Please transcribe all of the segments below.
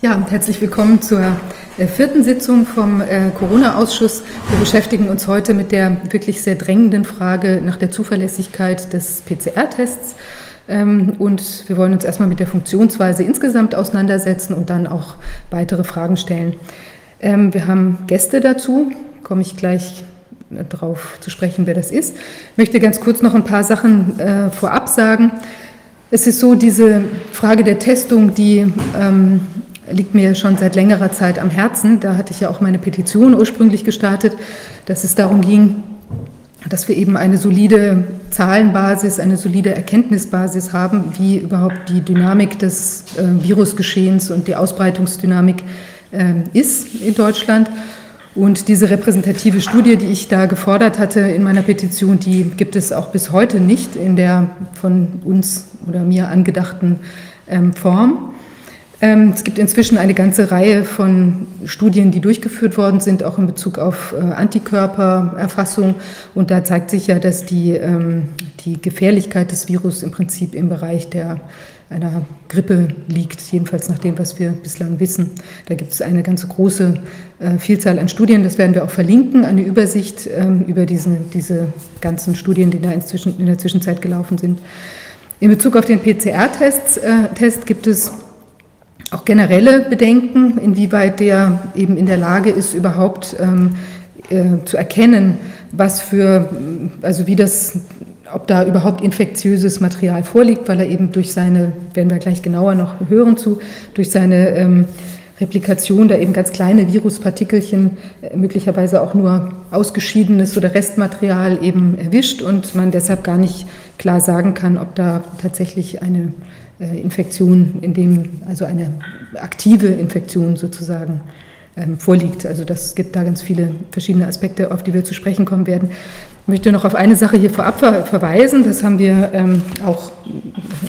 Ja, herzlich willkommen zur äh, vierten Sitzung vom äh, Corona-Ausschuss. Wir beschäftigen uns heute mit der wirklich sehr drängenden Frage nach der Zuverlässigkeit des PCR-Tests. Ähm, und wir wollen uns erstmal mit der Funktionsweise insgesamt auseinandersetzen und dann auch weitere Fragen stellen. Ähm, wir haben Gäste dazu, komme ich gleich äh, darauf zu sprechen, wer das ist. Ich möchte ganz kurz noch ein paar Sachen vorab sagen. Es ist so, diese Frage der Testung, die ähm, liegt mir schon seit längerer Zeit am Herzen. Da hatte ich ja auch meine Petition ursprünglich gestartet, dass es darum ging, dass wir eben eine solide Zahlenbasis, eine solide Erkenntnisbasis haben, wie überhaupt die Dynamik des äh, Virusgeschehens und die Ausbreitungsdynamik äh, ist in Deutschland. Und diese repräsentative Studie, die ich da gefordert hatte in meiner Petition, die gibt es auch bis heute nicht in der von uns oder mir angedachten ähm, Form. Ähm, es gibt inzwischen eine ganze Reihe von Studien, die durchgeführt worden sind, auch in Bezug auf äh, Antikörpererfassung. Und da zeigt sich ja, dass die, ähm, die Gefährlichkeit des Virus im Prinzip im Bereich der, einer Grippe liegt, jedenfalls nach dem, was wir bislang wissen. Da gibt es eine ganz große äh, Vielzahl an Studien, das werden wir auch verlinken, eine Übersicht ähm, über diese, diese ganzen Studien, die da inzwischen, in der Zwischenzeit gelaufen sind. In Bezug auf den PCR-Test äh, gibt es auch generelle Bedenken, inwieweit der eben in der Lage ist, überhaupt ähm, äh, zu erkennen, was für, also wie das, ob da überhaupt infektiöses Material vorliegt, weil er eben durch seine, werden wir gleich genauer noch hören zu, durch seine ähm, Replikation da eben ganz kleine Viruspartikelchen, äh, möglicherweise auch nur ausgeschiedenes oder Restmaterial eben erwischt und man deshalb gar nicht klar sagen kann, ob da tatsächlich eine Infektion, in dem also eine aktive Infektion sozusagen ähm, vorliegt. Also das gibt da ganz viele verschiedene Aspekte, auf die wir zu sprechen kommen werden. Ich möchte noch auf eine Sache hier vorab verweisen, das haben wir ähm, auch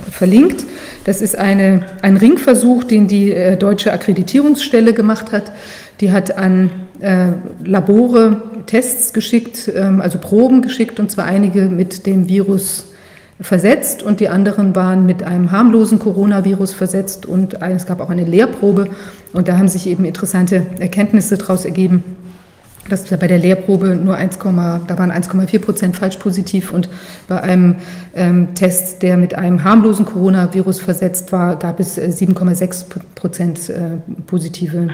verlinkt. Das ist eine, ein Ringversuch, den die äh, deutsche Akkreditierungsstelle gemacht hat. Die hat an äh, Labore Tests geschickt, ähm, also Proben geschickt, und zwar einige mit dem Virus versetzt und die anderen waren mit einem harmlosen Coronavirus versetzt und es gab auch eine Lehrprobe und da haben sich eben interessante Erkenntnisse daraus ergeben, dass bei der Lehrprobe nur 1, da waren 1,4 Prozent falsch positiv und bei einem ähm, Test, der mit einem harmlosen Coronavirus versetzt war, gab es 7,6 äh, Prozent äh, positive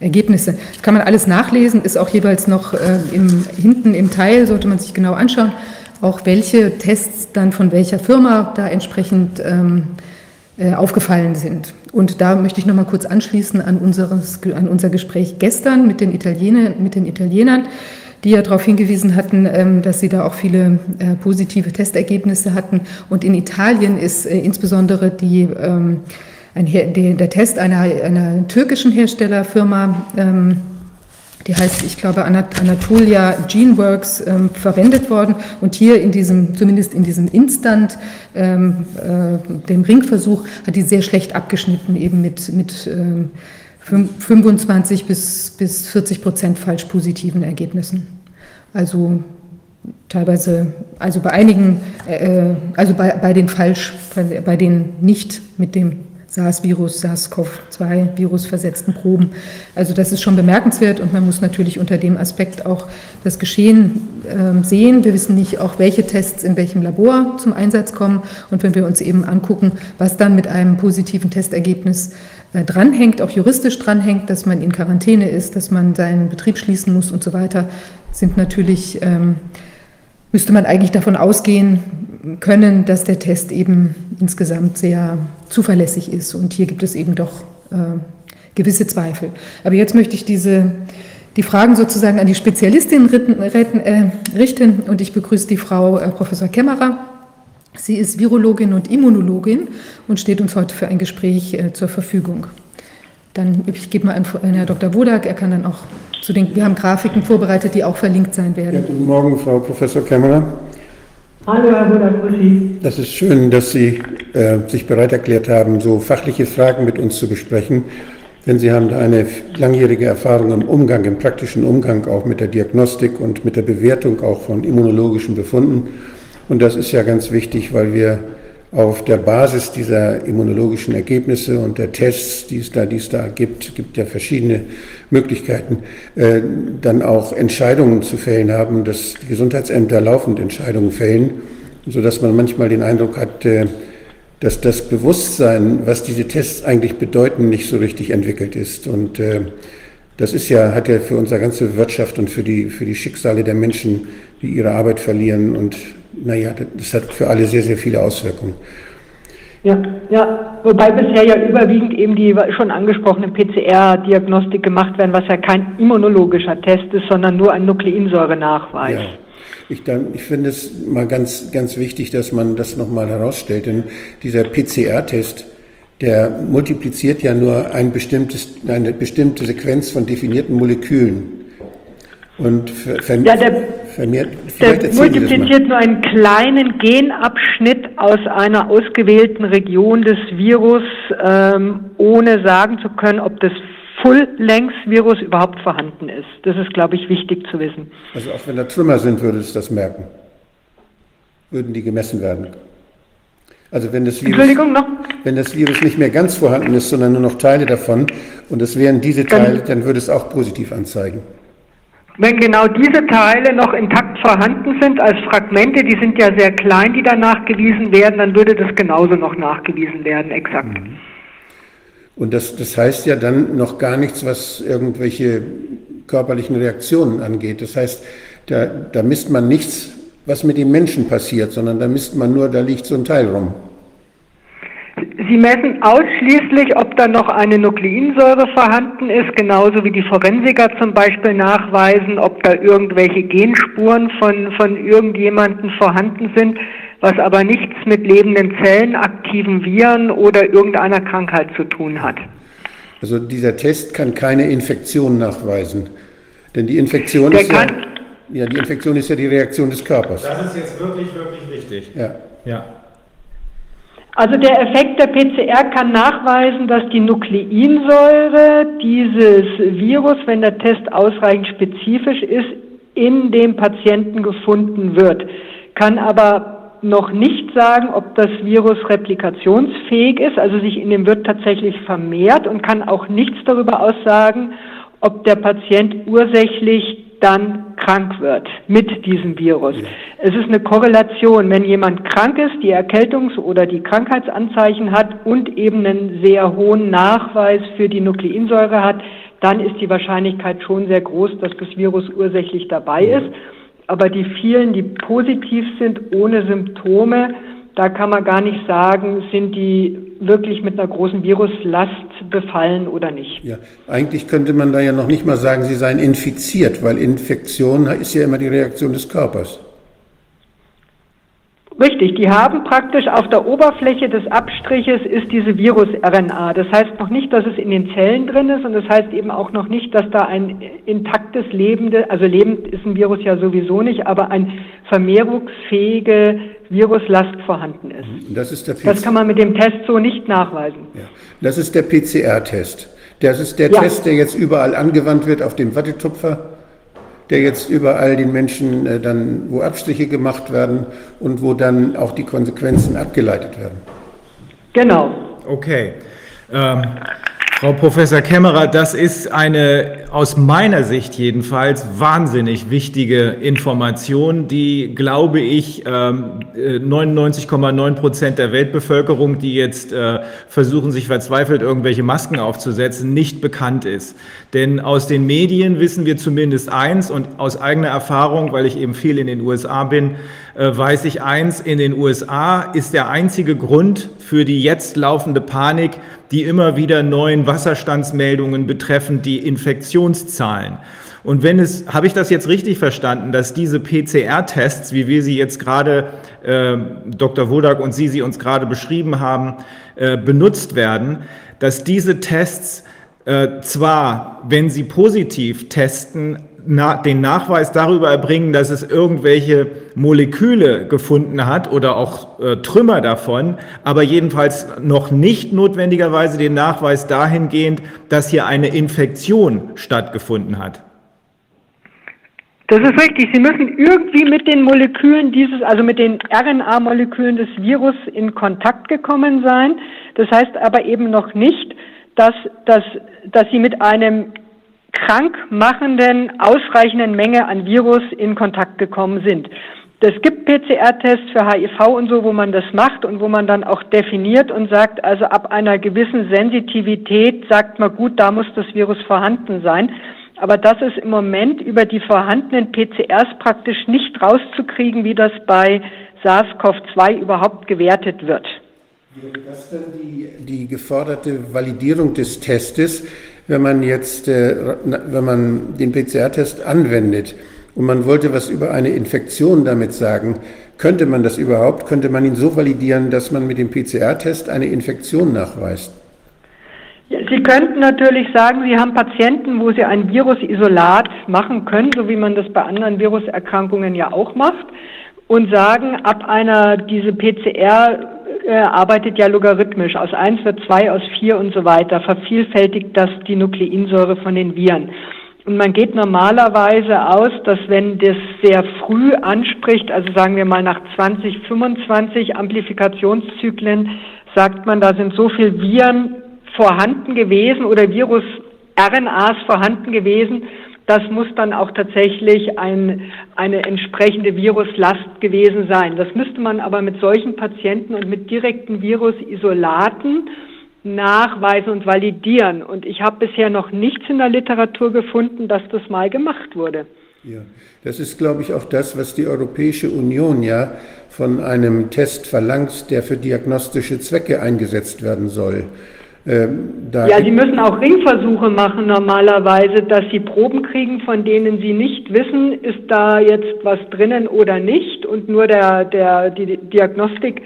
Ergebnisse. Das kann man alles nachlesen, ist auch jeweils noch äh, im, hinten im Teil, sollte man sich genau anschauen auch welche Tests dann von welcher Firma da entsprechend ähm, äh, aufgefallen sind. Und da möchte ich noch mal kurz anschließen an, unseres, an unser Gespräch gestern mit den, Italiener, mit den Italienern, die ja darauf hingewiesen hatten, ähm, dass sie da auch viele äh, positive Testergebnisse hatten. Und in Italien ist äh, insbesondere die, ähm, ein, der Test einer, einer türkischen Herstellerfirma ähm, die heißt, ich glaube, Anatolia Geneworks ähm, verwendet worden. Und hier in diesem, zumindest in diesem Instant, ähm, äh, dem Ringversuch, hat die sehr schlecht abgeschnitten, eben mit, mit ähm, 25 bis, bis 40 Prozent falsch positiven Ergebnissen. Also teilweise, also bei einigen, äh, also bei, bei den falsch, bei, bei den nicht mit dem SARS-Virus, SARS-CoV-2-Virus versetzten Proben. Also das ist schon bemerkenswert und man muss natürlich unter dem Aspekt auch das Geschehen äh, sehen. Wir wissen nicht auch, welche Tests in welchem Labor zum Einsatz kommen. Und wenn wir uns eben angucken, was dann mit einem positiven Testergebnis äh, dranhängt, auch juristisch dranhängt, dass man in Quarantäne ist, dass man seinen Betrieb schließen muss und so weiter, sind natürlich, ähm, müsste man eigentlich davon ausgehen, können, dass der Test eben insgesamt sehr zuverlässig ist. Und hier gibt es eben doch äh, gewisse Zweifel. Aber jetzt möchte ich diese, die Fragen sozusagen an die Spezialistin ritten, retten, äh, richten und ich begrüße die Frau äh, Professor Kämmerer. Sie ist Virologin und Immunologin und steht uns heute für ein Gespräch äh, zur Verfügung. Dann ich gebe mal an Herrn Dr. Wodak, er kann dann auch zu den, wir haben Grafiken vorbereitet, die auch verlinkt sein werden. Ja, guten Morgen, Frau Professor Kämmerer. Hallo, Herr Budakuschi. Das ist schön, dass Sie äh, sich bereit erklärt haben, so fachliche Fragen mit uns zu besprechen. Denn Sie haben da eine langjährige Erfahrung im Umgang, im praktischen Umgang auch mit der Diagnostik und mit der Bewertung auch von immunologischen Befunden. Und das ist ja ganz wichtig, weil wir auf der Basis dieser immunologischen Ergebnisse und der Tests, die es da, die es da gibt, gibt ja verschiedene Möglichkeiten, äh, dann auch Entscheidungen zu fällen haben, dass die Gesundheitsämter laufend Entscheidungen fällen, sodass man manchmal den Eindruck hat, äh, dass das Bewusstsein, was diese Tests eigentlich bedeuten, nicht so richtig entwickelt ist. Und äh, das ist ja, hat ja für unsere ganze Wirtschaft und für die, für die Schicksale der Menschen, die ihre Arbeit verlieren und naja, das hat für alle sehr, sehr viele Auswirkungen. Ja, ja, wobei bisher ja überwiegend eben die schon angesprochene PCR-Diagnostik gemacht werden, was ja kein immunologischer Test ist, sondern nur ein Nukleinsäurenachweis. Ja. Ich, dann, ich finde es mal ganz, ganz wichtig, dass man das nochmal herausstellt, denn dieser PCR-Test, der multipliziert ja nur ein bestimmtes, eine bestimmte Sequenz von definierten Molekülen. Und vermehrt, ja, der, vermehrt, der multipliziert nur einen kleinen Genabschnitt aus einer ausgewählten Region des Virus, ähm, ohne sagen zu können, ob das Full-Length-Virus überhaupt vorhanden ist. Das ist, glaube ich, wichtig zu wissen. Also auch wenn da Trümmer sind, würde es das merken. Würden die gemessen werden. Also wenn das, Virus, wenn das Virus nicht mehr ganz vorhanden ist, sondern nur noch Teile davon, und es wären diese Teile, dann würde es auch positiv anzeigen. Wenn genau diese Teile noch intakt vorhanden sind als Fragmente, die sind ja sehr klein, die da nachgewiesen werden, dann würde das genauso noch nachgewiesen werden, exakt. Mhm. Und das, das heißt ja dann noch gar nichts, was irgendwelche körperlichen Reaktionen angeht. Das heißt, da, da misst man nichts, was mit dem Menschen passiert, sondern da misst man nur, da liegt so ein Teil rum. Sie messen ausschließlich, ob da noch eine Nukleinsäure vorhanden ist, genauso wie die Forensiker zum Beispiel nachweisen, ob da irgendwelche Genspuren von, von irgendjemanden vorhanden sind, was aber nichts mit lebenden Zellen, aktiven Viren oder irgendeiner Krankheit zu tun hat. Also dieser Test kann keine Infektion nachweisen. Denn die Infektion ist ja, ja, die Infektion ist ja die Reaktion des Körpers. Das ist jetzt wirklich, wirklich wichtig. Ja. ja. Also der Effekt der PCR kann nachweisen, dass die Nukleinsäure dieses Virus, wenn der Test ausreichend spezifisch ist, in dem Patienten gefunden wird. Kann aber noch nicht sagen, ob das Virus replikationsfähig ist, also sich in dem Wirt tatsächlich vermehrt und kann auch nichts darüber aussagen, ob der Patient ursächlich dann krank wird mit diesem Virus. Ja. Es ist eine Korrelation. Wenn jemand krank ist, die Erkältungs- oder die Krankheitsanzeichen hat und eben einen sehr hohen Nachweis für die Nukleinsäure hat, dann ist die Wahrscheinlichkeit schon sehr groß, dass das Virus ursächlich dabei ja. ist. Aber die vielen, die positiv sind, ohne Symptome, da kann man gar nicht sagen, sind die wirklich mit einer großen Viruslast befallen oder nicht. Ja, eigentlich könnte man da ja noch nicht mal sagen, sie seien infiziert, weil Infektion ist ja immer die Reaktion des Körpers. Richtig, die haben praktisch auf der Oberfläche des Abstriches ist diese Virus-RNA. Das heißt noch nicht, dass es in den Zellen drin ist und das heißt eben auch noch nicht, dass da ein intaktes lebende, also lebend ist ein Virus ja sowieso nicht, aber ein vermehrungsfähige Viruslast vorhanden ist. Das, ist der das kann man mit dem Test so nicht nachweisen. Ja. Das ist der PCR-Test. Das ist der ja. Test, der jetzt überall angewandt wird auf dem Wattetupfer der jetzt überall den Menschen äh, dann, wo Abstriche gemacht werden und wo dann auch die Konsequenzen abgeleitet werden. Genau. Okay. Ähm, Frau Professor Kämmerer, das ist eine aus meiner Sicht jedenfalls wahnsinnig wichtige Information, die, glaube ich, 99,9 ähm, Prozent der Weltbevölkerung, die jetzt äh, versuchen, sich verzweifelt irgendwelche Masken aufzusetzen, nicht bekannt ist. Denn aus den Medien wissen wir zumindest eins und aus eigener Erfahrung, weil ich eben viel in den USA bin, äh, weiß ich eins, in den USA ist der einzige Grund für die jetzt laufende Panik die immer wieder neuen Wasserstandsmeldungen betreffen die Infektionszahlen. Und wenn es, habe ich das jetzt richtig verstanden, dass diese PCR-Tests, wie wir sie jetzt gerade, äh, Dr. Wodak und Sie sie uns gerade beschrieben haben, äh, benutzt werden, dass diese Tests äh, zwar, wenn sie positiv testen, na, den Nachweis darüber erbringen, dass es irgendwelche Moleküle gefunden hat oder auch äh, Trümmer davon, aber jedenfalls noch nicht notwendigerweise den Nachweis dahingehend, dass hier eine Infektion stattgefunden hat. Das ist richtig. Sie müssen irgendwie mit den Molekülen dieses, also mit den RNA-Molekülen des Virus in Kontakt gekommen sein. Das heißt aber eben noch nicht, dass, dass, dass Sie mit einem krankmachenden, ausreichenden Menge an Virus in Kontakt gekommen sind. Es gibt PCR-Tests für HIV und so, wo man das macht und wo man dann auch definiert und sagt, also ab einer gewissen Sensitivität sagt man, gut, da muss das Virus vorhanden sein. Aber das ist im Moment über die vorhandenen PCRs praktisch nicht rauszukriegen, wie das bei SARS-CoV-2 überhaupt gewertet wird. Wäre das dann die, die geforderte Validierung des Testes, wenn man jetzt, äh, wenn man den PCR-Test anwendet und man wollte was über eine Infektion damit sagen, könnte man das überhaupt? Könnte man ihn so validieren, dass man mit dem PCR-Test eine Infektion nachweist? Sie könnten natürlich sagen, Sie haben Patienten, wo Sie ein Virusisolat machen können, so wie man das bei anderen Viruserkrankungen ja auch macht, und sagen, ab einer, diese PCR äh, arbeitet ja logarithmisch, aus 1 wird 2, aus 4 und so weiter, vervielfältigt das die Nukleinsäure von den Viren. Und man geht normalerweise aus, dass wenn das sehr früh anspricht, also sagen wir mal nach 20, 25 Amplifikationszyklen, sagt man, da sind so viel Viren vorhanden gewesen oder Virus-RNAs vorhanden gewesen. Das muss dann auch tatsächlich ein, eine entsprechende Viruslast gewesen sein. Das müsste man aber mit solchen Patienten und mit direkten Virusisolaten nachweisen und validieren. Und ich habe bisher noch nichts in der Literatur gefunden, dass das mal gemacht wurde. Ja, das ist, glaube ich, auch das, was die Europäische Union ja von einem Test verlangt, der für diagnostische Zwecke eingesetzt werden soll. Ähm, ja, Sie müssen auch Ringversuche machen normalerweise, dass Sie Proben kriegen, von denen Sie nicht wissen, ist da jetzt was drinnen oder nicht. Und nur der, der, die Diagnostik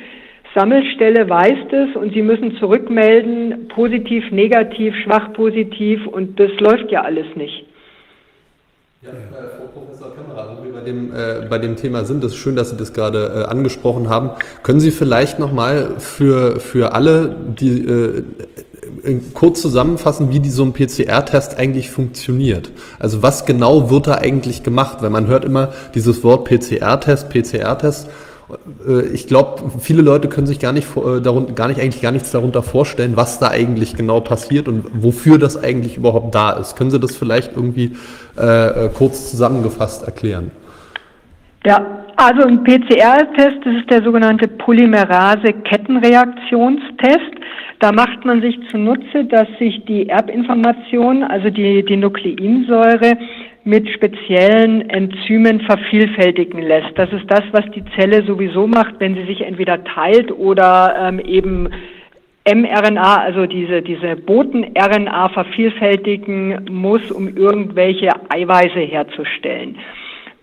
Sammelstelle weiß es und Sie müssen zurückmelden, positiv, negativ, schwach positiv und das läuft ja alles nicht. Ja, Frau Professor Kämmerer, wo wir bei dem, äh, bei dem Thema sind, das ist schön, dass Sie das gerade äh, angesprochen haben. Können Sie vielleicht nochmal für, für alle, die äh, kurz zusammenfassen, wie die, so ein PCR-Test eigentlich funktioniert? Also was genau wird da eigentlich gemacht? Weil man hört immer dieses Wort PCR-Test, PCR-Test äh, ich glaube, viele Leute können sich gar nicht, äh, darunter, gar nicht, eigentlich gar nichts darunter vorstellen, was da eigentlich genau passiert und wofür das eigentlich überhaupt da ist. Können Sie das vielleicht irgendwie äh, äh kurz zusammengefasst erklären? Ja, also ein PCR-Test, das ist der sogenannte Polymerase-Kettenreaktionstest. Da macht man sich zunutze, dass sich die Erbinformation, also die, die Nukleinsäure, mit speziellen Enzymen vervielfältigen lässt. Das ist das, was die Zelle sowieso macht, wenn sie sich entweder teilt oder ähm, eben mRNA, also diese, diese Boten-RNA vervielfältigen muss, um irgendwelche Eiweiße herzustellen.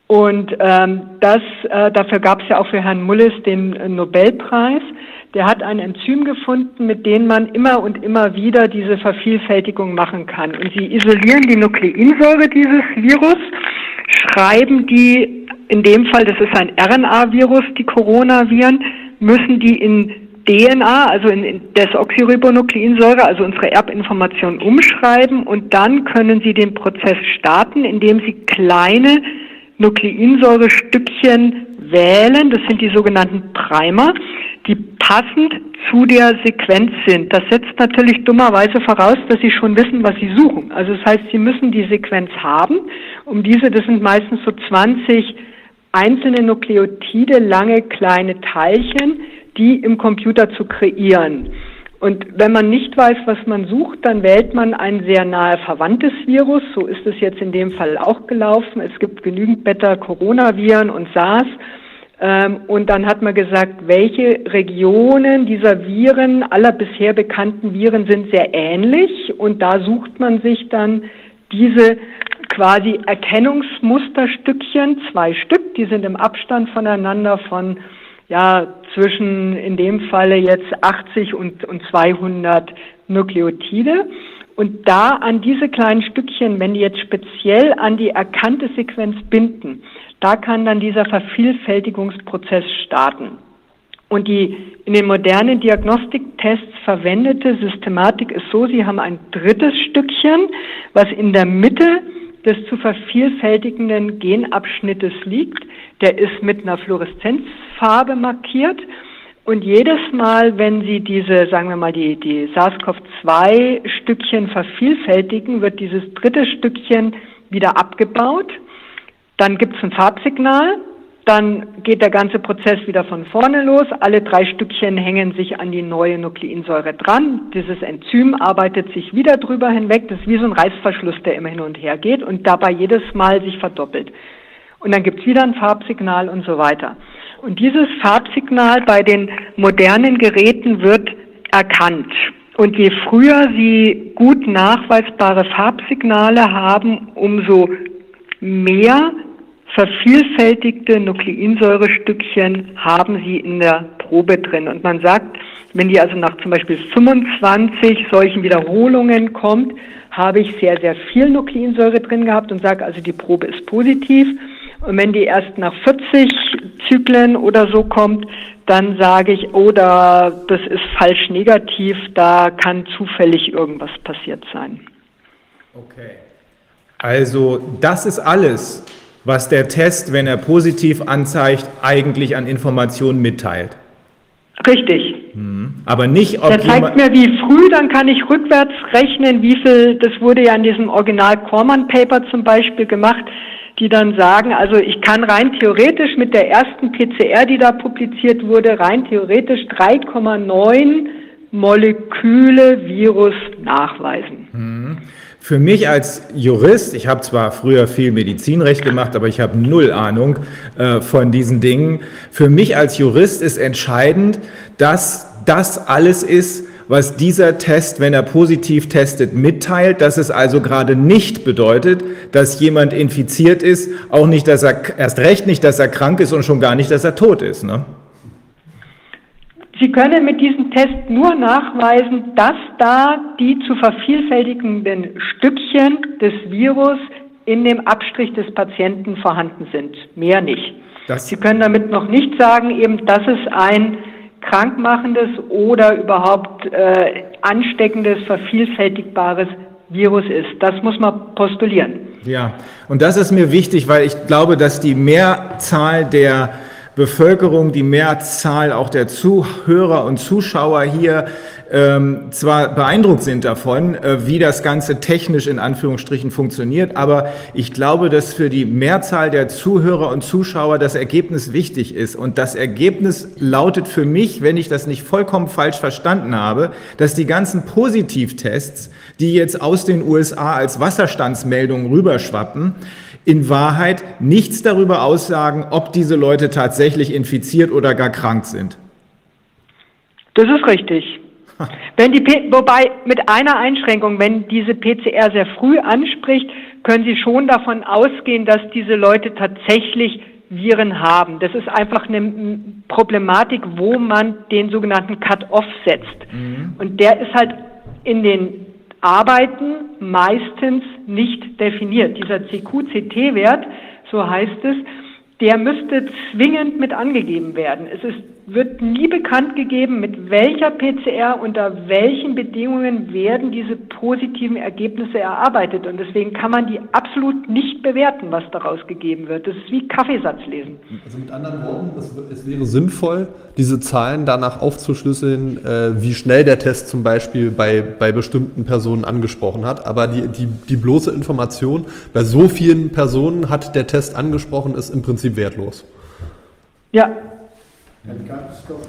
Und ähm, das, äh, dafür gab es ja auch für Herrn Mullis den äh, Nobelpreis. Der hat ein Enzym gefunden, mit dem man immer und immer wieder diese Vervielfältigung machen kann. Und sie isolieren die Nukleinsäure dieses Virus, schreiben die, in dem Fall, das ist ein RNA-Virus, die Coronaviren, müssen die in DNA, also in, in Desoxyribonukleinsäure, also unsere Erbinformation umschreiben. Und dann können Sie den Prozess starten, indem Sie kleine Nukleinsäurestückchen wählen, das sind die sogenannten Primer, die passend zu der Sequenz sind. Das setzt natürlich dummerweise voraus, dass Sie schon wissen, was Sie suchen. Also das heißt, Sie müssen die Sequenz haben. Um diese, das sind meistens so 20 einzelne Nukleotide, lange kleine Teilchen, die im Computer zu kreieren. Und wenn man nicht weiß, was man sucht, dann wählt man ein sehr nahe verwandtes Virus. So ist es jetzt in dem Fall auch gelaufen. Es gibt genügend Beta-Coronaviren und SARS. Ähm, und dann hat man gesagt, welche Regionen dieser Viren, aller bisher bekannten Viren, sind sehr ähnlich. Und da sucht man sich dann diese quasi Erkennungsmusterstückchen, zwei Stück, die sind im Abstand voneinander von ja, zwischen in dem Falle jetzt 80 und, und 200 Nukleotide. Und da an diese kleinen Stückchen, wenn die jetzt speziell an die erkannte Sequenz binden, da kann dann dieser Vervielfältigungsprozess starten. Und die in den modernen Diagnostiktests verwendete Systematik ist so, Sie haben ein drittes Stückchen, was in der Mitte des zu vervielfältigenden Genabschnittes liegt. Der ist mit einer Fluoreszenzfarbe markiert. Und jedes Mal, wenn Sie diese, sagen wir mal, die, die SARS-CoV-2-Stückchen vervielfältigen, wird dieses dritte Stückchen wieder abgebaut. Dann gibt es ein Farbsignal dann geht der ganze Prozess wieder von vorne los. Alle drei Stückchen hängen sich an die neue Nukleinsäure dran. Dieses Enzym arbeitet sich wieder drüber hinweg. Das ist wie so ein Reißverschluss, der immer hin und her geht und dabei jedes Mal sich verdoppelt. Und dann gibt es wieder ein Farbsignal und so weiter. Und dieses Farbsignal bei den modernen Geräten wird erkannt. Und je früher Sie gut nachweisbare Farbsignale haben, umso mehr vervielfältigte Nukleinsäurestückchen haben sie in der Probe drin. Und man sagt, wenn die also nach zum Beispiel 25 solchen Wiederholungen kommt, habe ich sehr, sehr viel Nukleinsäure drin gehabt und sage also, die Probe ist positiv. Und wenn die erst nach 40 Zyklen oder so kommt, dann sage ich, oder oh, das ist falsch negativ, da kann zufällig irgendwas passiert sein. Okay. Also das ist alles, was der Test, wenn er positiv anzeigt, eigentlich an Informationen mitteilt. Richtig. Mhm. Aber nicht, ob Der zeigt mir, wie früh, dann kann ich rückwärts rechnen, wie viel, das wurde ja in diesem Original Corman Paper zum Beispiel gemacht, die dann sagen, also ich kann rein theoretisch mit der ersten PCR, die da publiziert wurde, rein theoretisch 3,9 Moleküle Virus nachweisen. Mhm. Für mich als Jurist, ich habe zwar früher viel Medizinrecht gemacht, aber ich habe null Ahnung äh, von diesen Dingen. Für mich als Jurist ist entscheidend, dass das alles ist, was dieser Test, wenn er positiv testet, mitteilt, dass es also gerade nicht bedeutet, dass jemand infiziert ist, auch nicht, dass er erst recht nicht, dass er krank ist und schon gar nicht, dass er tot ist. Ne? Sie können mit diesem Test nur nachweisen, dass da die zu vervielfältigenden Stückchen des Virus in dem Abstrich des Patienten vorhanden sind. Mehr nicht. Das Sie können damit noch nicht sagen, eben, dass es ein krankmachendes oder überhaupt äh, ansteckendes, vervielfältigbares Virus ist. Das muss man postulieren. Ja, und das ist mir wichtig, weil ich glaube, dass die Mehrzahl der Bevölkerung, die Mehrzahl auch der Zuhörer und Zuschauer hier ähm, zwar beeindruckt sind davon, äh, wie das Ganze technisch in Anführungsstrichen funktioniert, aber ich glaube, dass für die Mehrzahl der Zuhörer und Zuschauer das Ergebnis wichtig ist. Und das Ergebnis lautet für mich, wenn ich das nicht vollkommen falsch verstanden habe, dass die ganzen Positivtests, die jetzt aus den USA als Wasserstandsmeldungen rüberschwappen, in Wahrheit nichts darüber aussagen, ob diese Leute tatsächlich infiziert oder gar krank sind. Das ist richtig. Wenn die, wobei mit einer Einschränkung, wenn diese PCR sehr früh anspricht, können Sie schon davon ausgehen, dass diese Leute tatsächlich Viren haben. Das ist einfach eine Problematik, wo man den sogenannten Cut-off setzt. Mhm. Und der ist halt in den Arbeiten meistens nicht definiert. Dieser CQ-CT-Wert, so heißt es, der müsste zwingend mit angegeben werden. Es ist wird nie bekannt gegeben, mit welcher PCR, unter welchen Bedingungen werden diese positiven Ergebnisse erarbeitet. Und deswegen kann man die absolut nicht bewerten, was daraus gegeben wird. Das ist wie Kaffeesatz lesen. Also mit anderen Worten, es, es wäre sinnvoll, diese Zahlen danach aufzuschlüsseln, äh, wie schnell der Test zum Beispiel bei, bei bestimmten Personen angesprochen hat. Aber die, die, die bloße Information, bei so vielen Personen hat der Test angesprochen, ist im Prinzip wertlos. Ja, dann gab es doch,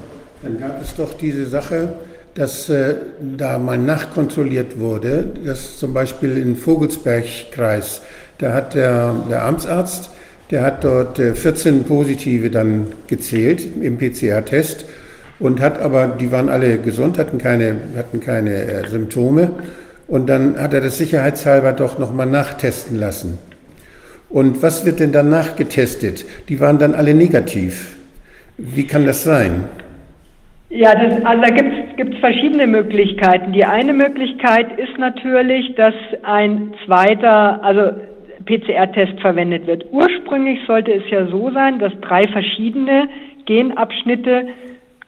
dann gab es doch diese Sache, dass äh, da mal nachkontrolliert wurde, dass zum Beispiel im Vogelsbergkreis, da hat der, der Amtsarzt, der hat dort äh, 14 Positive dann gezählt im PCR-Test und hat aber, die waren alle gesund, hatten keine, hatten keine äh, Symptome und dann hat er das sicherheitshalber doch nochmal nachtesten lassen. Und was wird denn danach getestet? Die waren dann alle negativ. Wie kann das sein? Ja, das, also da gibt es verschiedene Möglichkeiten. Die eine Möglichkeit ist natürlich, dass ein zweiter, also PCR-Test verwendet wird. Ursprünglich sollte es ja so sein, dass drei verschiedene Genabschnitte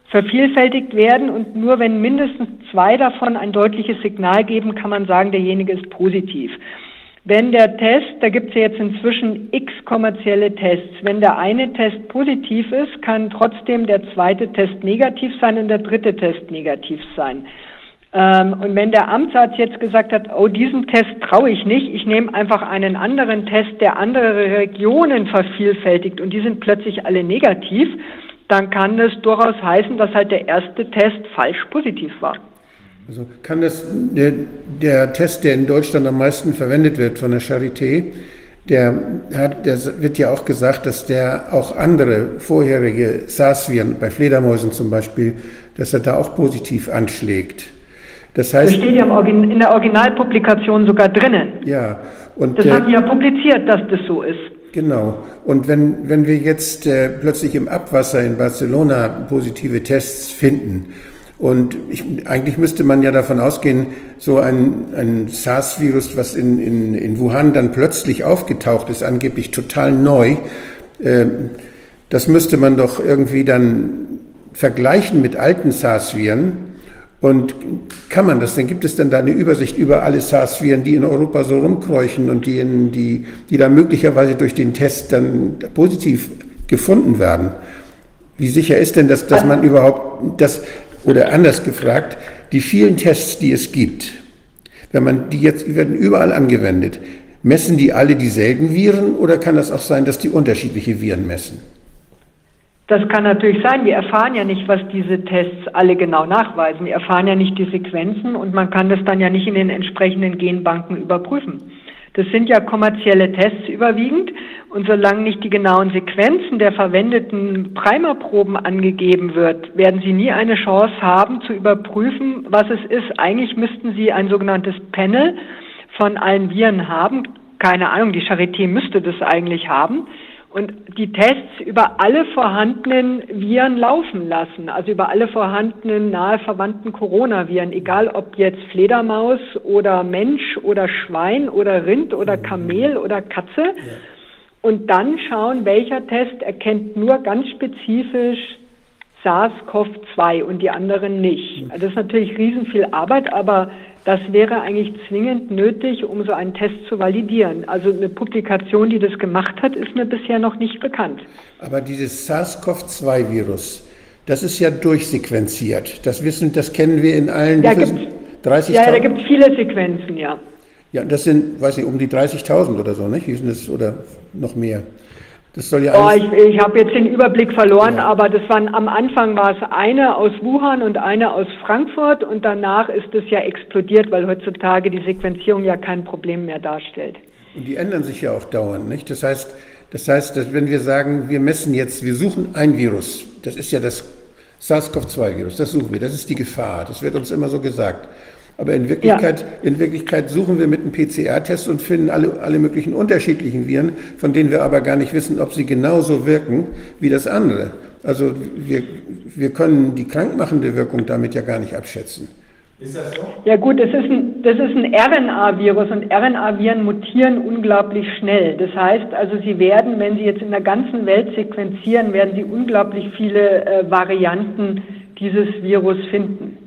vervielfältigt werden und nur wenn mindestens zwei davon ein deutliches Signal geben, kann man sagen, derjenige ist positiv. Wenn der Test, da gibt es ja jetzt inzwischen x kommerzielle Tests, wenn der eine Test positiv ist, kann trotzdem der zweite Test negativ sein und der dritte Test negativ sein. Ähm, und wenn der Amtsarzt jetzt gesagt hat, oh, diesen Test traue ich nicht, ich nehme einfach einen anderen Test, der andere Regionen vervielfältigt und die sind plötzlich alle negativ, dann kann das durchaus heißen, dass halt der erste Test falsch positiv war. Also kann das, der, der Test, der in Deutschland am meisten verwendet wird von der Charité, der, hat, der wird ja auch gesagt, dass der auch andere vorherige SARS-Viren, bei Fledermäusen zum Beispiel, dass er da auch positiv anschlägt. Das heißt. Das steht ja in der Originalpublikation sogar drinnen. Ja. Und, das äh, haben die ja publiziert, dass das so ist. Genau. Und wenn, wenn wir jetzt äh, plötzlich im Abwasser in Barcelona positive Tests finden, und ich, eigentlich müsste man ja davon ausgehen, so ein, ein SARS-Virus, was in, in, in Wuhan dann plötzlich aufgetaucht ist, angeblich total neu, äh, das müsste man doch irgendwie dann vergleichen mit alten SARS-Viren. Und kann man das? Dann gibt es dann da eine Übersicht über alle SARS-Viren, die in Europa so rumkreuchen und die, in, die, die da möglicherweise durch den Test dann positiv gefunden werden. Wie sicher ist denn das, dass man überhaupt das, oder anders gefragt, die vielen Tests, die es gibt, wenn man die jetzt die werden überall angewendet, messen die alle dieselben Viren oder kann das auch sein, dass die unterschiedliche Viren messen? Das kann natürlich sein. Wir erfahren ja nicht, was diese Tests alle genau nachweisen. Wir erfahren ja nicht die Sequenzen und man kann das dann ja nicht in den entsprechenden Genbanken überprüfen. Das sind ja kommerzielle Tests überwiegend und solange nicht die genauen Sequenzen der verwendeten Primerproben angegeben wird, werden Sie nie eine Chance haben zu überprüfen, was es ist. Eigentlich müssten Sie ein sogenanntes Panel von allen Viren haben. Keine Ahnung, die Charité müsste das eigentlich haben und die Tests über alle vorhandenen Viren laufen lassen, also über alle vorhandenen nahe verwandten Coronaviren, egal ob jetzt Fledermaus oder Mensch oder Schwein oder Rind oder Kamel oder Katze. Und dann schauen, welcher Test erkennt nur ganz spezifisch SARS-CoV-2 und die anderen nicht. Das ist natürlich riesen viel Arbeit, aber das wäre eigentlich zwingend nötig, um so einen Test zu validieren. Also eine Publikation, die das gemacht hat, ist mir bisher noch nicht bekannt. Aber dieses SARS-CoV-2-Virus, das ist ja durchsequenziert. Das wissen, das kennen wir in allen ja, 30.000. Ja, da gibt es viele Sequenzen, ja. Ja, das sind, weiß ich, um die 30.000 oder so, nicht? Wie sind das, oder noch mehr? Das soll ja oh, ich ich habe jetzt den Überblick verloren, ja. aber das waren am Anfang war es eine aus Wuhan und eine aus Frankfurt und danach ist es ja explodiert, weil heutzutage die Sequenzierung ja kein Problem mehr darstellt. Und die ändern sich ja auch dauernd, nicht? Das heißt, das heißt, dass wenn wir sagen, wir messen jetzt, wir suchen ein Virus, das ist ja das SARS-CoV-2-Virus, das suchen wir, das ist die Gefahr, das wird uns immer so gesagt. Aber in Wirklichkeit, ja. in Wirklichkeit suchen wir mit einem PCR-Test und finden alle, alle möglichen unterschiedlichen Viren, von denen wir aber gar nicht wissen, ob sie genauso wirken wie das andere. Also wir, wir können die krankmachende Wirkung damit ja gar nicht abschätzen. Ist das so? Ja gut, das ist ein, das ist ein RNA-Virus und RNA-Viren mutieren unglaublich schnell. Das heißt also, sie werden, wenn sie jetzt in der ganzen Welt sequenzieren, werden sie unglaublich viele äh, Varianten dieses Virus finden.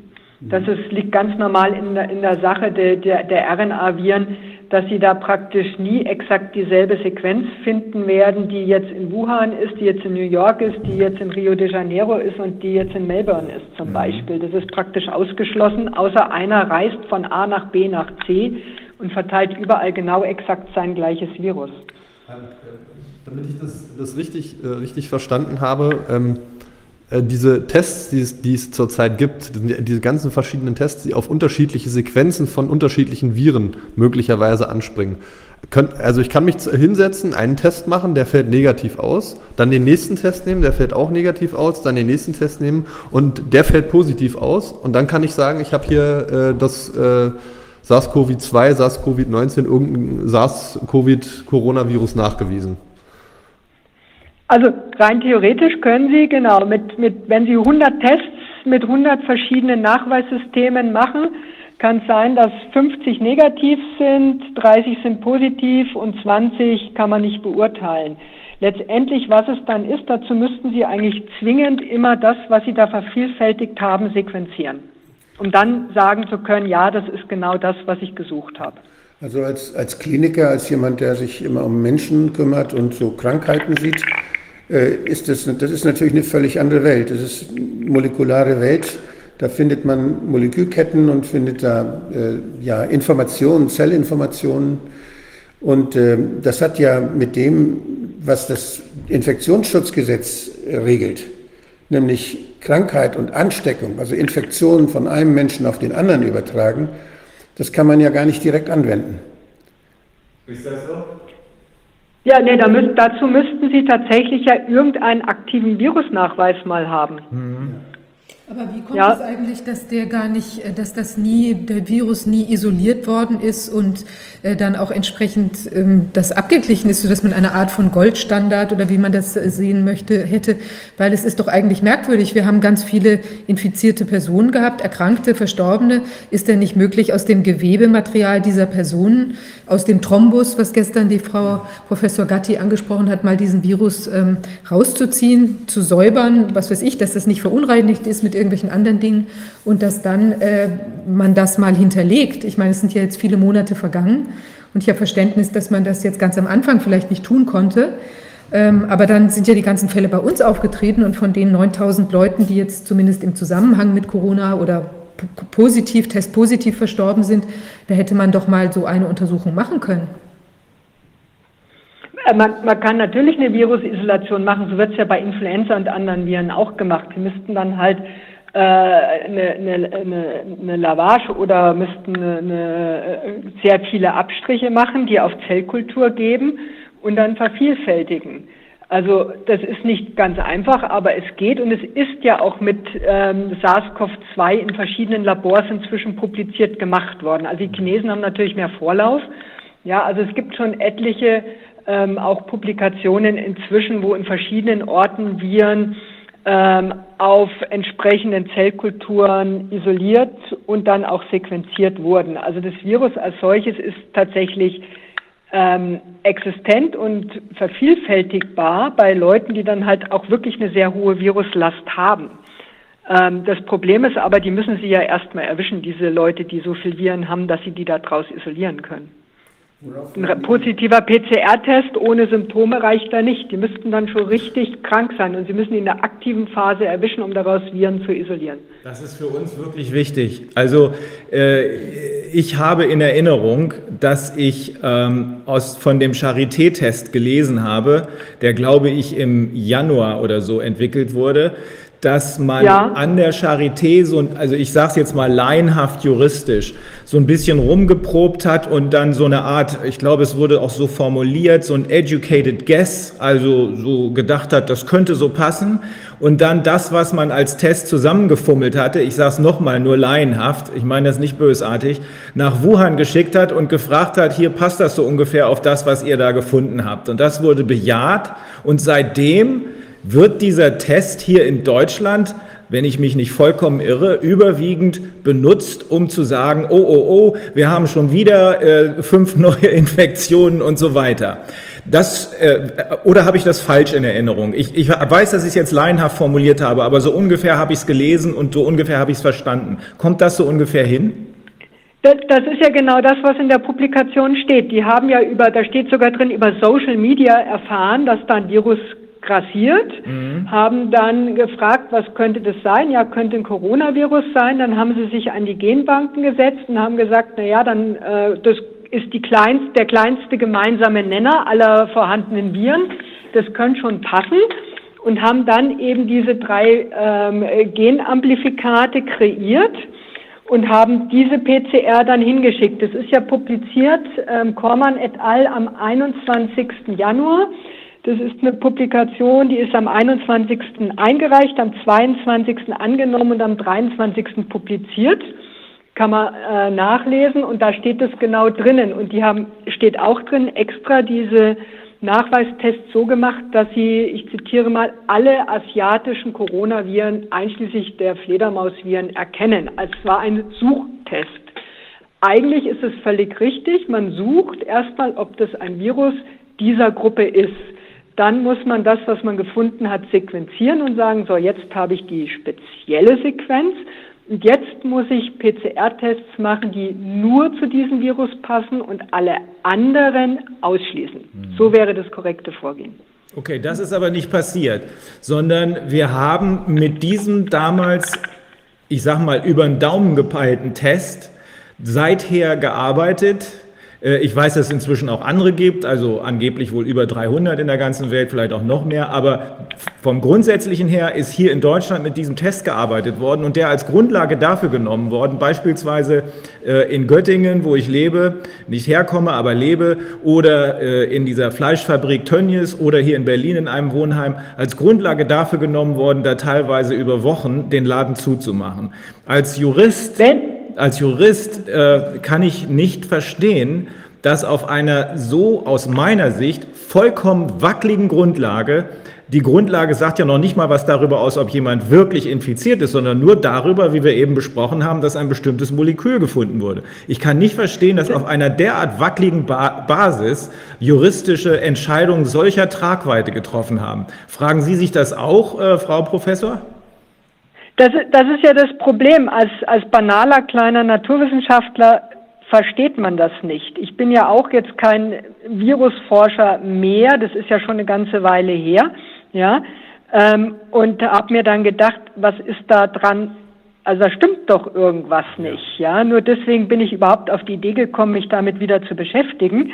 Das ist, liegt ganz normal in der, in der Sache der, der, der RNA-Viren, dass sie da praktisch nie exakt dieselbe Sequenz finden werden, die jetzt in Wuhan ist, die jetzt in New York ist, die jetzt in Rio de Janeiro ist und die jetzt in Melbourne ist zum mhm. Beispiel. Das ist praktisch ausgeschlossen, außer einer reist von A nach B nach C und verteilt überall genau exakt sein gleiches Virus. Ähm, äh, damit ich das, das richtig, äh, richtig verstanden habe, ähm äh, diese Tests, die es, die es zurzeit gibt, diese ganzen verschiedenen Tests, die auf unterschiedliche Sequenzen von unterschiedlichen Viren möglicherweise anspringen. Also ich kann mich hinsetzen, einen Test machen, der fällt negativ aus, dann den nächsten Test nehmen, der fällt auch negativ aus, dann den nächsten Test nehmen und der fällt positiv aus und dann kann ich sagen, ich habe hier äh, das äh, SARS-CoV-2, SARS-CoV-19, irgendein SARS-CoV-Coronavirus nachgewiesen. Also rein theoretisch können Sie, genau, mit, mit, wenn Sie 100 Tests mit 100 verschiedenen Nachweissystemen machen, kann es sein, dass 50 negativ sind, 30 sind positiv und 20 kann man nicht beurteilen. Letztendlich, was es dann ist, dazu müssten Sie eigentlich zwingend immer das, was Sie da vervielfältigt haben, sequenzieren. um dann sagen zu können, ja, das ist genau das, was ich gesucht habe. Also als, als Kliniker, als jemand, der sich immer um Menschen kümmert und so Krankheiten sieht, äh, ist das, das ist natürlich eine völlig andere Welt. Das ist eine molekulare Welt. Da findet man Molekülketten und findet da äh, ja, Informationen, Zellinformationen. Und äh, das hat ja mit dem, was das Infektionsschutzgesetz regelt, nämlich Krankheit und Ansteckung, also Infektionen von einem Menschen auf den anderen übertragen, das kann man ja gar nicht direkt anwenden. Ist das so? Ja, nee, da müß, dazu müssten Sie tatsächlich ja irgendeinen aktiven Virusnachweis mal haben. Mhm. Aber wie kommt ja. es eigentlich, dass der gar nicht, äh, dass das nie, der Virus nie isoliert worden ist und äh, dann auch entsprechend ähm, das abgeglichen ist, sodass man eine Art von Goldstandard oder wie man das äh, sehen möchte, hätte? Weil es ist doch eigentlich merkwürdig. Wir haben ganz viele infizierte Personen gehabt, Erkrankte, Verstorbene. Ist denn nicht möglich, aus dem Gewebematerial dieser Personen, aus dem Thrombus, was gestern die Frau Professor Gatti angesprochen hat, mal diesen Virus ähm, rauszuziehen, zu säubern, was weiß ich, dass das nicht verunreinigt ist mit irgendwelchen anderen Dingen und dass dann äh, man das mal hinterlegt. Ich meine, es sind ja jetzt viele Monate vergangen und ich habe Verständnis, dass man das jetzt ganz am Anfang vielleicht nicht tun konnte. Ähm, aber dann sind ja die ganzen Fälle bei uns aufgetreten und von den 9000 Leuten, die jetzt zumindest im Zusammenhang mit Corona oder positiv, testpositiv verstorben sind, da hätte man doch mal so eine Untersuchung machen können. Äh, man, man, kann natürlich eine Virusisolation machen, so wird es ja bei Influenza und anderen Viren auch gemacht. Sie müssten dann halt äh, eine, eine, eine, eine Lavage oder müssten eine, eine, äh, sehr viele Abstriche machen, die auf Zellkultur geben und dann vervielfältigen. Also das ist nicht ganz einfach, aber es geht und es ist ja auch mit ähm, SARS-CoV-2 in verschiedenen Labors inzwischen publiziert gemacht worden. Also die Chinesen haben natürlich mehr Vorlauf. Ja, also es gibt schon etliche ähm, auch Publikationen inzwischen, wo in verschiedenen Orten Viren auf entsprechenden Zellkulturen isoliert und dann auch sequenziert wurden. Also das Virus als solches ist tatsächlich ähm, existent und vervielfältigbar bei Leuten, die dann halt auch wirklich eine sehr hohe Viruslast haben. Ähm, das Problem ist aber, die müssen sie ja erstmal erwischen, diese Leute, die so viel Viren haben, dass sie die daraus isolieren können. Ein positiver PCR-Test ohne Symptome reicht da nicht. Die müssten dann schon richtig krank sein und sie müssen in der aktiven Phase erwischen, um daraus Viren zu isolieren. Das ist für uns wirklich wichtig. Also äh, ich habe in Erinnerung, dass ich ähm, aus, von dem Charité-Test gelesen habe, der glaube ich im Januar oder so entwickelt wurde dass man ja. an der Charité so, also ich sage es jetzt mal laienhaft juristisch, so ein bisschen rumgeprobt hat und dann so eine Art, ich glaube, es wurde auch so formuliert, so ein educated guess, also so gedacht hat, das könnte so passen und dann das, was man als Test zusammengefummelt hatte, ich sage es nochmal nur laienhaft, ich meine das nicht bösartig, nach Wuhan geschickt hat und gefragt hat, hier passt das so ungefähr auf das, was ihr da gefunden habt. Und das wurde bejaht und seitdem wird dieser Test hier in Deutschland, wenn ich mich nicht vollkommen irre, überwiegend benutzt, um zu sagen, oh, oh, oh, wir haben schon wieder äh, fünf neue Infektionen und so weiter. Das, äh, oder habe ich das falsch in Erinnerung? Ich, ich weiß, dass ich es jetzt laienhaft formuliert habe, aber so ungefähr habe ich es gelesen und so ungefähr habe ich es verstanden. Kommt das so ungefähr hin? Das, ist ja genau das, was in der Publikation steht. Die haben ja über, da steht sogar drin, über Social Media erfahren, dass da ein Virus grassiert, mhm. haben dann gefragt, was könnte das sein? Ja, könnte ein Coronavirus sein. Dann haben sie sich an die Genbanken gesetzt und haben gesagt, na ja, dann äh, das ist die kleinste, der kleinste gemeinsame Nenner aller vorhandenen Viren. Das könnte schon passen und haben dann eben diese drei ähm, Genamplifikate kreiert und haben diese PCR dann hingeschickt. Das ist ja publiziert, ähm, Kormann et al. am 21. Januar. Das ist eine Publikation, die ist am 21. eingereicht, am 22. angenommen und am 23. publiziert. Kann man äh, nachlesen und da steht es genau drinnen. Und die haben, steht auch drin, extra diese Nachweistests so gemacht, dass sie, ich zitiere mal, alle asiatischen Coronaviren einschließlich der Fledermausviren erkennen. Also es war ein Suchtest. Eigentlich ist es völlig richtig. Man sucht erstmal, ob das ein Virus dieser Gruppe ist. Dann muss man das, was man gefunden hat, sequenzieren und sagen, so, jetzt habe ich die spezielle Sequenz. Und jetzt muss ich PCR-Tests machen, die nur zu diesem Virus passen und alle anderen ausschließen. Mhm. So wäre das korrekte Vorgehen. Okay, das ist aber nicht passiert, sondern wir haben mit diesem damals, ich sag mal, über den Daumen gepeilten Test seither gearbeitet ich weiß, dass es inzwischen auch andere gibt, also angeblich wohl über 300 in der ganzen Welt, vielleicht auch noch mehr. Aber vom Grundsätzlichen her ist hier in Deutschland mit diesem Test gearbeitet worden und der als Grundlage dafür genommen worden, beispielsweise äh, in Göttingen, wo ich lebe, nicht herkomme, aber lebe, oder äh, in dieser Fleischfabrik Tönnies oder hier in Berlin in einem Wohnheim, als Grundlage dafür genommen worden, da teilweise über Wochen den Laden zuzumachen. Als Jurist. Wenn als Jurist äh, kann ich nicht verstehen, dass auf einer so aus meiner Sicht vollkommen wackeligen Grundlage, die Grundlage sagt ja noch nicht mal was darüber aus, ob jemand wirklich infiziert ist, sondern nur darüber, wie wir eben besprochen haben, dass ein bestimmtes Molekül gefunden wurde. Ich kann nicht verstehen, dass auf einer derart wackeligen ba Basis juristische Entscheidungen solcher Tragweite getroffen haben. Fragen Sie sich das auch, äh, Frau Professor? Das, das ist ja das Problem. Als, als banaler kleiner Naturwissenschaftler versteht man das nicht. Ich bin ja auch jetzt kein Virusforscher mehr. Das ist ja schon eine ganze Weile her. Ja. Ähm, und habe mir dann gedacht, was ist da dran? Also da stimmt doch irgendwas nicht. Ja. Nur deswegen bin ich überhaupt auf die Idee gekommen, mich damit wieder zu beschäftigen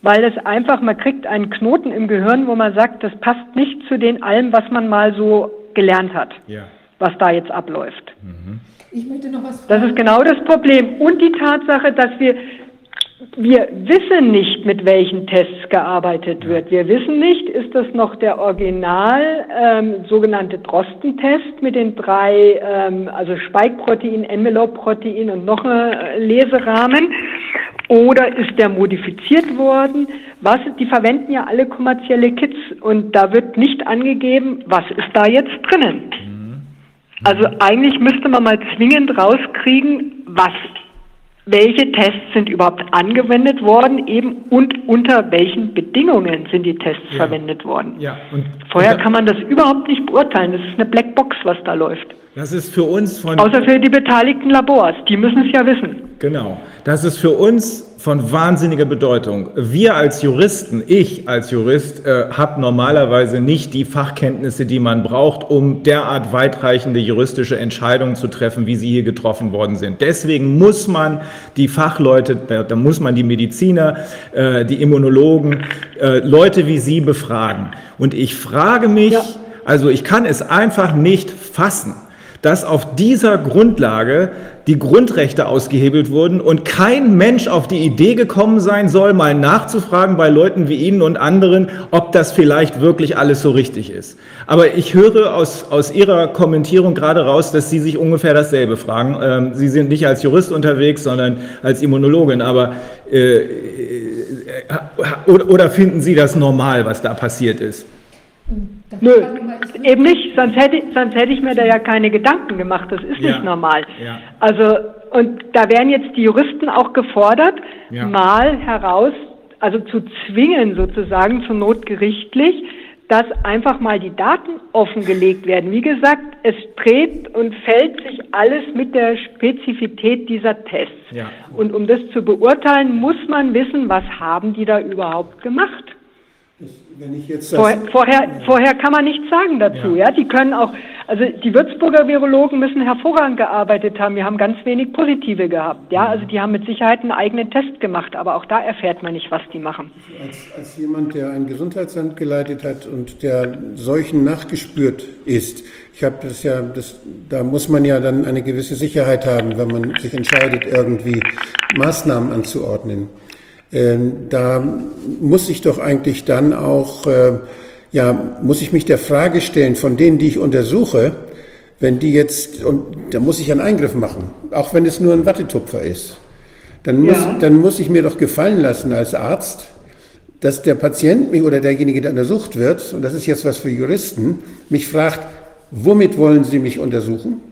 weil es einfach, man kriegt einen Knoten im Gehirn, wo man sagt, das passt nicht zu den allem, was man mal so gelernt hat. Ja was da jetzt abläuft. Mhm. Ich möchte noch was fragen. Das ist genau das Problem. Und die Tatsache, dass wir, wir wissen nicht, mit welchen Tests gearbeitet wird. Wir wissen nicht, ist das noch der Original ähm, sogenannte Drosten-Test mit den drei, ähm, also Spike-Protein, Envelope-Protein und noch ein äh, Leserahmen. Oder ist der modifiziert worden? Was, die verwenden ja alle kommerzielle Kits und da wird nicht angegeben, was ist da jetzt drinnen. Also eigentlich müsste man mal zwingend rauskriegen, was, welche Tests sind überhaupt angewendet worden, eben und unter welchen Bedingungen sind die Tests ja. verwendet worden. Ja. Und, Vorher und kann man das überhaupt nicht beurteilen. Das ist eine Blackbox, was da läuft. Das ist für uns von. Außer für die beteiligten Labors, die müssen es ja wissen. Genau. Das ist für uns von wahnsinniger Bedeutung. Wir als Juristen, ich als Jurist, äh, habe normalerweise nicht die Fachkenntnisse, die man braucht, um derart weitreichende juristische Entscheidungen zu treffen, wie sie hier getroffen worden sind. Deswegen muss man die Fachleute, da muss man die Mediziner, äh, die Immunologen, äh, Leute wie Sie befragen. Und ich frage mich, ja. also ich kann es einfach nicht fassen dass auf dieser Grundlage die Grundrechte ausgehebelt wurden und kein Mensch auf die Idee gekommen sein soll, mal nachzufragen bei Leuten wie Ihnen und anderen, ob das vielleicht wirklich alles so richtig ist. Aber ich höre aus, aus Ihrer Kommentierung gerade raus, dass Sie sich ungefähr dasselbe fragen. Ähm, Sie sind nicht als Jurist unterwegs, sondern als Immunologin. Aber äh, äh, oder, oder finden Sie das normal, was da passiert ist? Nö, eben nicht, sonst hätte, sonst hätte ich mir da ja keine Gedanken gemacht. Das ist ja. nicht normal. Ja. Also, und da wären jetzt die Juristen auch gefordert, ja. mal heraus, also zu zwingen sozusagen, zur Not gerichtlich, dass einfach mal die Daten offengelegt werden. Wie gesagt, es dreht und fällt sich alles mit der Spezifität dieser Tests. Ja. Und um das zu beurteilen, muss man wissen, was haben die da überhaupt gemacht. Ich jetzt vorher, vorher, vorher kann man nichts sagen dazu. Ja. ja. die können auch, also die Würzburger Virologen müssen hervorragend gearbeitet haben. Wir haben ganz wenig Positive gehabt. Ja, also die haben mit Sicherheit einen eigenen Test gemacht, aber auch da erfährt man nicht, was die machen. Als, als jemand, der ein Gesundheitsamt geleitet hat und der solchen nachgespürt ist, ich habe das ja, das, da muss man ja dann eine gewisse Sicherheit haben, wenn man sich entscheidet, irgendwie Maßnahmen anzuordnen. Ähm, da muss ich doch eigentlich dann auch, äh, ja, muss ich mich der Frage stellen, von denen, die ich untersuche, wenn die jetzt, und da muss ich einen Eingriff machen, auch wenn es nur ein Wattetupfer ist, dann muss, ja. dann muss ich mir doch gefallen lassen als Arzt, dass der Patient mich oder derjenige, der untersucht wird, und das ist jetzt was für Juristen, mich fragt, womit wollen Sie mich untersuchen?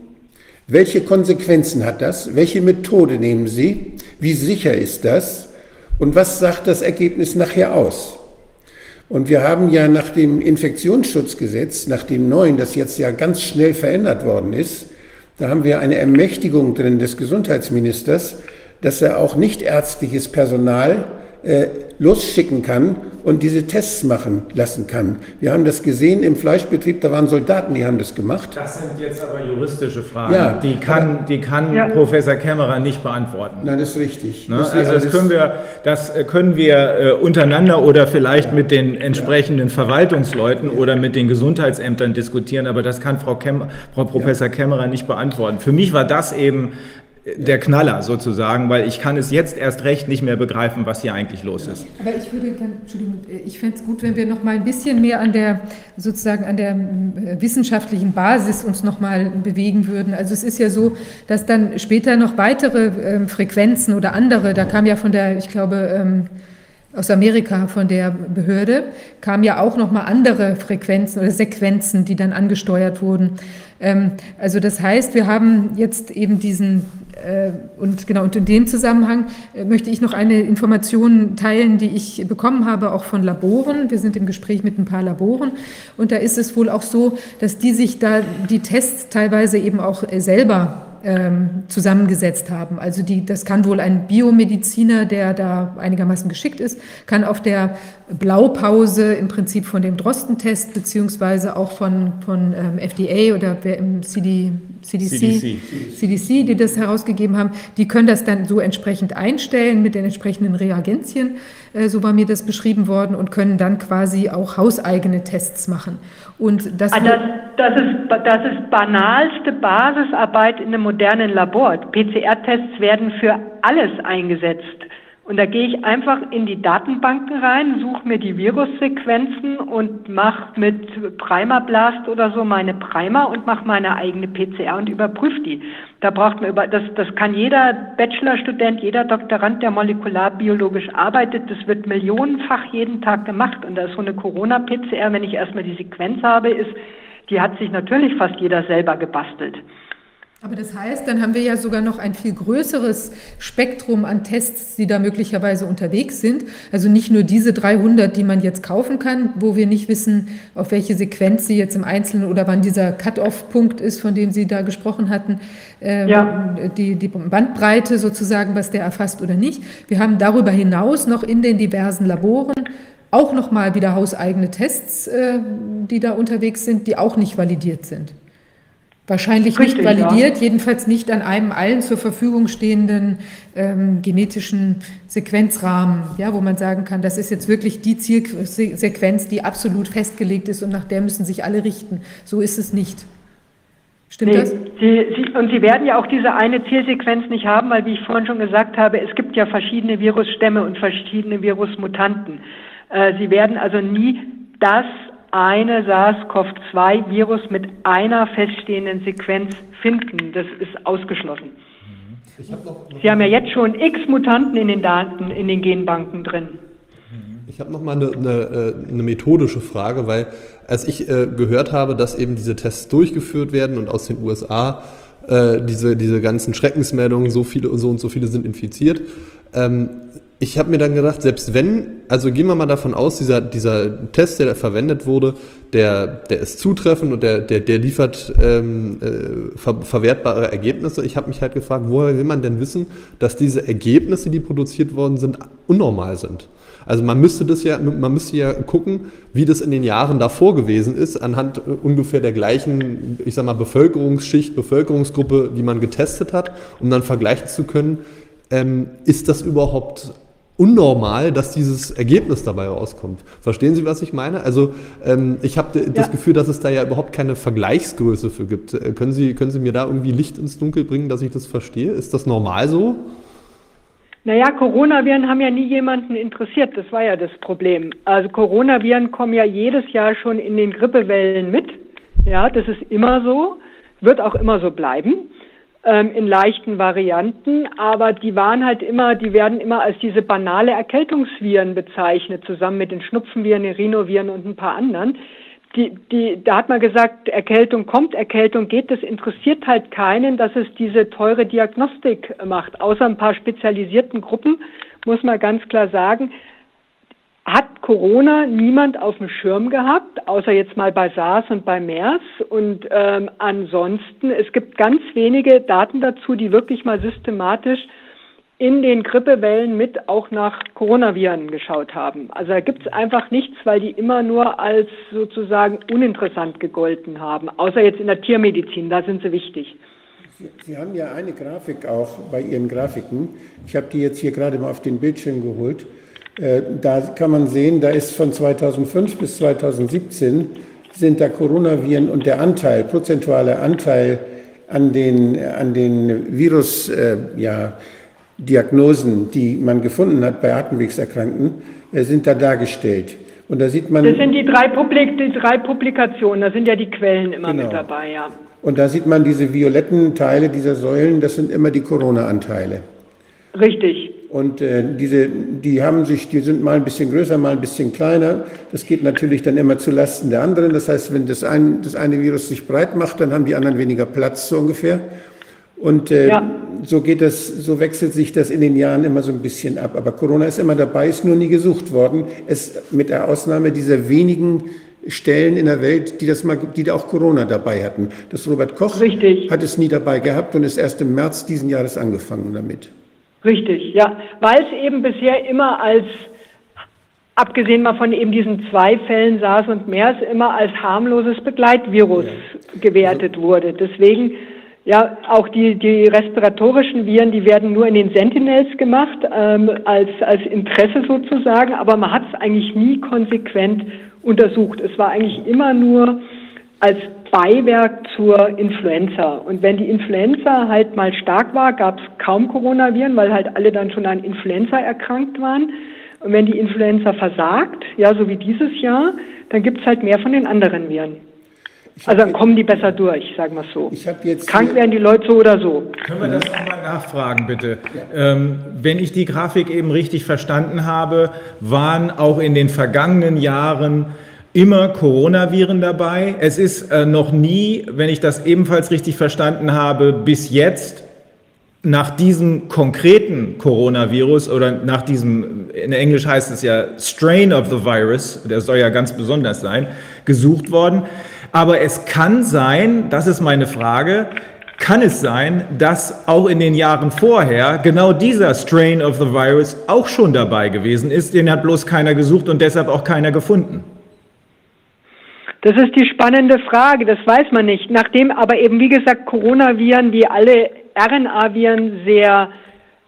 Welche Konsequenzen hat das? Welche Methode nehmen Sie? Wie sicher ist das? Und was sagt das Ergebnis nachher aus? Und wir haben ja nach dem Infektionsschutzgesetz, nach dem neuen, das jetzt ja ganz schnell verändert worden ist, Da haben wir eine Ermächtigung drin des Gesundheitsministers, dass er auch nicht ärztliches Personal äh, losschicken kann und diese Tests machen lassen kann. Wir haben das gesehen im Fleischbetrieb, da waren Soldaten, die haben das gemacht. Das sind jetzt aber juristische Fragen. Ja, die kann, die kann Ja. Professor Kämmerer nicht beantworten. Nein, das ist richtig. Ne? Muss Also das können wir, das äh, können wir äh, untereinander oder vielleicht mit den entsprechenden Verwaltungsleuten oder mit den Gesundheitsämtern diskutieren, aber das kann Frau, Kem Frau Professor Kämmerer nicht beantworten. Für mich war das eben äh, der Knaller sozusagen, weil ich kann es jetzt erst recht nicht mehr begreifen, was hier eigentlich los ist. Aber ich würde, gern- Entschuldigung, äh, ich fände es gut, wenn wir noch mal ein bisschen mehr an der sozusagen an der äh, wissenschaftlichen Basis uns noch mal bewegen würden. Also es ist ja so, dass dann später noch weitere ähm, Frequenzen oder andere, da kam ja von der, ich glaube ähm, aus Amerika von der Behörde kamen ja auch noch mal andere Frequenzen oder Sequenzen, die dann angesteuert wurden. Ähm, also das heißt, wir haben jetzt eben diesen und genau und in dem Zusammenhang äh, möchte ich noch eine Information teilen, die ich bekommen habe, auch von Laboren. Wir sind im Gespräch mit ein paar Laboren und da ist es wohl auch so, dass die sich da die Tests teilweise eben auch äh, selber ähm, zusammengesetzt haben. Also die, das kann wohl ein Biomediziner, der da einigermaßen geschickt ist, kann auf der Blaupause im Prinzip von dem Drosten-Test beziehungsweise auch von, von ähm, FDA oder im CD, CDC, CDC. CDC, die das herausgegeben haben, die können das dann so entsprechend einstellen mit den entsprechenden Reagenzien, äh, so war mir das beschrieben worden, und können dann quasi auch hauseigene Tests machen. Und das, Ah, Das, das, ist, das ist banalste Basisarbeit in einem modernen Labor. PCR-Tests werden für alles eingesetzt. Und da gehe ich einfach in die Datenbanken rein, suche mir die Virussequenzen und mache mit Primer Blast oder so meine Primer und mache meine eigene PCR und überprüfe die. Da braucht man über, das, das kann jeder Bachelorstudent, jeder Doktorand, der molekularbiologisch arbeitet, das wird millionenfach jeden Tag gemacht. Und da ist so eine Corona-PCR, wenn ich erstmal die Sequenz habe, ist, die hat sich natürlich fast jeder selber gebastelt. Aber das heißt, dann haben wir ja sogar noch ein viel größeres Spektrum an Tests, die da möglicherweise unterwegs sind. Also nicht nur diese 300, die man jetzt kaufen kann, wo wir nicht wissen, auf welche Sequenz sie jetzt im Einzelnen oder wann dieser Cut-off-Punkt ist, von dem Sie da gesprochen hatten, ähm, Ja. die, die Bandbreite sozusagen, was der erfasst oder nicht. Wir haben darüber hinaus noch in den diversen Laboren auch noch mal wieder hauseigene Tests, äh, die da unterwegs sind, die auch nicht validiert sind. Wahrscheinlich Richtig, nicht validiert, jedenfalls nicht an einem allen zur Verfügung stehenden ähm, genetischen Sequenzrahmen, ja, wo man sagen kann, das ist jetzt wirklich die Zielsequenz, die absolut festgelegt ist und nach der müssen sich alle richten. So ist es nicht. Stimmt Nee, das? Sie, Sie, und Sie werden ja auch diese eine Zielsequenz nicht haben, weil, wie ich vorhin schon gesagt habe, es gibt ja verschiedene Virusstämme und verschiedene Virusmutanten. Äh, Sie werden also nie das eine SARS-CoV-2-Virus mit einer feststehenden Sequenz finden. Das ist ausgeschlossen. Sie haben ja jetzt schon x Mutanten in den Daten, in den Genbanken drin. Ich habe noch mal eine, eine, äh, eine methodische Frage, weil als ich äh, gehört habe, dass eben diese Tests durchgeführt werden und aus den USA äh, diese, diese ganzen Schreckensmeldungen, so viele und so und so viele sind infiziert, ähm, ich habe mir dann gedacht, selbst wenn, also gehen wir mal davon aus, dieser, dieser Test, der da verwendet wurde, der, der ist zutreffend und der, der, der liefert ähm, äh, ver, verwertbare Ergebnisse. Ich habe mich halt gefragt, woher will man denn wissen, dass diese Ergebnisse, die produziert worden sind, unnormal sind? Also man müsste das ja, man müsste ja gucken, wie das in den Jahren davor gewesen ist, anhand äh, ungefähr der gleichen, ich sag mal, Bevölkerungsschicht, Bevölkerungsgruppe, die man getestet hat, um dann vergleichen zu können, ähm, ist das überhaupt unnormal, dass dieses Ergebnis dabei rauskommt. Verstehen Sie, was ich meine? Also ähm, ich habe das Ja. Gefühl, dass es da ja überhaupt keine Vergleichsgröße für gibt. Äh, können, Sie, können Sie mir da irgendwie Licht ins Dunkel bringen, dass ich das verstehe? Ist das normal so? Naja, Coronaviren haben ja nie jemanden interessiert. Das war ja das Problem. Also Coronaviren kommen ja jedes Jahr schon in den Grippewellen mit. Ja, das ist immer so, wird auch immer so bleiben, ähm, in leichten Varianten. Aber die waren halt immer, die werden immer als diese banale Erkältungsviren bezeichnet, zusammen mit den Schnupfenviren, den Rhinoviren und ein paar anderen. Die, die, da hat man gesagt, Erkältung kommt, Erkältung geht. Das interessiert halt keinen, dass es diese teure Diagnostik macht. Außer ein paar spezialisierten Gruppen, muss man ganz klar sagen. Hat Corona niemand auf dem Schirm gehabt, außer jetzt mal bei SARS und bei MERS. Und ähm, ansonsten, es gibt ganz wenige Daten dazu, die wirklich mal systematisch in den Grippewellen mit auch nach Coronaviren geschaut haben. Also da gibt es einfach nichts, weil die immer nur als sozusagen uninteressant gegolten haben, außer jetzt in der Tiermedizin, da sind sie wichtig. Sie, Sie haben ja eine Grafik auch bei Ihren Grafiken. Ich habe die jetzt hier gerade mal auf den Bildschirm geholt. Äh, da kann man sehen, da ist von 2005 bis 2017 sind da Coronaviren und der Anteil, prozentuale Anteil an den, an den Virus, äh, ja, Diagnosen, die man gefunden hat bei Atemwegserkrankten, äh, sind da dargestellt. Und da sieht man. Das sind die drei, Publik die drei Publikationen, da sind ja die Quellen immer genau. mit dabei, ja. Und da sieht man diese violetten Teile dieser Säulen, das sind immer die Corona-Anteile. Richtig. Und äh, diese, die haben sich, die sind mal ein bisschen größer, mal ein bisschen kleiner. Das geht natürlich dann immer zu Lasten der anderen. Das heißt, wenn das, ein, das eine Virus sich breit macht, dann haben die anderen weniger Platz so ungefähr. Und äh, ja. so geht das, so wechselt sich das in den Jahren immer so ein bisschen ab. Aber Corona ist immer dabei, ist nur nie gesucht worden. Es mit der Ausnahme dieser wenigen Stellen in der Welt, die das mal, die da auch Corona dabei hatten. Das Robert Koch Richtig. hat es nie dabei gehabt und ist erst im März diesen Jahres angefangen damit. Richtig, ja, weil es eben bisher immer als abgesehen mal von eben diesen zwei Fällen SARS und MERS immer als harmloses Begleitvirus ja. gewertet also, wurde. Deswegen ja, auch die, die respiratorischen Viren, die werden nur in den Sentinels gemacht, ähm, als, als Interesse sozusagen, aber man hat es eigentlich nie konsequent untersucht. Es war eigentlich immer nur als Beiwerk zur Influenza. Und wenn die Influenza halt mal stark war, gab es kaum Coronaviren, weil halt alle dann schon an Influenza erkrankt waren. Und wenn die Influenza versagt, ja, so wie dieses Jahr, dann gibt es halt mehr von den anderen Viren. Also dann kommen die besser durch, sagen wir es so. Krank werden die Leute so oder so. Können wir das nochmal nachfragen, bitte? Ja. Ähm, wenn ich die Grafik eben richtig verstanden habe, waren auch in den vergangenen Jahren immer Coronaviren dabei. Es ist äh, noch nie, wenn ich das ebenfalls richtig verstanden habe, bis jetzt nach diesem konkreten Coronavirus oder nach diesem, in Englisch heißt es ja Strain of the Virus, der soll ja ganz besonders sein, gesucht worden. Aber es kann sein, das ist meine Frage, kann es sein, dass auch in den Jahren vorher genau dieser Strain of the Virus auch schon dabei gewesen ist, den hat bloß keiner gesucht und deshalb auch keiner gefunden? Das ist die spannende Frage, das weiß man nicht. Nachdem aber eben, wie gesagt, Coronaviren wie alle RNA-Viren sehr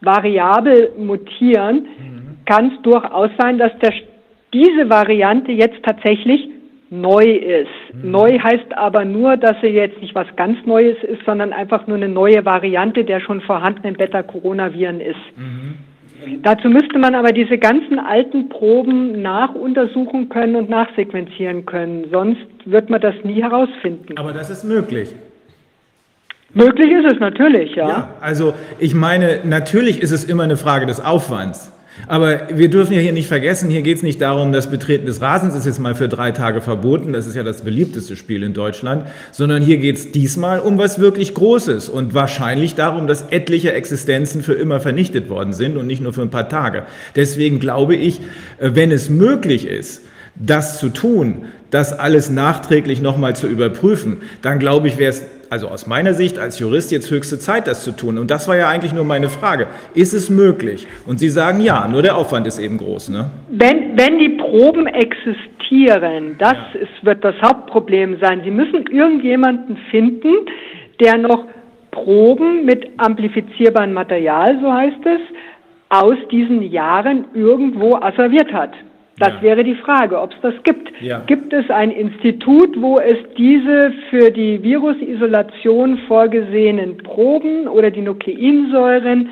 variabel mutieren, mhm. kann es durchaus sein, dass der, diese Variante jetzt tatsächlich neu ist. Mhm. Neu heißt aber nur, dass sie jetzt nicht was ganz Neues ist, sondern einfach nur eine neue Variante der schon vorhandenen Beta-Coronaviren ist. Mhm. Dazu müsste man aber diese ganzen alten Proben nachuntersuchen können und nachsequenzieren können. Sonst wird man das nie herausfinden. Aber das ist möglich. Möglich ist es natürlich, ja. ja. Also ich meine, natürlich ist es immer eine Frage des Aufwands. Aber wir dürfen ja hier nicht vergessen, hier geht es nicht darum, das Betreten des Rasens ist jetzt mal für drei Tage verboten, das ist ja das beliebteste Spiel in Deutschland, sondern hier geht es diesmal um was wirklich Großes und wahrscheinlich darum, dass etliche Existenzen für immer vernichtet worden sind und nicht nur für ein paar Tage. Deswegen glaube ich, äh, wenn es möglich ist, das zu tun, das alles nachträglich nochmal zu überprüfen, dann glaube ich, wäre es also aus meiner Sicht als Jurist jetzt höchste Zeit, das zu tun. Und das war ja eigentlich nur meine Frage. Ist es möglich? Und Sie sagen ja, nur der Aufwand ist eben groß. Ne? Wenn, wenn die Proben existieren, das ja. ist, wird das Hauptproblem sein. Sie müssen irgendjemanden finden, der noch Proben mit amplifizierbarem Material, so heißt es, aus diesen Jahren irgendwo asserviert hat. Das ja. wäre die Frage, ob es das gibt. Ja. Gibt es ein Institut, wo es diese für die Virusisolation vorgesehenen Proben oder die Nukleinsäuren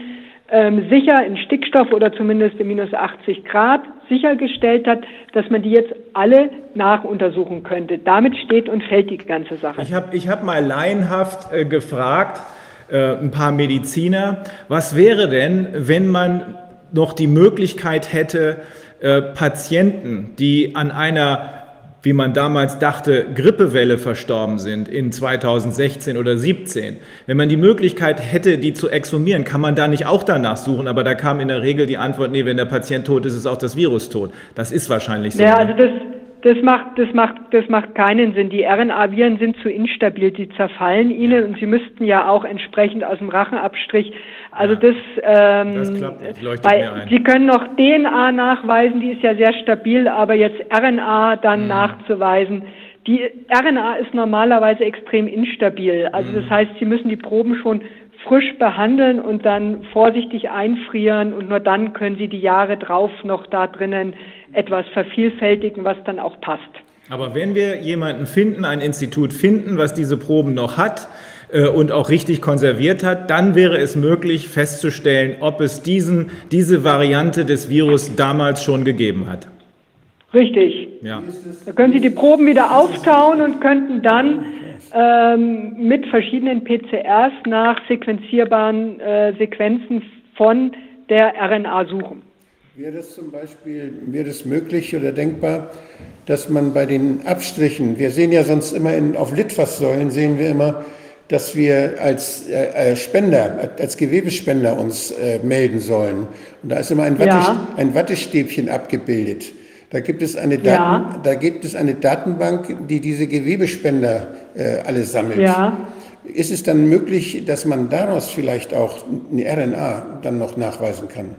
ähm, sicher in Stickstoff oder zumindest in minus 80 Grad sichergestellt hat, dass man die jetzt alle nachuntersuchen könnte. Damit steht und fällt die ganze Sache. Ich habe ich hab mal laienhaft äh, gefragt, äh, ein paar Mediziner, was wäre denn, wenn man noch die Möglichkeit hätte, äh, Patienten, die an einer wie man damals dachte, Grippewelle verstorben sind in 2016 oder 17. Wenn man die Möglichkeit hätte, die zu exhumieren, kann man da nicht auch danach suchen, aber da kam in der Regel die Antwort, nee, wenn der Patient tot ist, ist auch das Virus tot. Das ist wahrscheinlich so. Ja, also das, das macht, das macht, das macht keinen Sinn. Die RNA-Viren sind zu instabil, die zerfallen ihnen und sie müssten ja auch entsprechend aus dem Rachenabstrich. Also das, ähm, das klappt leuchtet weil mir ein. Sie können noch DNA nachweisen, die ist ja sehr stabil, aber jetzt RNA dann Mhm. nachzuweisen. Die RNA ist normalerweise extrem instabil. Also Mhm. das heißt, Sie müssen die Proben schon frisch behandeln und dann vorsichtig einfrieren und nur dann können Sie die Jahre drauf noch da drinnen etwas vervielfältigen, was dann auch passt. Aber wenn wir jemanden finden, ein Institut finden, was diese Proben noch hat und auch richtig konserviert hat, dann wäre es möglich festzustellen, ob es diesen, diese Variante des Virus damals schon gegeben hat. Richtig. Ja. Da können Sie die Proben wieder auftauen und könnten dann ähm, mit verschiedenen PCRs nach sequenzierbaren äh, Sequenzen von der RNA suchen. Wäre das zum Beispiel, wäre das möglich oder denkbar, dass man bei den Abstrichen, wir sehen ja sonst immer in, auf Litfaßsäulen sehen wir immer, dass wir als äh, äh, Spender, als Gewebespender uns äh, melden sollen. Und da ist immer ein, Watte, Ja. ein Wattestäbchen abgebildet. Da gibt es eine Daten, Ja. da gibt es eine Datenbank, die diese Gewebespender äh, alle sammelt. Ja. Ist es dann möglich, dass man daraus vielleicht auch eine RNA dann noch nachweisen kann?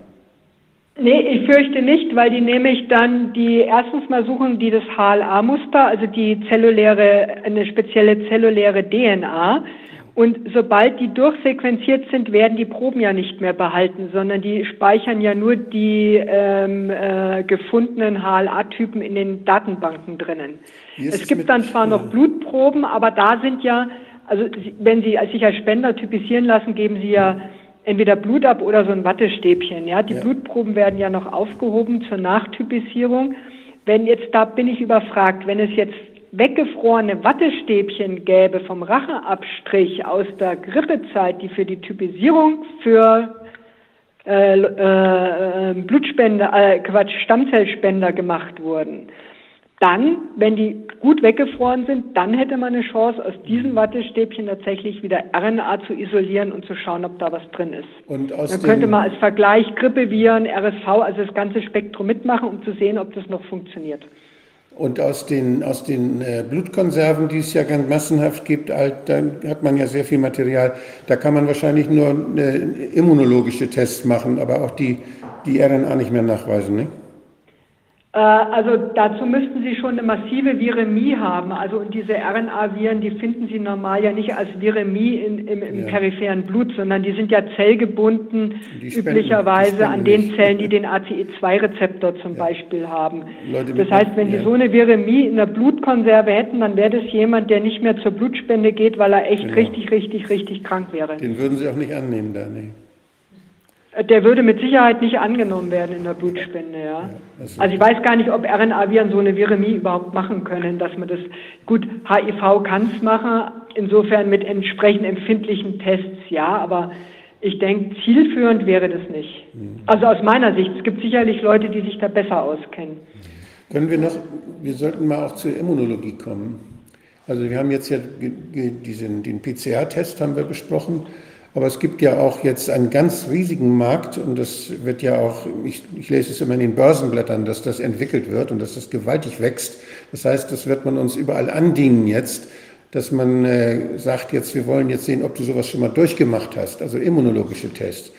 Nee, ich fürchte nicht, weil die nämlich dann die erstens mal suchen die das HLA-Muster, also die zelluläre, eine spezielle zelluläre DNA. Und sobald die durchsequenziert sind, werden die Proben ja nicht mehr behalten, sondern die speichern ja nur die ähm, äh, gefundenen HLA-Typen in den Datenbanken drinnen. Es gibt dann zwar noch Blutproben, aber da sind ja, also wenn Sie sich als Spender typisieren lassen, geben Sie ja entweder Blut ab oder so ein Wattestäbchen. Ja, die Ja. Blutproben werden ja noch aufgehoben zur Nachtypisierung. Wenn jetzt, da bin ich überfragt, wenn es jetzt weggefrorene Wattestäbchen gäbe vom Racheabstrich aus der Grippezeit, die für die Typisierung für äh, äh, Blutspender, äh, Quatsch, Stammzellspender gemacht wurden, dann, wenn die gut weggefroren sind, dann hätte man eine Chance, aus diesen Wattestäbchen tatsächlich wieder RNA zu isolieren und zu schauen, ob da was drin ist. Und aus Dann könnte man als Vergleich Grippeviren, RSV, also das ganze Spektrum mitmachen, um zu sehen, ob das noch funktioniert. Und aus den, aus den äh, Blutkonserven, die es ja ganz massenhaft gibt, da hat man ja sehr viel Material. Da kann man wahrscheinlich nur äh, immunologische Tests machen, aber auch die, die RNA nicht mehr nachweisen. Ne? Äh, Also dazu müssten Sie schon eine massive Viremie haben. Also und diese RNA-Viren, die finden Sie normal ja nicht als Viremie in, im, im Ja. peripheren Blut, sondern die sind ja zellgebunden, spenden- üblicherweise an den nicht. Zellen, die den ACE2-Rezeptor zum Beispiel haben. Leute das heißt, wenn ja. Sie so eine Viremie in der Blutkonserve hätten, dann wäre das jemand, der nicht mehr zur Blutspende geht, weil er echt Genau. richtig, richtig, richtig krank wäre. Den würden Sie auch nicht annehmen da. Ne? Der würde mit Sicherheit nicht angenommen werden in der Blutspende, ja. also- Also ich weiß gar nicht, ob RNA-Viren so eine Viremie überhaupt machen können, dass man das, gut, HIV kann es machen, insofern mit entsprechend empfindlichen Tests, ja, aber ich denke, zielführend wäre das nicht. Also aus meiner Sicht, es gibt sicherlich Leute, die sich da besser auskennen. Können wir noch, wir sollten mal auch zur Immunologie kommen. Also wir haben jetzt ja diesen, den PCR-Test haben wir besprochen, aber es gibt ja auch jetzt einen ganz riesigen Markt und das wird ja auch, ich, ich lese es immer in den Börsenblättern, dass das entwickelt wird und dass das gewaltig wächst. Das heißt, das wird man uns überall andienen jetzt, dass man äh, sagt, jetzt wir wollen jetzt sehen, ob du sowas schon mal durchgemacht hast, also immunologische Tests.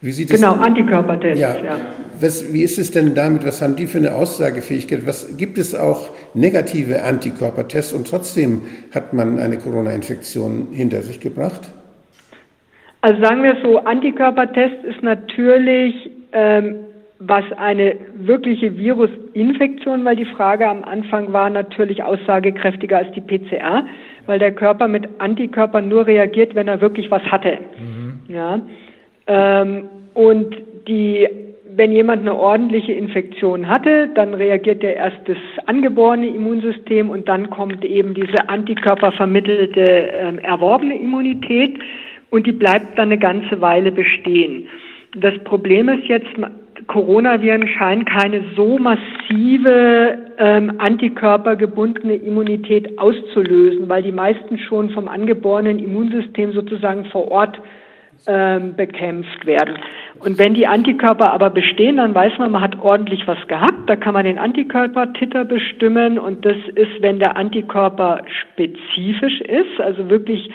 Wie sieht Genau, Antikörpertests, ja. ja. Was, wie ist es denn damit? Was haben die für eine Aussagefähigkeit? Was gibt es auch negative Antikörpertests und trotzdem hat man eine Corona-Infektion hinter sich gebracht? Also sagen wir so, Antikörpertest ist natürlich, ähm, was eine wirkliche Virusinfektion, weil die Frage am Anfang war natürlich aussagekräftiger als die PCR, weil der Körper mit Antikörpern nur reagiert, wenn er wirklich was hatte. Ja. Ähm, und die, wenn jemand eine ordentliche Infektion hatte, dann reagiert der erst das angeborene Immunsystem und dann kommt eben diese antikörpervermittelte ähm, erworbene Immunität und die bleibt dann eine ganze Weile bestehen. Das Problem ist jetzt, Coronaviren scheinen keine so massive ähm, antikörpergebundene Immunität auszulösen, weil die meisten schon vom angeborenen Immunsystem sozusagen vor Ort ähm, bekämpft werden. Und wenn die Antikörper aber bestehen, dann weiß man, man hat ordentlich was gehabt. Da kann man den Antikörpertitter bestimmen und das ist, wenn der Antikörper spezifisch ist, also wirklich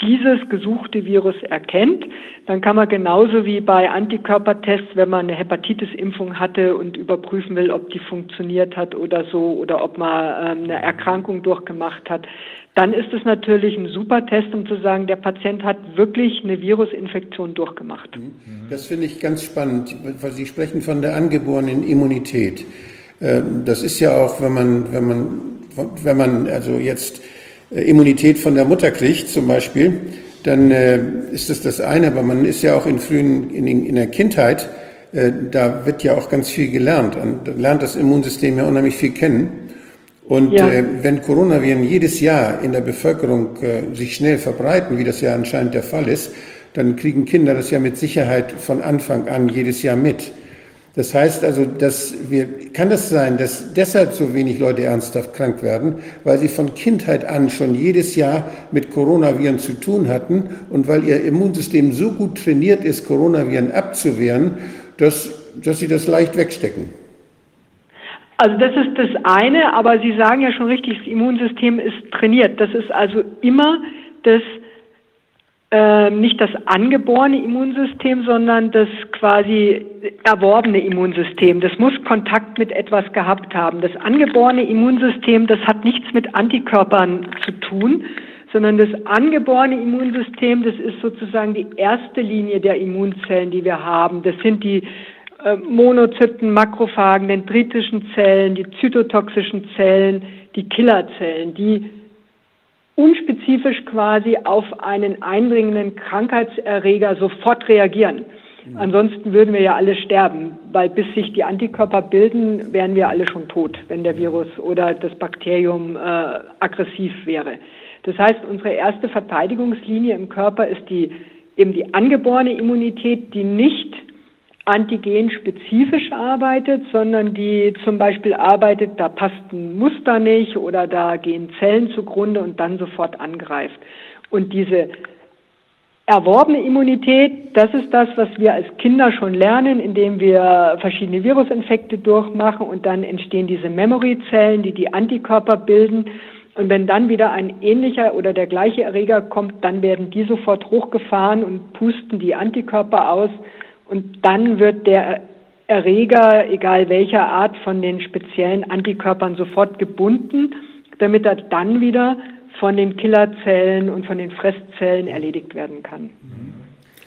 dieses gesuchte Virus erkennt, dann kann man genauso wie bei Antikörpertests, wenn man eine Hepatitis-Impfung hatte und überprüfen will, ob die funktioniert hat oder so, oder ob man ähm, eine Erkrankung durchgemacht hat, dann ist es natürlich ein super Test, um zu sagen, der Patient hat wirklich eine Virusinfektion durchgemacht. Das finde ich ganz spannend, weil Sie sprechen von der angeborenen Immunität. Ähm, das ist ja auch, wenn man, wenn man, wenn man also jetzt Immunität von der Mutter kriegt, zum Beispiel, dann äh, ist das das eine, aber man ist ja auch in frühen, in, in der Kindheit, äh, da wird ja auch ganz viel gelernt und lernt das Immunsystem ja unheimlich viel kennen. Und ja. äh, wenn Coronaviren jedes Jahr in der Bevölkerung äh, sich schnell verbreiten, wie das ja anscheinend der Fall ist, dann kriegen Kinder das ja mit Sicherheit von Anfang an jedes Jahr mit. Das heißt also, dass wir, kann das sein, dass deshalb so wenig Leute ernsthaft krank werden, weil sie von Kindheit an schon jedes Jahr mit Coronaviren zu tun hatten und weil ihr Immunsystem so gut trainiert ist, Coronaviren abzuwehren, dass, dass sie das leicht wegstecken? Also das ist das eine, aber Sie sagen ja schon richtig, das Immunsystem ist trainiert. Das ist also immer das äh, nicht das angeborene Immunsystem, sondern das quasi erworbene Immunsystem. Das muss Kontakt mit etwas gehabt haben. Das angeborene Immunsystem, das hat nichts mit Antikörpern zu tun, sondern das angeborene Immunsystem, das ist sozusagen die erste Linie der Immunzellen, die wir haben. Das sind die äh, Monozyten, Makrophagen, dendritischen Zellen, die zytotoxischen Zellen, die Killerzellen, die unspezifisch quasi auf einen eindringenden Krankheitserreger sofort reagieren. Ansonsten würden wir ja alle sterben, weil bis sich die Antikörper bilden, wären wir alle schon tot, wenn der Virus oder das Bakterium äh, aggressiv wäre. Das heißt, unsere erste Verteidigungslinie im Körper ist die eben die angeborene Immunität, die nicht antigenspezifisch arbeitet, sondern die zum Beispiel arbeitet, da passt ein Muster nicht oder da gehen Zellen zugrunde und dann sofort angreift. Und diese erworbene Immunität, das ist das, was wir als Kinder schon lernen, indem wir verschiedene Virusinfekte durchmachen und dann entstehen diese Memory-Zellen, die die Antikörper bilden. Und wenn dann wieder ein ähnlicher oder der gleiche Erreger kommt, dann werden die sofort hochgefahren und pusten die Antikörper aus und dann wird der Erreger, egal welcher Art, von den speziellen Antikörpern sofort gebunden, damit er dann wieder von den Killerzellen und von den Fresszellen erledigt werden kann.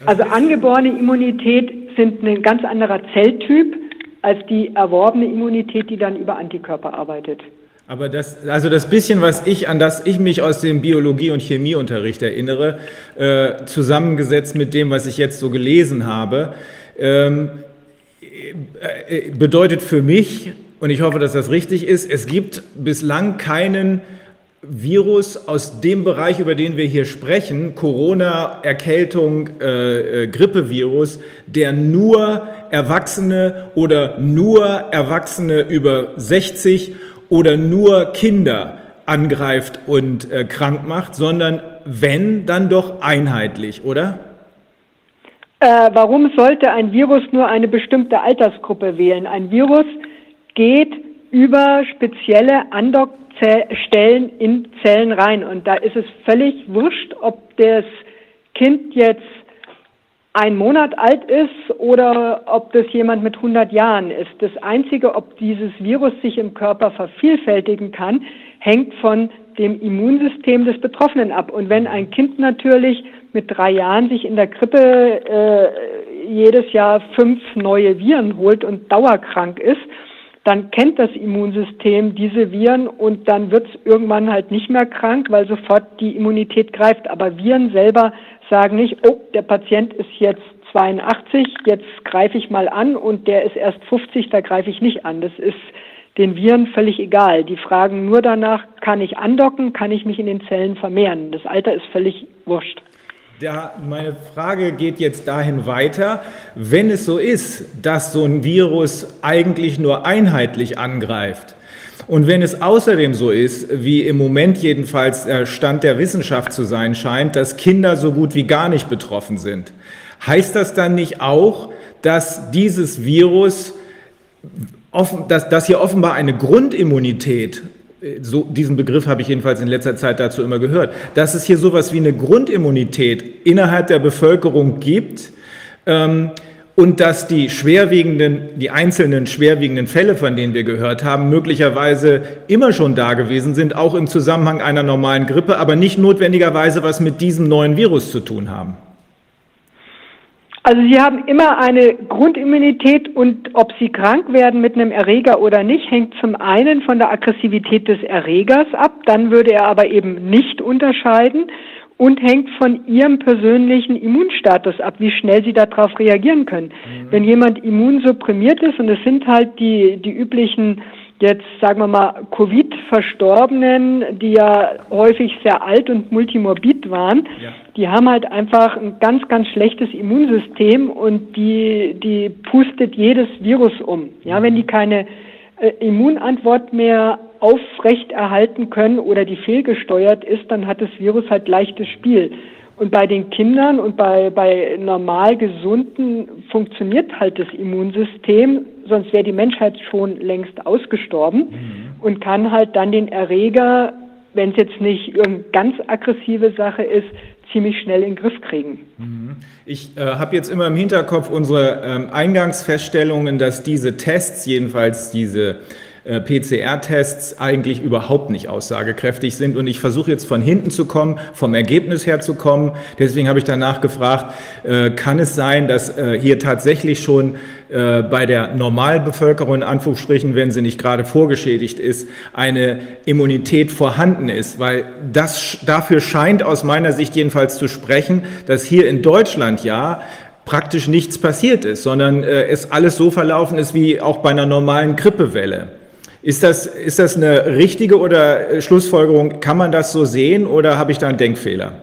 Also angeborene Immunität sind ein ganz anderer Zelltyp als die erworbene Immunität, die dann über Antikörper arbeitet. Aber das, also das bisschen, was ich, an das ich mich aus dem Biologie- und Chemieunterricht erinnere, äh, zusammengesetzt mit dem, was ich jetzt so gelesen habe, ähm, äh, bedeutet für mich, und ich hoffe, dass das richtig ist, es gibt bislang keinen Virus aus dem Bereich, über den wir hier sprechen, Corona, Erkältung, äh, äh, Grippevirus, der nur Erwachsene oder nur Erwachsene über 60 oder nur Kinder angreift und äh, krank macht, sondern wenn, dann doch einheitlich, oder? Äh, warum sollte ein Virus nur eine bestimmte Altersgruppe wählen? Ein Virus geht über spezielle Andockstellen in Zellen rein und da ist es völlig wurscht, ob das Kind jetzt ein Monat alt ist oder ob das jemand mit 100 Jahren ist. Das Einzige, ob dieses Virus sich im Körper vervielfältigen kann, hängt von dem Immunsystem des Betroffenen ab. Und wenn ein Kind natürlich mit drei Jahren sich in der Krippe äh, jedes Jahr fünf neue Viren holt und dauerkrank ist, dann kennt das Immunsystem diese Viren und dann wird es irgendwann halt nicht mehr krank, weil sofort die Immunität greift. Aber Viren selber sagen nicht, oh, der Patient ist jetzt 82, jetzt greife ich mal an und der ist erst 50, da greife ich nicht an. Das ist den Viren völlig egal. Die fragen nur danach, kann ich andocken, kann ich mich in den Zellen vermehren. Das Alter ist völlig wurscht. da, meine Frage geht jetzt dahin weiter. Wenn es so ist, dass so ein Virus eigentlich nur einheitlich angreift, und wenn es außerdem so ist, wie im Moment jedenfalls Stand der Wissenschaft zu sein scheint, dass Kinder so gut wie gar nicht betroffen sind, heißt das dann nicht auch, dass dieses Virus, dass, dass hier offenbar eine Grundimmunität so, diesen Begriff habe ich jedenfalls in letzter Zeit dazu immer gehört, dass es hier sowas wie eine Grundimmunität innerhalb der Bevölkerung gibt ähm, und dass die schwerwiegenden, die einzelnen schwerwiegenden Fälle, von denen wir gehört haben, möglicherweise immer schon da gewesen sind, auch im Zusammenhang einer normalen Grippe, aber nicht notwendigerweise was mit diesem neuen Virus zu tun haben. Also sie haben immer eine Grundimmunität und ob sie krank werden mit einem Erreger oder nicht, hängt zum einen von der Aggressivität des Erregers ab, dann würde er aber eben nicht unterscheiden und hängt von ihrem persönlichen Immunstatus ab, wie schnell sie darauf reagieren können. Mhm. Wenn jemand immunsupprimiert ist und es sind halt die, die üblichen jetzt sagen wir mal Covid-Verstorbenen, die ja häufig sehr alt und multimorbid waren, ja. die haben halt einfach ein ganz, ganz schlechtes Immunsystem und die, die pustet jedes Virus um. Ja, wenn die keine äh, Immunantwort mehr aufrechterhalten können oder die fehlgesteuert ist, dann hat das Virus halt leichtes Spiel. Und bei den Kindern und bei, bei normal gesunden funktioniert halt das Immunsystem, sonst wäre die Menschheit schon längst ausgestorben mhm. und kann halt dann den Erreger, wenn es jetzt nicht irgendeine ganz aggressive Sache ist, ziemlich schnell in den Griff kriegen. Mhm. Ich äh, habe jetzt immer im Hinterkopf unsere ähm, Eingangsfeststellungen, dass diese Tests, jedenfalls diese äh, PCR-Tests eigentlich überhaupt nicht aussagekräftig sind. Und ich versuche jetzt von hinten zu kommen, vom Ergebnis her zu kommen. Deswegen habe ich danach gefragt, äh, kann es sein, dass äh, hier tatsächlich schon bei der Normalbevölkerung, in Anführungsstrichen, wenn sie nicht gerade vorgeschädigt ist, eine Immunität vorhanden ist. Weil das dafür scheint aus meiner Sicht jedenfalls zu sprechen, dass hier in Deutschland ja praktisch nichts passiert ist, sondern es alles so verlaufen ist wie auch bei einer normalen Grippewelle. Ist das, ist das eine richtige oder äh, Schlussfolgerung? Kann man das so sehen oder habe ich da einen Denkfehler?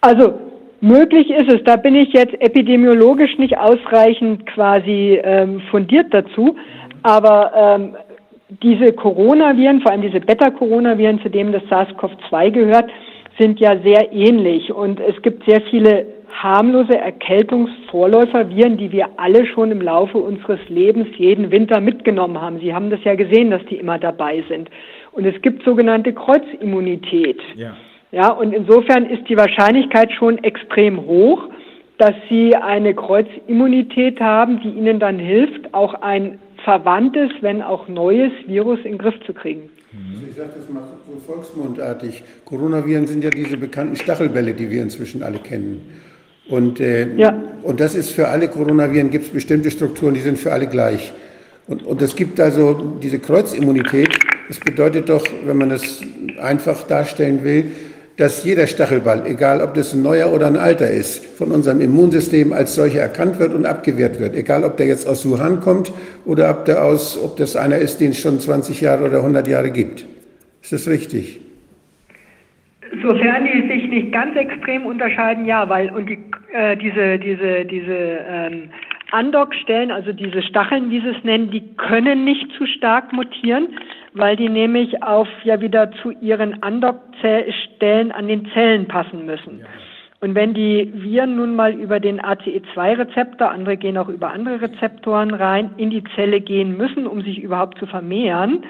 Also möglich ist es. Da bin ich jetzt epidemiologisch nicht ausreichend quasi ähm, fundiert dazu. Aber ähm, diese Coronaviren, vor allem diese Beta-Coronaviren, zu dem das SARS-CoV-2 gehört, sind ja sehr ähnlich. Und es gibt sehr viele harmlose Erkältungsvorläuferviren, die wir alle schon im Laufe unseres Lebens jeden Winter mitgenommen haben. Sie haben das ja gesehen, dass die immer dabei sind. Und es gibt sogenannte Kreuzimmunität. Ja. Ja, und insofern ist die Wahrscheinlichkeit schon extrem hoch, dass Sie eine Kreuzimmunität haben, die Ihnen dann hilft, auch ein verwandtes, wenn auch neues Virus in den Griff zu kriegen. Also ich sage das mal so volksmundartig. Coronaviren sind ja diese bekannten Stachelbälle, die wir inzwischen alle kennen. Und, äh, ja. und das ist für alle Coronaviren, gibt es bestimmte Strukturen, die sind für alle gleich. Und, und es gibt also diese Kreuzimmunität. Das bedeutet doch, wenn man das einfach darstellen will, dass jeder Stachelball, egal ob das ein neuer oder ein alter ist, von unserem Immunsystem als solcher erkannt wird und abgewehrt wird. Egal, ob der jetzt aus Wuhan kommt oder ob, der aus, ob das einer ist, den es schon 20 Jahre oder 100 Jahre gibt. Ist das richtig? Sofern die sich nicht ganz extrem unterscheiden, ja, weil und die, äh, diese diese diese ähm, Andockstellen, also diese Stacheln, wie sie es nennen, die können nicht zu stark mutieren, weil die nämlich auf ja wieder zu ihren Andockstellen an den Zellen passen müssen. Und wenn die Viren nun mal über den ACE2-Rezeptor, andere gehen auch über andere Rezeptoren rein, in die Zelle gehen müssen, um sich überhaupt zu vermehren,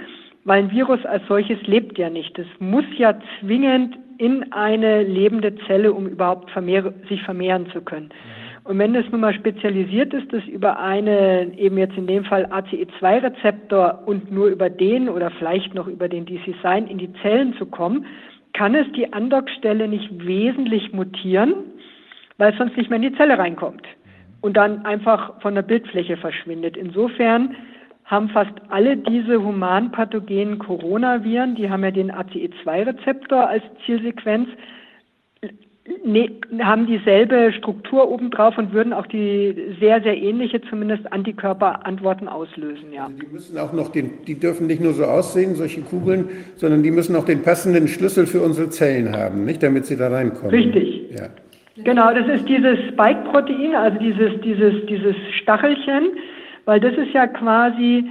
weil ein Virus als solches lebt ja nicht. Es muss ja zwingend in eine lebende Zelle, um überhaupt vermehr, sich vermehren zu können. Mhm. Und wenn es nun mal spezialisiert ist, dass über eine, eben jetzt in dem Fall ACE2-Rezeptor und nur über den oder vielleicht noch über den DC-Sign in die Zellen zu kommen, kann es die Andockstelle nicht wesentlich mutieren, weil es sonst nicht mehr in die Zelle reinkommt und dann einfach von der Bildfläche verschwindet. Insofern haben fast alle diese humanpathogenen Coronaviren, die haben ja den ACE2-Rezeptor als Zielsequenz, haben dieselbe Struktur obendrauf und würden auch die sehr, sehr ähnliche, zumindest Antikörperantworten auslösen, ja. Also die müssen auch noch den, die dürfen nicht nur so aussehen, solche Kugeln, sondern die müssen auch den passenden Schlüssel für unsere Zellen haben, nicht, damit sie da reinkommen. Richtig. Ja. Genau, das ist dieses Spike-Protein, also dieses, dieses, dieses Stachelchen, weil das ist ja quasi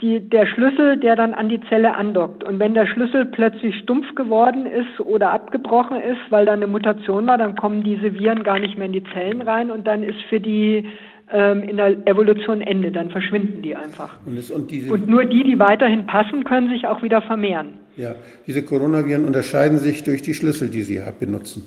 die, der Schlüssel, der dann an die Zelle andockt. Und wenn der Schlüssel plötzlich stumpf geworden ist oder abgebrochen ist, weil da eine Mutation war, dann kommen diese Viren gar nicht mehr in die Zellen rein und dann ist für die ähm, in der Evolution Ende, dann verschwinden die einfach. Und, es, und, diese, Und nur die, die weiterhin passen, können sich auch wieder vermehren. ja, diese Coronaviren unterscheiden sich durch die Schlüssel, die sie benutzen.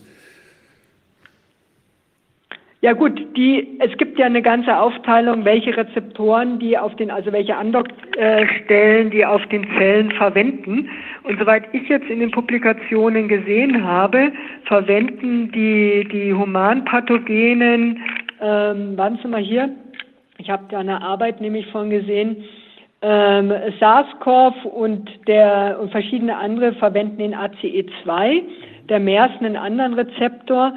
Ja gut, die, es gibt ja eine ganze Aufteilung, welche Rezeptoren die auf den, also welche Andockstellen die auf den Zellen verwenden. Und soweit ich jetzt in den Publikationen gesehen habe, verwenden die, die humanpathogenen, ähm, warten Sie mal hier, ich habe da eine Arbeit nämlich von gesehen, ähm, SARS-CoV und, der, und verschiedene andere verwenden den ACE2, der MERS einen anderen Rezeptor.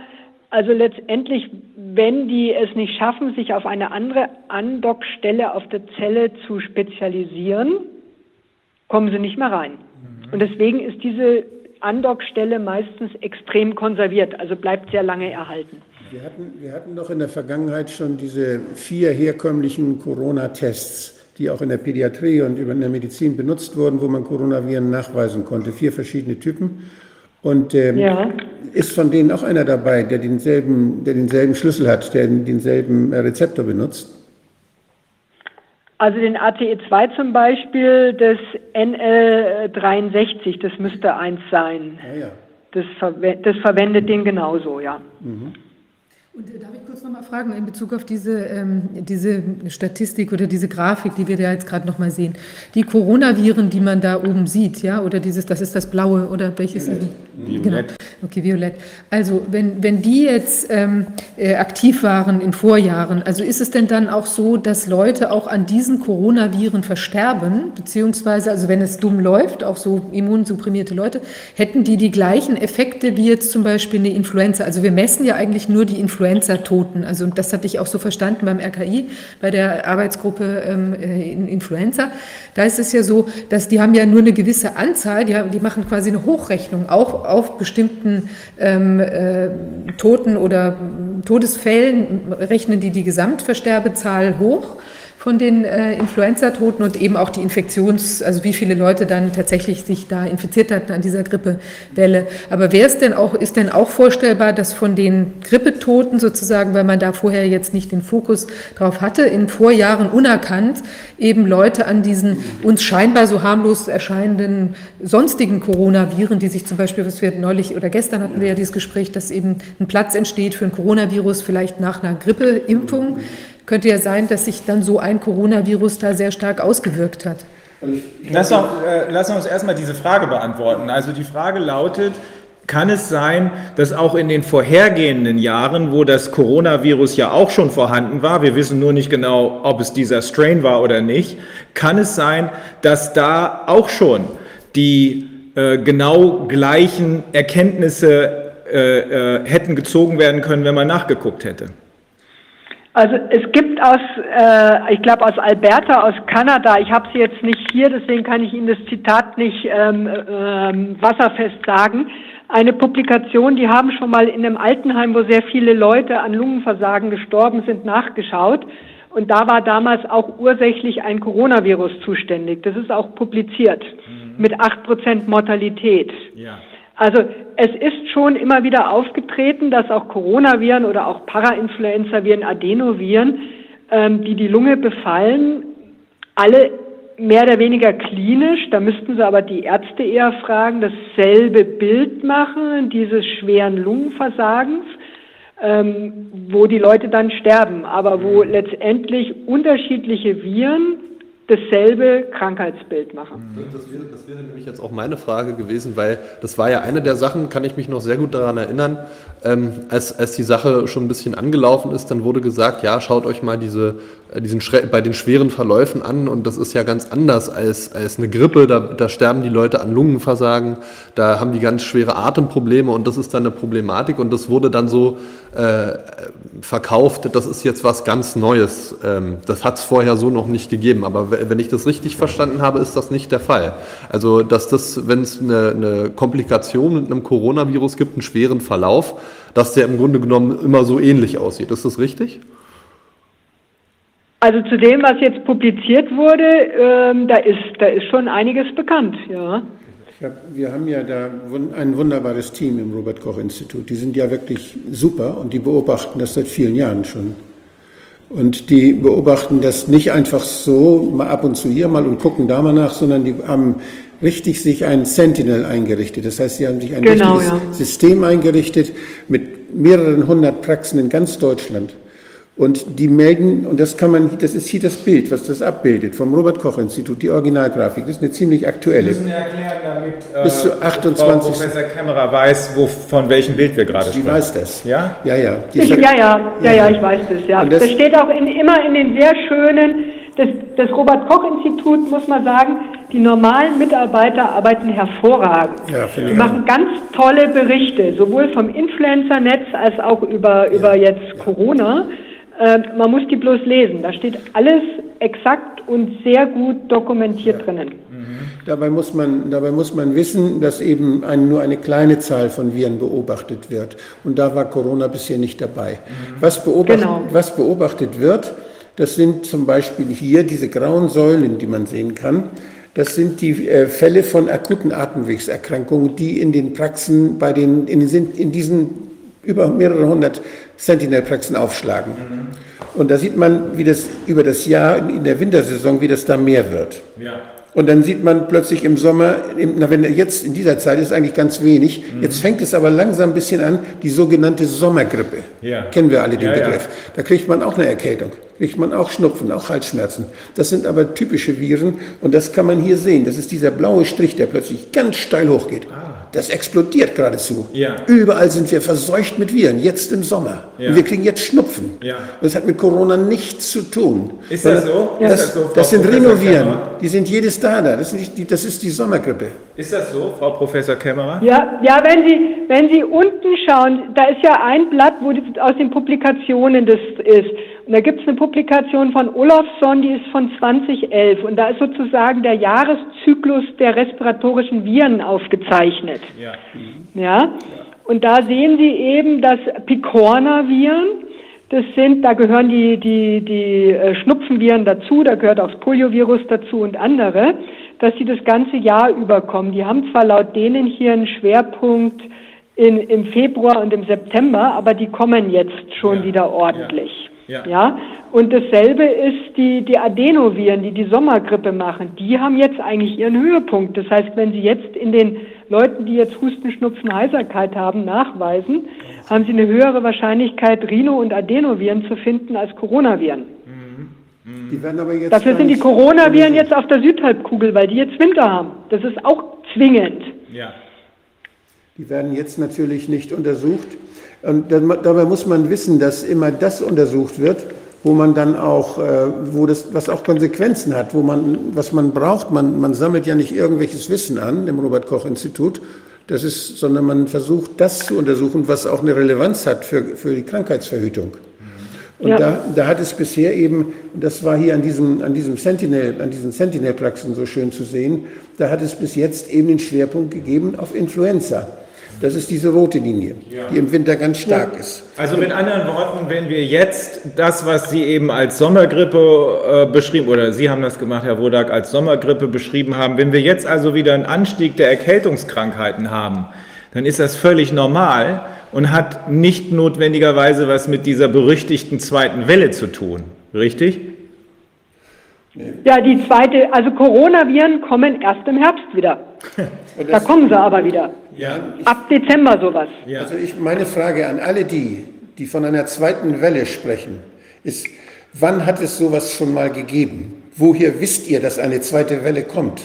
Also letztendlich, wenn die es nicht schaffen, sich auf eine andere Andockstelle auf der Zelle zu spezialisieren, kommen sie nicht mehr rein. Und deswegen ist diese Andockstelle meistens extrem konserviert, also bleibt sehr lange erhalten. Wir hatten, wir hatten doch in der Vergangenheit schon diese vier herkömmlichen Corona-Tests, die auch in der Pädiatrie und in der Medizin benutzt wurden, wo man Coronaviren nachweisen konnte. Vier verschiedene Typen. Und ähm, Ja. ist von denen auch einer dabei, der denselben, der denselben Schlüssel hat, der denselben äh, Rezeptor benutzt? Also den ATE2 zum Beispiel, das NL63, das müsste eins sein. Ah ja. Das, verwe das verwendet den genauso, ja. Und äh, darf ich kurz noch mal fragen in Bezug auf diese, ähm, diese Statistik oder diese Grafik, die wir da jetzt gerade noch mal sehen. Die Coronaviren, die man da oben sieht, ja, oder dieses, das ist das Blaue oder welches? ist es? Genau. Violett. Okay, violett. Also wenn, wenn die jetzt ähm, äh, aktiv waren in Vorjahren, also ist es denn dann auch so, dass Leute auch an diesen Coronaviren versterben, beziehungsweise, also wenn es dumm läuft, auch so immunsupprimierte Leute, hätten die die gleichen Effekte wie jetzt zum Beispiel eine Influenza? Also wir messen ja eigentlich nur die Influenza-Toten. Also und das hatte ich auch so verstanden beim RKI, bei der Arbeitsgruppe ähm, äh, in Influenza. Da ist es ja so, dass die haben ja nur eine gewisse Anzahl, die, haben, die machen quasi eine Hochrechnung auch auf bestimmten ähm, äh, Toten oder ähm, Todesfällen, rechnen die die Gesamtversterbezahl hoch von den äh, Influenza-Toten und eben auch die Infektions-, also wie viele Leute dann tatsächlich sich da infiziert hatten an dieser Grippewelle. Aber wäre es denn auch, ist denn auch vorstellbar, dass von den Grippetoten sozusagen, weil man da vorher jetzt nicht den Fokus drauf hatte, in Vorjahren unerkannt eben Leute an diesen uns scheinbar so harmlos erscheinenden sonstigen Coronaviren, die sich zum Beispiel, was wir neulich oder gestern hatten wir ja dieses Gespräch, dass eben ein Platz entsteht für ein Coronavirus vielleicht nach einer Grippeimpfung, könnte ja sein, dass sich dann so ein Coronavirus da sehr stark ausgewirkt hat. Lass, doch, äh, lass uns erstmal diese Frage beantworten. Also die Frage lautet, kann es sein, dass auch in den vorhergehenden Jahren, wo das Coronavirus ja auch schon vorhanden war, wir wissen nur nicht genau, ob es dieser Strain war oder nicht, kann es sein, dass da auch schon die äh, genau gleichen Erkenntnisse äh, äh, hätten gezogen werden können, wenn man nachgeguckt hätte? Also es gibt aus, äh, ich glaube aus Alberta, aus Kanada, ich habe sie jetzt nicht hier, deswegen kann ich Ihnen das Zitat nicht ähm, ähm, wasserfest sagen, eine Publikation, die haben schon mal in einem Altenheim, wo sehr viele Leute an Lungenversagen gestorben sind, nachgeschaut. Und da war damals auch ursächlich ein Coronavirus zuständig. Das ist auch publiziert mit 8% Mortalität. Ja. Also es ist schon immer wieder aufgetreten, dass auch Coronaviren oder auch Parainfluenza-Viren, Adenoviren, ähm, die die Lunge befallen, alle mehr oder weniger klinisch, da müssten Sie aber die Ärzte eher fragen, dasselbe Bild machen, dieses schweren Lungenversagens, ähm, wo die Leute dann sterben, aber wo letztendlich unterschiedliche Viren dasselbe Krankheitsbild machen. Das wäre, das wäre nämlich jetzt auch meine Frage gewesen, weil das war ja eine der Sachen, kann ich mich noch sehr gut daran erinnern, ähm, als, als die Sache schon ein bisschen angelaufen ist, dann wurde gesagt, ja, schaut euch mal diese äh, diesen bei den schweren Verläufen an und das ist ja ganz anders als, als eine Grippe. Da, da sterben die Leute an Lungenversagen, da haben die ganz schwere Atemprobleme und das ist dann eine Problematik und das wurde dann so äh, verkauft, das ist jetzt was ganz Neues. Ähm, das hat es vorher so noch nicht gegeben, aber wenn ich das richtig verstanden habe, ist das nicht der Fall. Also, dass das, wenn es eine, eine Komplikation mit einem Coronavirus gibt, einen schweren Verlauf, dass der im Grunde genommen immer so ähnlich aussieht. Ist das richtig? Also zu dem, was jetzt publiziert wurde, ähm, da, ist, da ist schon einiges bekannt, ja. Hab, wir haben ja da ein wunderbares Team im Robert Koch Institut. Die sind ja wirklich super und die beobachten das seit vielen Jahren schon. Und die beobachten das nicht einfach so, mal ab und zu hier mal und gucken da mal nach, sondern die haben richtig sich ein Sentinel eingerichtet. Das heißt, sie haben sich ein genau, richtiges ja. System eingerichtet mit mehreren hundert Praxen in ganz Deutschland. Und die melden, und das kann man, das ist hier das Bild, was das abbildet, vom Robert-Koch-Institut, die Originalgrafik, das ist eine ziemlich aktuelle. Sie müssen erklären, damit äh, Bis zu 28. Frau Professor Kämmerer weiß, wo, von welchem Bild wir gerade sprechen. Sie weiß das. Ja? Ja, ja. Ich, ja, ja, ja, ja, ich weiß das, ja. Das, das, steht auch in, immer in den sehr schönen, das, das Robert-Koch-Institut, muss man sagen, die normalen Mitarbeiter arbeiten hervorragend. Ja, die machen ganz tolle Berichte, sowohl vom Influencer-Netz als auch über, ja. über jetzt Corona. Äh, man muss die bloß lesen. Da steht alles exakt und sehr gut dokumentiert ja. drinnen. Mhm. Dabei muss, man, dabei muss man wissen, dass eben ein, nur eine kleine Zahl von Viren beobachtet wird. Und da war Corona bisher nicht dabei. Mhm. Was, beobacht, genau. was beobachtet wird, das sind zum Beispiel hier diese grauen Säulen, die man sehen kann. Das sind die äh, Fälle von akuten Atemwegserkrankungen, die in den Praxen, bei den, in, in diesen über mehrere hundert Sentinel-Praxen aufschlagen. Mhm. Und da sieht man, wie das über das Jahr in der Wintersaison, wie das da mehr wird. Ja. Und dann sieht man plötzlich im Sommer, na, wenn jetzt in dieser Zeit ist eigentlich ganz wenig. Mhm. Jetzt fängt es aber langsam ein bisschen an, die sogenannte Sommergrippe. Ja. Kennen wir alle den ja, Begriff. Da kriegt man auch eine Erkältung, kriegt man auch Schnupfen, auch Halsschmerzen. Das sind aber typische Viren und das kann man hier sehen. Das ist dieser blaue Strich, der plötzlich ganz steil hochgeht. Ah. Das explodiert geradezu. Ja. Überall sind wir verseucht mit Viren, jetzt im Sommer. Ja. Und wir kriegen jetzt Schnupfen. Ja. Das hat mit Corona nichts zu tun. Ist das so? Das, ist das, so, das sind Rhinoviren. Die sind jedes da da. Das ist, die, das ist die Sommergrippe. Ist das so, Frau Professor Kämmerer? Ja, ja wenn, Sie, wenn Sie unten schauen, da ist ja ein Blatt, wo das aus den Publikationen das ist. Und da gibt es eine Publikation von Olafsson, die ist von 2011. Und da ist sozusagen der Jahreszyklus der respiratorischen Viren aufgezeichnet. Ja. ja? Und da sehen Sie eben, dass Picorna-Viren, das sind, da gehören die, die, die äh, Schnupfenviren dazu, da gehört auch das Poliovirus dazu und andere, dass sie das ganze Jahr überkommen. Die haben zwar laut denen hier einen Schwerpunkt in, im Februar und im September, aber die kommen jetzt schon ja. wieder ordentlich. Ja. Ja. Und dasselbe ist die, die Adenoviren, die die Sommergrippe machen. Die haben jetzt eigentlich ihren Höhepunkt. Das heißt, wenn Sie jetzt in den Leuten, die jetzt Husten, Schnupfen, Heiserkeit haben, nachweisen, haben Sie eine höhere Wahrscheinlichkeit, Rhino- und Adenoviren zu finden als Coronaviren. Die werden aber jetzt Dafür sind die Coronaviren jetzt auf der Südhalbkugel, weil die jetzt Winter haben. Das ist auch zwingend. Ja. Die werden jetzt natürlich nicht untersucht. Und dabei muss man wissen, dass immer das untersucht wird, wo man dann auch, äh, wo das, was auch Konsequenzen hat, wo man, was man braucht. Man, man sammelt ja nicht irgendwelches Wissen an im Robert-Koch-Institut, das ist, sondern man versucht, das zu untersuchen, was auch eine Relevanz hat für, für die Krankheitsverhütung. Und ja. da, da hat es bisher eben, das war hier an diesem, an diesem Sentinel, an diesen Sentinel-Praxen so schön zu sehen, da hat es bis jetzt eben den Schwerpunkt gegeben auf Influenza. Das ist diese rote Linie, ja. die im Winter ganz stark ja. ist. Also mit anderen Worten, wenn wir jetzt das, was Sie eben als Sommergrippe äh, beschrieben, oder Sie haben das gemacht, Herr Wodak, als Sommergrippe beschrieben haben, wenn wir jetzt also wieder einen Anstieg der Erkältungskrankheiten haben, dann ist das völlig normal und hat nicht notwendigerweise was mit dieser berüchtigten zweiten Welle zu tun. Richtig? Ja, die zweite, also Coronaviren kommen erst im Herbst wieder. da kommen sie aber wieder. Ja, ich, Ab Dezember sowas. Ja. Also ich, meine Frage an alle die, die von einer zweiten Welle sprechen, ist, wann hat es sowas schon mal gegeben? Woher wisst ihr, dass eine zweite Welle kommt?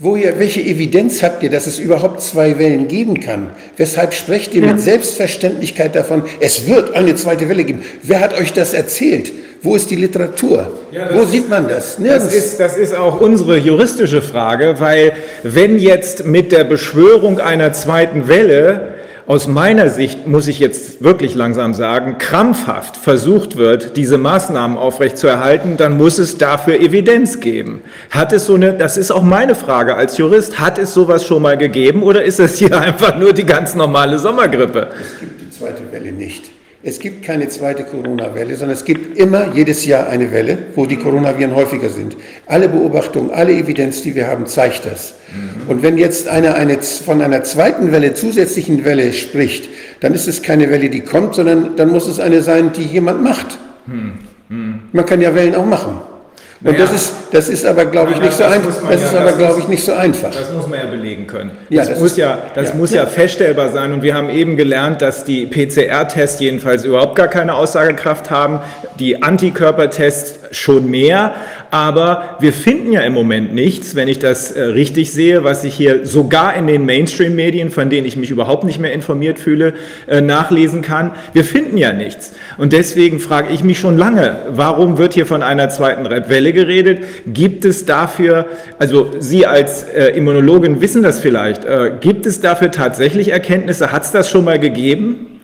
Woher, welche Evidenz habt ihr, dass es überhaupt zwei Wellen geben kann? Weshalb sprecht ihr Ja. mit Selbstverständlichkeit davon, es wird eine zweite Welle geben? Wer hat euch das erzählt? Wo ist die Literatur? Ja, das Wo ist- sieht man das? Das Nirgends. ist, das ist auch unsere juristische Frage, weil wenn jetzt mit der Beschwörung einer zweiten Welle aus meiner Sicht, muss ich jetzt wirklich langsam sagen, krampfhaft versucht wird, diese Maßnahmen aufrechtzuerhalten, dann muss es dafür Evidenz geben. Hat es so eine, das ist auch meine Frage als Jurist, hat es sowas schon mal gegeben oder ist es hier einfach nur die ganz normale Sommergrippe? Es gibt die zweite Welle nicht. Es gibt keine zweite Corona-Welle, sondern es gibt immer jedes Jahr eine Welle, wo die Coronaviren häufiger sind. Alle Beobachtungen, alle Evidenz, die wir haben, zeigt das. Und wenn jetzt einer eine, von einer zweiten Welle, zusätzlichen Welle spricht, dann ist es keine Welle, die kommt, sondern dann muss es eine sein, die jemand macht. Man kann ja Wellen auch machen. Und Naja. das ist, das ist aber, glaube ich, nicht so einfach. Das ja- ist aber, glaube muss- ich, nicht so einfach. Das muss man ja belegen können. Ja, das, das muss ist- ja, das ja. muss ja feststellbar sein. Und wir haben eben gelernt, dass die PCR-Tests jedenfalls überhaupt gar keine Aussagekraft haben, die Antikörpertests schon mehr. Aber wir finden ja im Moment nichts, wenn ich das äh, richtig sehe, was ich hier sogar in den Mainstream-Medien, von denen ich mich überhaupt nicht mehr informiert fühle, äh, nachlesen kann. Wir finden ja nichts. Und deswegen frage ich mich schon lange, warum wird hier von einer zweiten Welle geredet? Gibt es dafür, also Sie als äh, Immunologin wissen das vielleicht, äh, gibt es dafür tatsächlich Erkenntnisse? Hat es das schon mal gegeben?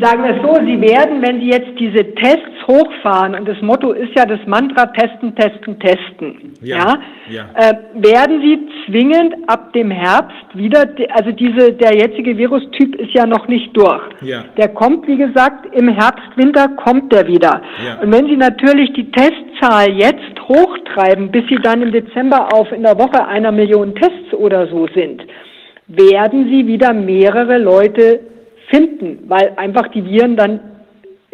Sagen wir es so, Sie werden, wenn Sie jetzt diese Tests hochfahren, und das Motto ist ja das Mantra testen, testen, testen, Ja, ja, ja. Äh, werden Sie zwingend ab dem Herbst wieder, also diese, der jetzige Virustyp ist ja noch nicht durch. Ja. Der kommt, wie gesagt, im Herbst, Winter kommt der wieder. Ja. Und wenn Sie natürlich die Testzahl jetzt hochtreiben, bis Sie dann im Dezember auf in der Woche einer Million Tests oder so sind, werden Sie wieder mehrere Leute finden, weil einfach die Viren dann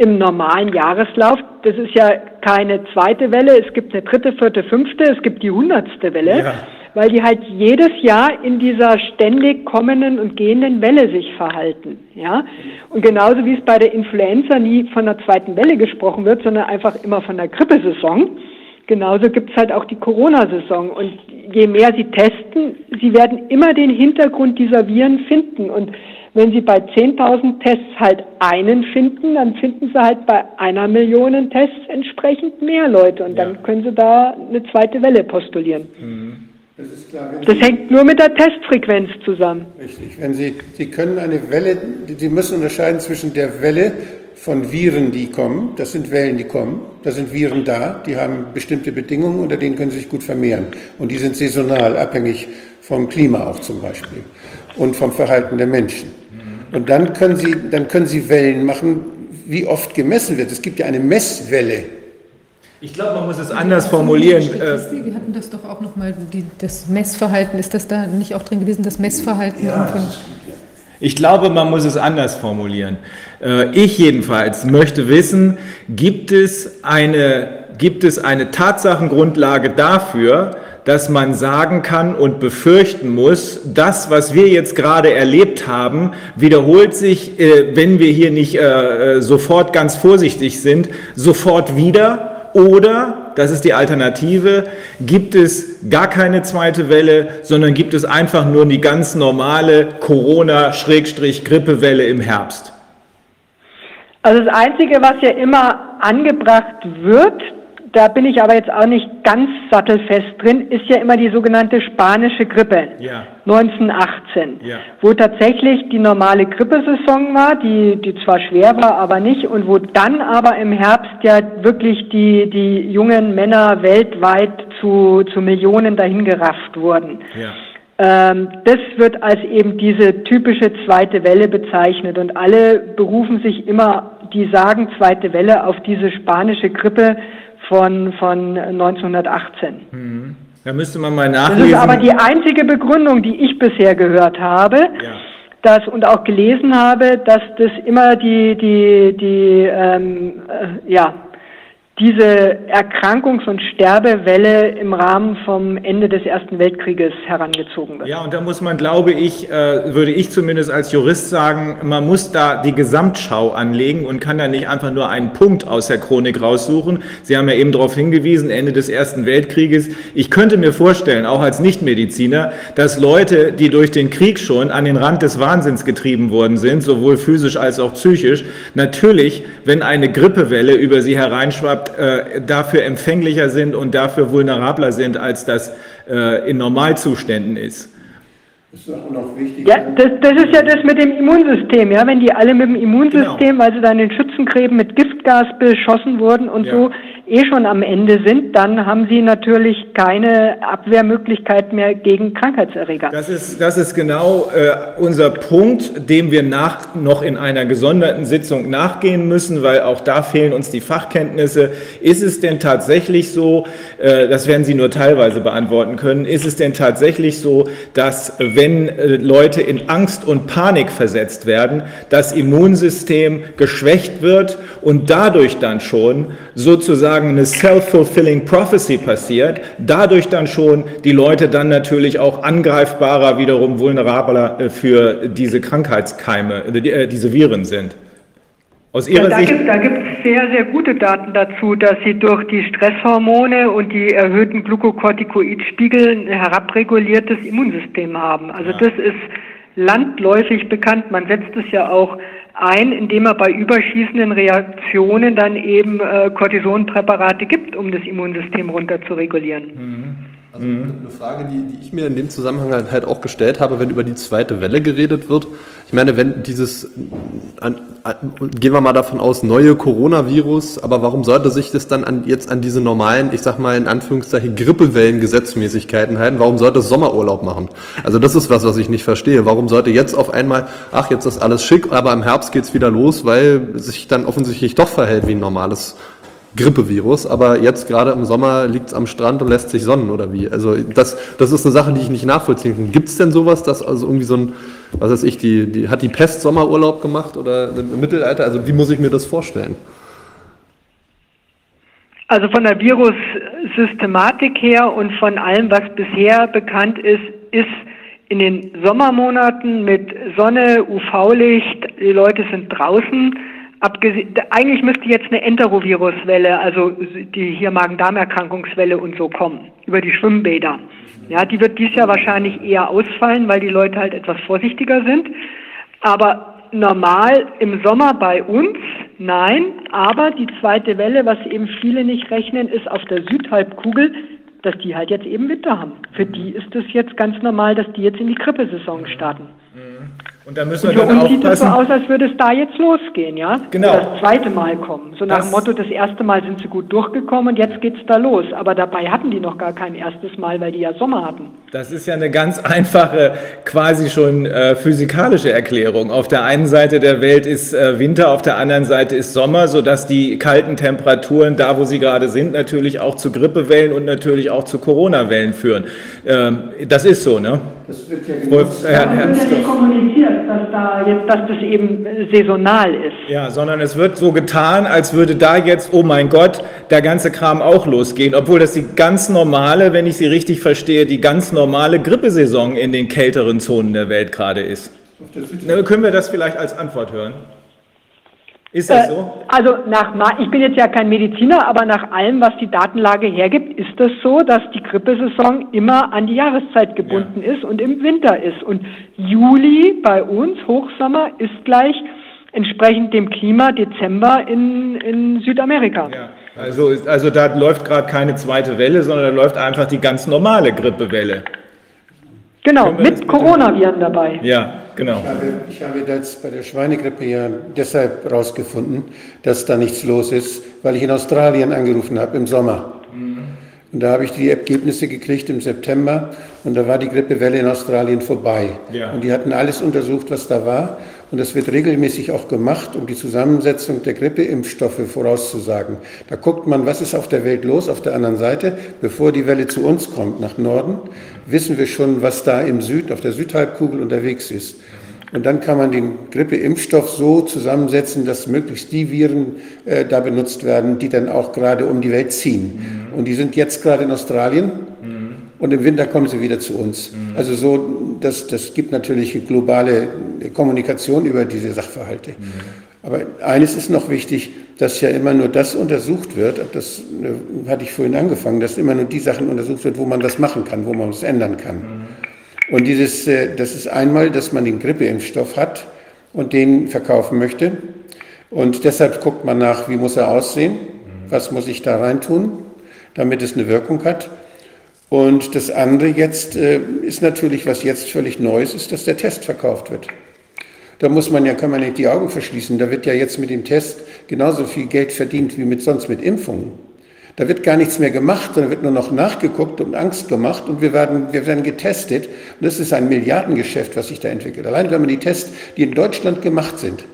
im normalen Jahreslauf, das ist ja keine zweite Welle, es gibt eine dritte, vierte, fünfte, es gibt die hundertste Welle, Ja. weil die halt jedes Jahr in dieser ständig kommenden und gehenden Welle sich verhalten, ja. Und genauso wie es bei der Influenza nie von der zweiten Welle gesprochen wird, sondern einfach immer von der Grippesaison, genauso gibt es halt auch die Corona-Saison. Und je mehr sie testen, sie werden immer den Hintergrund dieser Viren finden. Und wenn sie bei 10.000 Tests halt einen finden, dann finden sie halt bei einer Million Tests entsprechend mehr Leute. Und dann Ja. können sie da eine zweite Welle postulieren. Das klar. Wenn Das Sie- hängt nur mit der Testfrequenz zusammen. Richtig. Wenn Sie, Sie können eine Welle, Sie müssen unterscheiden zwischen der Welle von Viren, die kommen, das sind Wellen, die kommen, da sind Viren da, die haben bestimmte Bedingungen, unter denen können sie sich gut vermehren. Und die sind saisonal, abhängig vom Klima auch zum Beispiel und vom Verhalten der Menschen. Und dann können Sie, dann können Sie Wellen machen, wie oft gemessen wird. Es gibt ja eine Messwelle. Ich glaube, man muss es anders formulieren. Äh, Wir hatten das doch auch nochmal, das Messverhalten, ist das da nicht auch drin gewesen, das Messverhalten? von, Ich glaube, man muss es anders formulieren. Äh, Ich jedenfalls möchte wissen, gibt es eine, gibt es eine Tatsachengrundlage dafür, dass man sagen kann und befürchten muss, das, was wir jetzt gerade erlebt haben, wiederholt sich, äh, wenn wir hier nicht äh, äh, sofort ganz vorsichtig sind, sofort wieder? Oder, das ist die Alternative, gibt es gar keine zweite Welle, sondern gibt es einfach nur die ganz normale Corona-Grippewelle im Herbst? Also das Einzige, was ja immer angebracht wird, da bin ich aber jetzt auch nicht ganz sattelfest drin, ist ja immer die sogenannte spanische Grippe. Ja. 1918, Ja. wo tatsächlich die normale Grippesaison war, die, die zwar schwer war, aber nicht, und wo dann aber im Herbst ja wirklich die, die jungen Männer weltweit zu, zu Millionen dahin gerafft wurden. Ja. Ähm, das wird als eben diese typische zweite Welle bezeichnet und alle berufen sich immer, die sagen zweite Welle, auf diese spanische Grippe von, von 1918. Da müsste man mal Das ist nachlesen. aber die einzige Begründung, die ich bisher gehört habe. Ja. Das, und auch gelesen habe, dass das immer die, die, die, ähm, äh, ja, diese Erkrankungs- und Sterbewelle im Rahmen vom Ende des Ersten Weltkrieges herangezogen wird. Ja, und da muss man, glaube ich, äh, würde ich zumindest als Jurist sagen, man muss da die Gesamtschau anlegen und kann da nicht einfach nur einen Punkt aus der Chronik raussuchen. Sie haben ja eben darauf hingewiesen, Ende des Ersten Weltkrieges. Ich könnte mir vorstellen, auch als Nichtmediziner, dass Leute, die durch den Krieg schon an den Rand des Wahnsinns getrieben worden sind, sowohl physisch als auch psychisch, natürlich, wenn eine Grippewelle über sie hereinschwappt, äh, dafür empfänglicher sind und dafür vulnerabler sind, als das äh, in Normalzuständen ist. Das ist auch noch wichtig. Ja, das, das, ist ja das mit dem Immunsystem, ja. Wenn die alle mit dem Immunsystem, genau. weil sie dann in Schützengräben mit Giftgas beschossen wurden und ja. so, eh schon am Ende sind, dann haben sie natürlich keine Abwehrmöglichkeit mehr gegen Krankheitserreger. Das ist, das ist genau äh, unser Punkt, dem wir nach, noch in einer gesonderten Sitzung nachgehen müssen, weil auch da fehlen uns die Fachkenntnisse. Ist es denn tatsächlich so, äh, das werden Sie nur teilweise beantworten können, ist es denn tatsächlich so, dass wenn äh, Leute in Angst und Panik versetzt werden, das Immunsystem geschwächt wird und dadurch dann schon sozusagen sozusagen eine self-fulfilling prophecy passiert, dadurch dann schon die Leute dann natürlich auch angreifbarer, wiederum vulnerabler äh, für diese Krankheitskeime, äh, äh, diese Viren sind. Aus Ihrer ja, da Sicht? Gibt, da gibt es sehr, sehr gute Daten dazu, dass Sie durch die Stresshormone und die erhöhten Glukokortikoidspiegel ein herabreguliertes Immunsystem haben. Also ja. das ist landläufig bekannt. Man setzt es ja auch ein, indem er bei überschießenden Reaktionen dann eben äh, Cortisonpräparate gibt, um das Immunsystem runter zu regulieren. Mhm. Also eine Frage, die, die ich mir in dem Zusammenhang halt auch gestellt habe, wenn über die zweite Welle geredet wird. Ich meine, wenn dieses, an, an, gehen wir mal davon aus, neue Coronavirus, aber warum sollte sich das dann an, jetzt an diese normalen, ich sag mal in Anführungszeichen, Grippewellen-Gesetzmäßigkeiten halten? Warum sollte es Sommerurlaub machen? Also das ist was, was ich nicht verstehe. Warum sollte jetzt auf einmal, ach, jetzt ist alles schick, aber im Herbst geht's wieder los, weil sich dann offensichtlich doch verhält wie ein normales Grippevirus, aber jetzt gerade im Sommer liegt es am Strand und lässt sich sonnen oder wie? Also das, das ist eine Sache, die ich nicht nachvollziehen kann. Gibt es denn sowas, dass also irgendwie so ein, was weiß ich, die, die hat die Pest Sommerurlaub gemacht oder im Mittelalter? Also wie muss ich mir das vorstellen? Also von der Virussystematik her und von allem, was bisher bekannt ist, ist in den Sommermonaten mit Sonne, UV-Licht, die Leute sind draußen, Eigentlich müsste jetzt eine Enteroviruswelle, also die hier Magen-Darm-Erkrankungswelle und so kommen, über die Schwimmbäder. Ja, die wird dies Jahr wahrscheinlich eher ausfallen, weil die Leute halt etwas vorsichtiger sind. Aber normal im Sommer bei uns, nein. Aber die zweite Welle, was eben viele nicht rechnen, ist auf der Südhalbkugel, dass die halt jetzt eben Winter haben. Für die ist es jetzt ganz normal, dass die jetzt in die Grippesaison starten. Und da müssen wir dann aufpassen. sieht es so aus, als würde es da jetzt losgehen, ja? Genau. das zweite Mal kommen. So nach das dem Motto, das erste Mal sind sie gut durchgekommen und jetzt geht es da los. Aber dabei hatten die noch gar kein erstes Mal, weil die ja Sommer hatten. Das ist ja eine ganz einfache, quasi schon äh, physikalische Erklärung. Auf der einen Seite der Welt ist äh, Winter, auf der anderen Seite ist Sommer, sodass die kalten Temperaturen da, wo sie gerade sind, natürlich auch zu Grippewellen und natürlich auch zu Corona-Wellen führen. Ähm, das ist so, ne? Das wird ja, Wolf, äh, ja kommuniziert dass, da jetzt, dass das eben saisonal ist. Ja, sondern es wird so getan, als würde da jetzt, oh mein Gott, der ganze Kram auch losgehen, obwohl das die ganz normale, wenn ich Sie richtig verstehe, die ganz normale Grippesaison in den kälteren Zonen der Welt gerade ist. Na, können wir das vielleicht als Antwort hören? Ist das äh, so? Also nach, ich bin jetzt ja kein Mediziner, aber nach allem, was die Datenlage hergibt, ist das so, dass die Grippesaison immer an die Jahreszeit gebunden ja. ist und im Winter ist. Und Juli bei uns, Hochsommer, ist gleich entsprechend dem Klima Dezember in, in Südamerika. Ja. Also, also da läuft gerade keine zweite Welle, sondern da läuft einfach die ganz normale Grippewelle. Genau, mit Coronaviren dabei. Ja, genau. Ich habe, ich habe das bei der Schweinegrippe ja deshalb herausgefunden, dass da nichts los ist, weil ich in Australien angerufen habe im Sommer. Mhm. Und da habe ich die Ergebnisse gekriegt im September und da war die Grippewelle in Australien vorbei. Ja. Und die hatten alles untersucht, was da war. Und das wird regelmäßig auch gemacht, um die Zusammensetzung der Grippeimpfstoffe vorauszusagen. Da guckt man, was ist auf der Welt los, auf der anderen Seite. Bevor die Welle zu uns kommt, nach Norden, wissen wir schon, was da im Süd, auf der Südhalbkugel unterwegs ist. Und dann kann man den Grippeimpfstoff so zusammensetzen, dass möglichst die Viren äh, da benutzt werden, die dann auch gerade um die Welt ziehen. Mhm. Und die sind jetzt gerade in Australien mhm. und im Winter kommen sie wieder zu uns. Mhm. Also so, das, das gibt natürlich globale Kommunikation über diese Sachverhalte. Mhm. Aber eines ist noch wichtig, dass ja immer nur das untersucht wird, das äh, hatte ich vorhin angefangen, dass immer nur die Sachen untersucht wird, wo man was machen kann, wo man was ändern kann. Mhm. Und dieses, äh, das ist einmal, dass man den Grippeimpfstoff hat und den verkaufen möchte. Und deshalb guckt man nach, wie muss er aussehen, was muss ich da reintun, damit es eine Wirkung hat. Und das andere jetzt äh, ist natürlich, was jetzt völlig Neues ist, dass der Test verkauft wird. Da muss man ja, kann man nicht die Augen verschließen. Da wird ja jetzt mit dem Test genauso viel Geld verdient wie mit sonst mit Impfungen. Da wird gar nichts mehr gemacht, sondern wird nur noch nachgeguckt und Angst gemacht und wir werden, wir werden getestet. Und das ist ein Milliardengeschäft, was sich da entwickelt. Allein wenn man die Tests, die in Deutschland gemacht sind,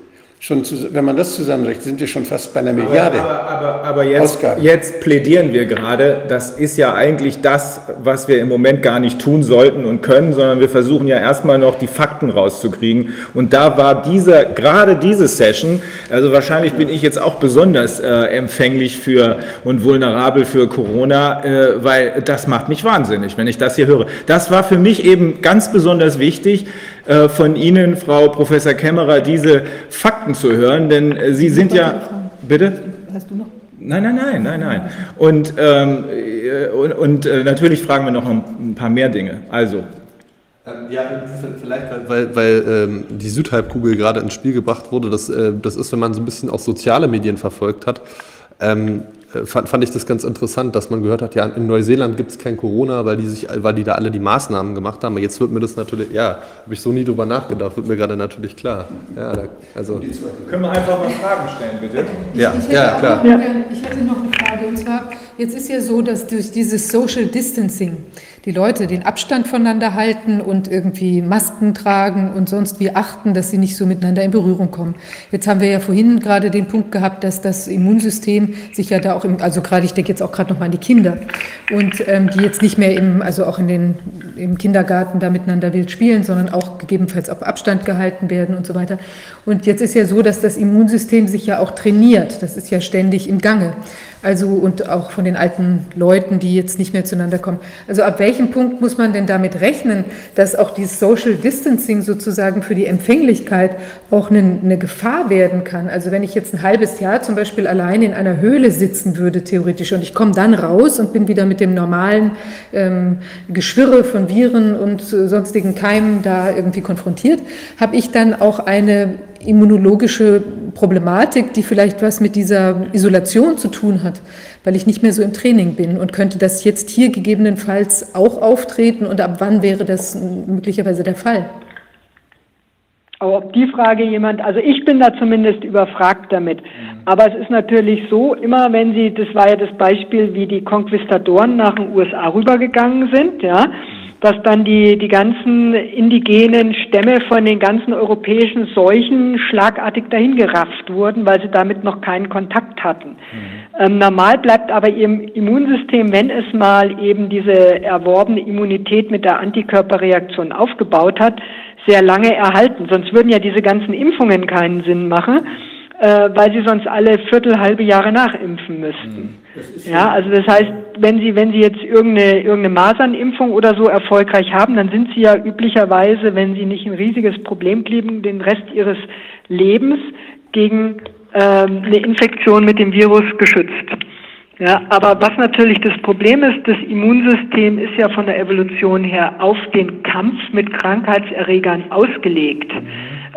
Schon wenn man das zusammenrechnet, sind wir schon fast bei einer Milliarde. Aber, aber, aber jetzt, jetzt, plädieren wir gerade, das ist ja eigentlich das, was wir im Moment gar nicht tun sollten und können, sondern wir versuchen ja erstmal noch die Fakten rauszukriegen. Und da war dieser, gerade diese Session, also wahrscheinlich bin ich jetzt auch besonders äh, empfänglich für und vulnerabel für Corona, äh, weil das macht mich wahnsinnig, wenn ich das hier höre. Das war für mich eben ganz besonders wichtig, äh, von Ihnen, Frau Professor Kämmerer, diese Fakten zu hören, denn äh, Sie sind ja. Bitte? Hast du noch? Nein, nein, nein, nein, nein. Und, ähm, äh, und, und äh, natürlich fragen wir noch ein paar mehr Dinge. Also. Ähm, ja, vielleicht, weil, weil ähm, die Südhalbkugel gerade ins Spiel gebracht wurde. Das, äh, das ist, wenn man so ein bisschen auch soziale Medien verfolgt hat. Ähm, äh, fand, fand ich das ganz interessant, dass man gehört hat, ja, in Neuseeland gibt es kein Corona, weil die, sich, weil die da alle die Maßnahmen gemacht haben. Aber jetzt wird mir das natürlich, ja, habe ich so nie drüber nachgedacht, wird mir gerade natürlich klar. Ja, da, also. Können wir einfach mal Fragen stellen, bitte? Ja, ja klar. Noch, ich hätte noch eine Frage, und zwar, jetzt ist ja so, dass durch dieses Social Distancing, die Leute den Abstand voneinander halten und irgendwie Masken tragen und sonst wie achten, dass sie nicht so miteinander in Berührung kommen. Jetzt haben wir ja vorhin gerade den Punkt gehabt, dass das Immunsystem sich ja da auch im, also gerade, ich denke jetzt auch gerade noch mal an die Kinder und ähm, die jetzt nicht mehr im, also auch in den, im Kindergarten da miteinander wild spielen, sondern auch gegebenenfalls auf Abstand gehalten werden und so weiter. Und jetzt ist ja so, dass das Immunsystem sich ja auch trainiert. Das ist ja ständig im Gange. Also und auch von den alten Leuten, die jetzt nicht mehr zueinander kommen. Also ab welchem Punkt muss man denn damit rechnen, dass auch dieses Social Distancing sozusagen für die Empfänglichkeit auch eine, eine Gefahr werden kann? Also wenn ich jetzt ein halbes Jahr zum Beispiel allein in einer Höhle sitzen würde, theoretisch, und ich komme dann raus und bin wieder mit dem normalen ähm, Geschwirre von Viren und sonstigen Keimen da irgendwie konfrontiert, habe ich dann auch eine immunologische Problematik, die vielleicht was mit dieser Isolation zu tun hat, weil ich nicht mehr so im Training bin und könnte das jetzt hier gegebenenfalls auch auftreten und ab wann wäre das möglicherweise der Fall? Aber ob die Frage jemand, also ich bin da zumindest überfragt damit. Aber es ist natürlich so, immer wenn Sie, das war ja das Beispiel, wie die Konquistadoren nach den USA rübergegangen sind, ja, dass dann die, die ganzen indigenen Stämme von den ganzen europäischen Seuchen schlagartig dahingerafft wurden, weil sie damit noch keinen Kontakt hatten. Mhm. Ähm, normal bleibt aber ihr Immunsystem, wenn es mal eben diese erworbene Immunität mit der Antikörperreaktion aufgebaut hat, sehr lange erhalten. Sonst würden ja diese ganzen Impfungen keinen Sinn machen äh, weil sie sonst alle Viertel, halbe Jahre nachimpfen müssten. Mhm. Ja, also das heißt, wenn Sie, wenn Sie jetzt irgendeine, irgendeine Masernimpfung oder so erfolgreich haben, dann sind Sie ja üblicherweise, wenn Sie nicht ein riesiges Problem kriegen, den Rest Ihres Lebens gegen ähm, eine Infektion mit dem Virus geschützt. Ja, aber was natürlich das Problem ist, das Immunsystem ist ja von der Evolution her auf den Kampf mit Krankheitserregern ausgelegt. Mhm.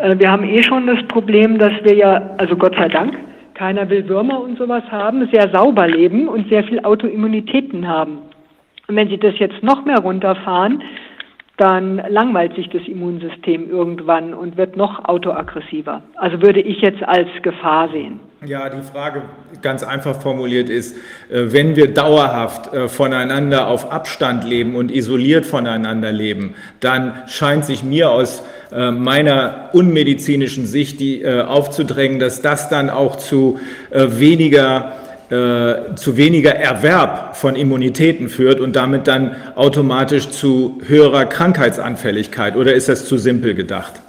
Äh, wir haben eh schon das Problem, dass wir ja, also Gott sei Dank, keiner will Würmer und sowas haben, sehr sauber leben und sehr viel Autoimmunitäten haben. Und wenn Sie das jetzt noch mehr runterfahren, dann langweilt sich das Immunsystem irgendwann und wird noch autoaggressiver. Also würde ich jetzt als Gefahr sehen. Ja, die Frage ganz einfach formuliert ist, äh, wenn wir dauerhaft äh, voneinander auf Abstand leben und isoliert voneinander leben, dann scheint sich mir aus äh, meiner unmedizinischen Sicht die aufzudrängen, dass das dann auch zu weniger zu weniger Erwerb von Immunitäten führt und damit dann automatisch zu höherer Krankheitsanfälligkeit. Oder ist das zu simpel gedacht?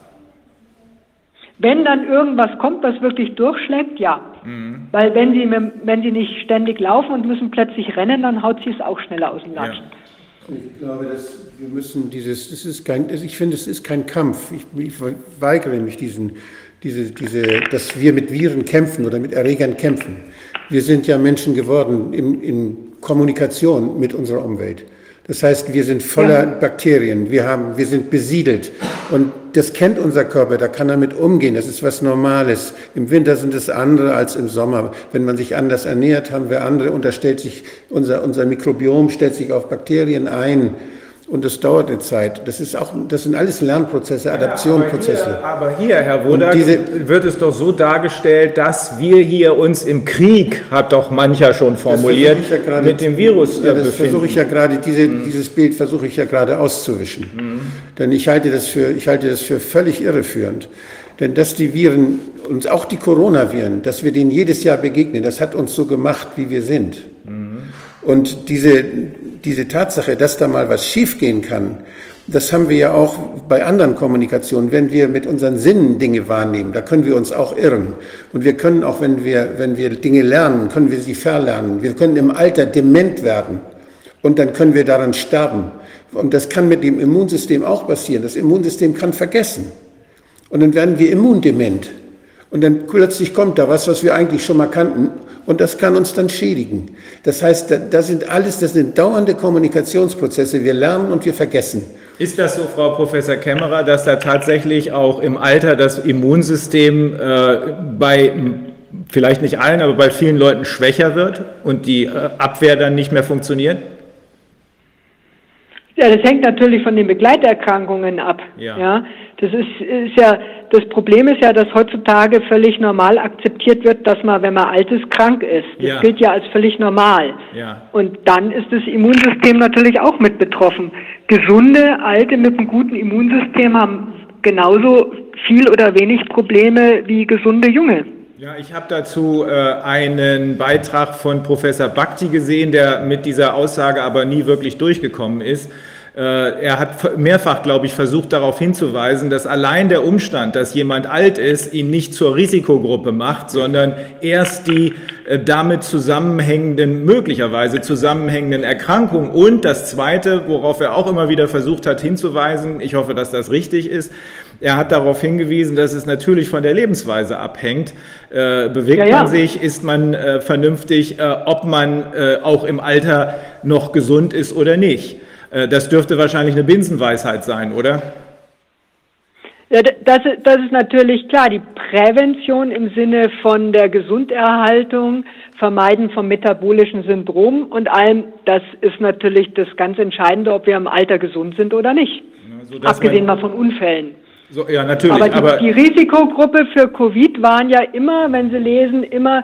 Wenn dann irgendwas kommt, was wirklich durchschlägt, ja. Mhm. Weil wenn sie, wenn sie nicht ständig laufen und müssen plötzlich rennen, dann haut sie es auch schneller aus dem Latschen. Ja. Ich glaube, dass wir müssen dieses, das ist kein, ich finde, es ist kein Kampf. Ich, ich weigere mich diesen, diese, diese, dass wir mit Viren kämpfen oder mit Erregern kämpfen. Wir sind ja Menschen geworden in, in Kommunikation mit unserer Umwelt. Das heißt, wir sind voller ja. Bakterien, wir, haben, wir sind besiedelt und das kennt unser Körper, da kann er mit umgehen, das ist was Normales. Im Winter sind es andere als im Sommer. Wenn man sich anders ernährt, haben wir andere und da stellt sich unser, unser Mikrobiom stellt sich auf Bakterien ein. Und das dauert eine Zeit. Das, ist auch, das sind alles Lernprozesse, Adaptionprozesse. Ja, aber, aber, hier, Herr Wodak, wird es doch so dargestellt, dass wir hier uns im Krieg, hat doch mancher schon formuliert, ja grade, mit dem Virus ja, das versuche ich ja gerade, diese, mhm. dieses Bild versuche ich ja gerade auszuwischen. Mhm. Denn ich halte, das für, ich halte das für völlig irreführend. Denn dass die Viren, und auch die Coronaviren, dass wir denen jedes Jahr begegnen, das hat uns so gemacht, wie wir sind. Mhm. Und diese, diese Tatsache, dass da mal was schiefgehen kann, das haben wir ja auch bei anderen Kommunikationen, wenn wir mit unseren Sinnen Dinge wahrnehmen, da können wir uns auch irren. Und wir können auch, wenn wir, wenn wir Dinge lernen, können wir sie verlernen. Wir können im Alter dement werden und dann können wir daran sterben. Und das kann mit dem Immunsystem auch passieren. Das Immunsystem kann vergessen. Und dann werden wir immundement. Und dann plötzlich kommt da was, was wir eigentlich schon mal kannten und das kann uns dann schädigen. Das heißt, das sind alles, das sind dauernde Kommunikationsprozesse. Wir lernen und wir vergessen. Ist das so, Frau Professor Kämmerer, dass da tatsächlich auch im Alter das Immunsystem äh, bei vielleicht nicht allen, aber bei vielen Leuten schwächer wird und die äh, Abwehr dann nicht mehr funktioniert? Ja, das hängt natürlich von den Begleiterkrankungen ab. Ja. ja. Das ist, ist ja, das Problem ist ja, dass heutzutage völlig normal akzeptiert wird, dass man, wenn man alt ist, krank ist. Das ja. gilt ja als völlig normal. Ja. Und dann ist das Immunsystem natürlich auch mit betroffen. Gesunde, alte mit einem guten Immunsystem haben genauso viel oder wenig Probleme wie gesunde Junge. Ja, ich habe dazu äh, einen Beitrag von Professor Bhakti gesehen, der mit dieser Aussage aber nie wirklich durchgekommen ist. Äh, er hat mehrfach, glaube ich, versucht darauf hinzuweisen, dass allein der Umstand, dass jemand alt ist, ihn nicht zur Risikogruppe macht, sondern erst die äh, damit zusammenhängenden, möglicherweise zusammenhängenden Erkrankungen. Und das Zweite, worauf er auch immer wieder versucht hat hinzuweisen, ich hoffe, dass das richtig ist, er hat darauf hingewiesen, dass es natürlich von der Lebensweise abhängt. Äh, bewegt ja, ja. man sich, ist man äh, vernünftig, äh, ob man äh, auch im Alter noch gesund ist oder nicht. Äh, das dürfte wahrscheinlich eine Binsenweisheit sein, oder? Ja, das, das ist natürlich klar. Die Prävention im Sinne von der Gesunderhaltung, Vermeiden von metabolischen Syndromen und allem, das ist natürlich das ganz Entscheidende, ob wir im Alter gesund sind oder nicht. Also, Abgesehen mal von Unfällen. So, ja, natürlich. Aber die, aber die Risikogruppe für Covid waren ja immer, wenn Sie lesen, immer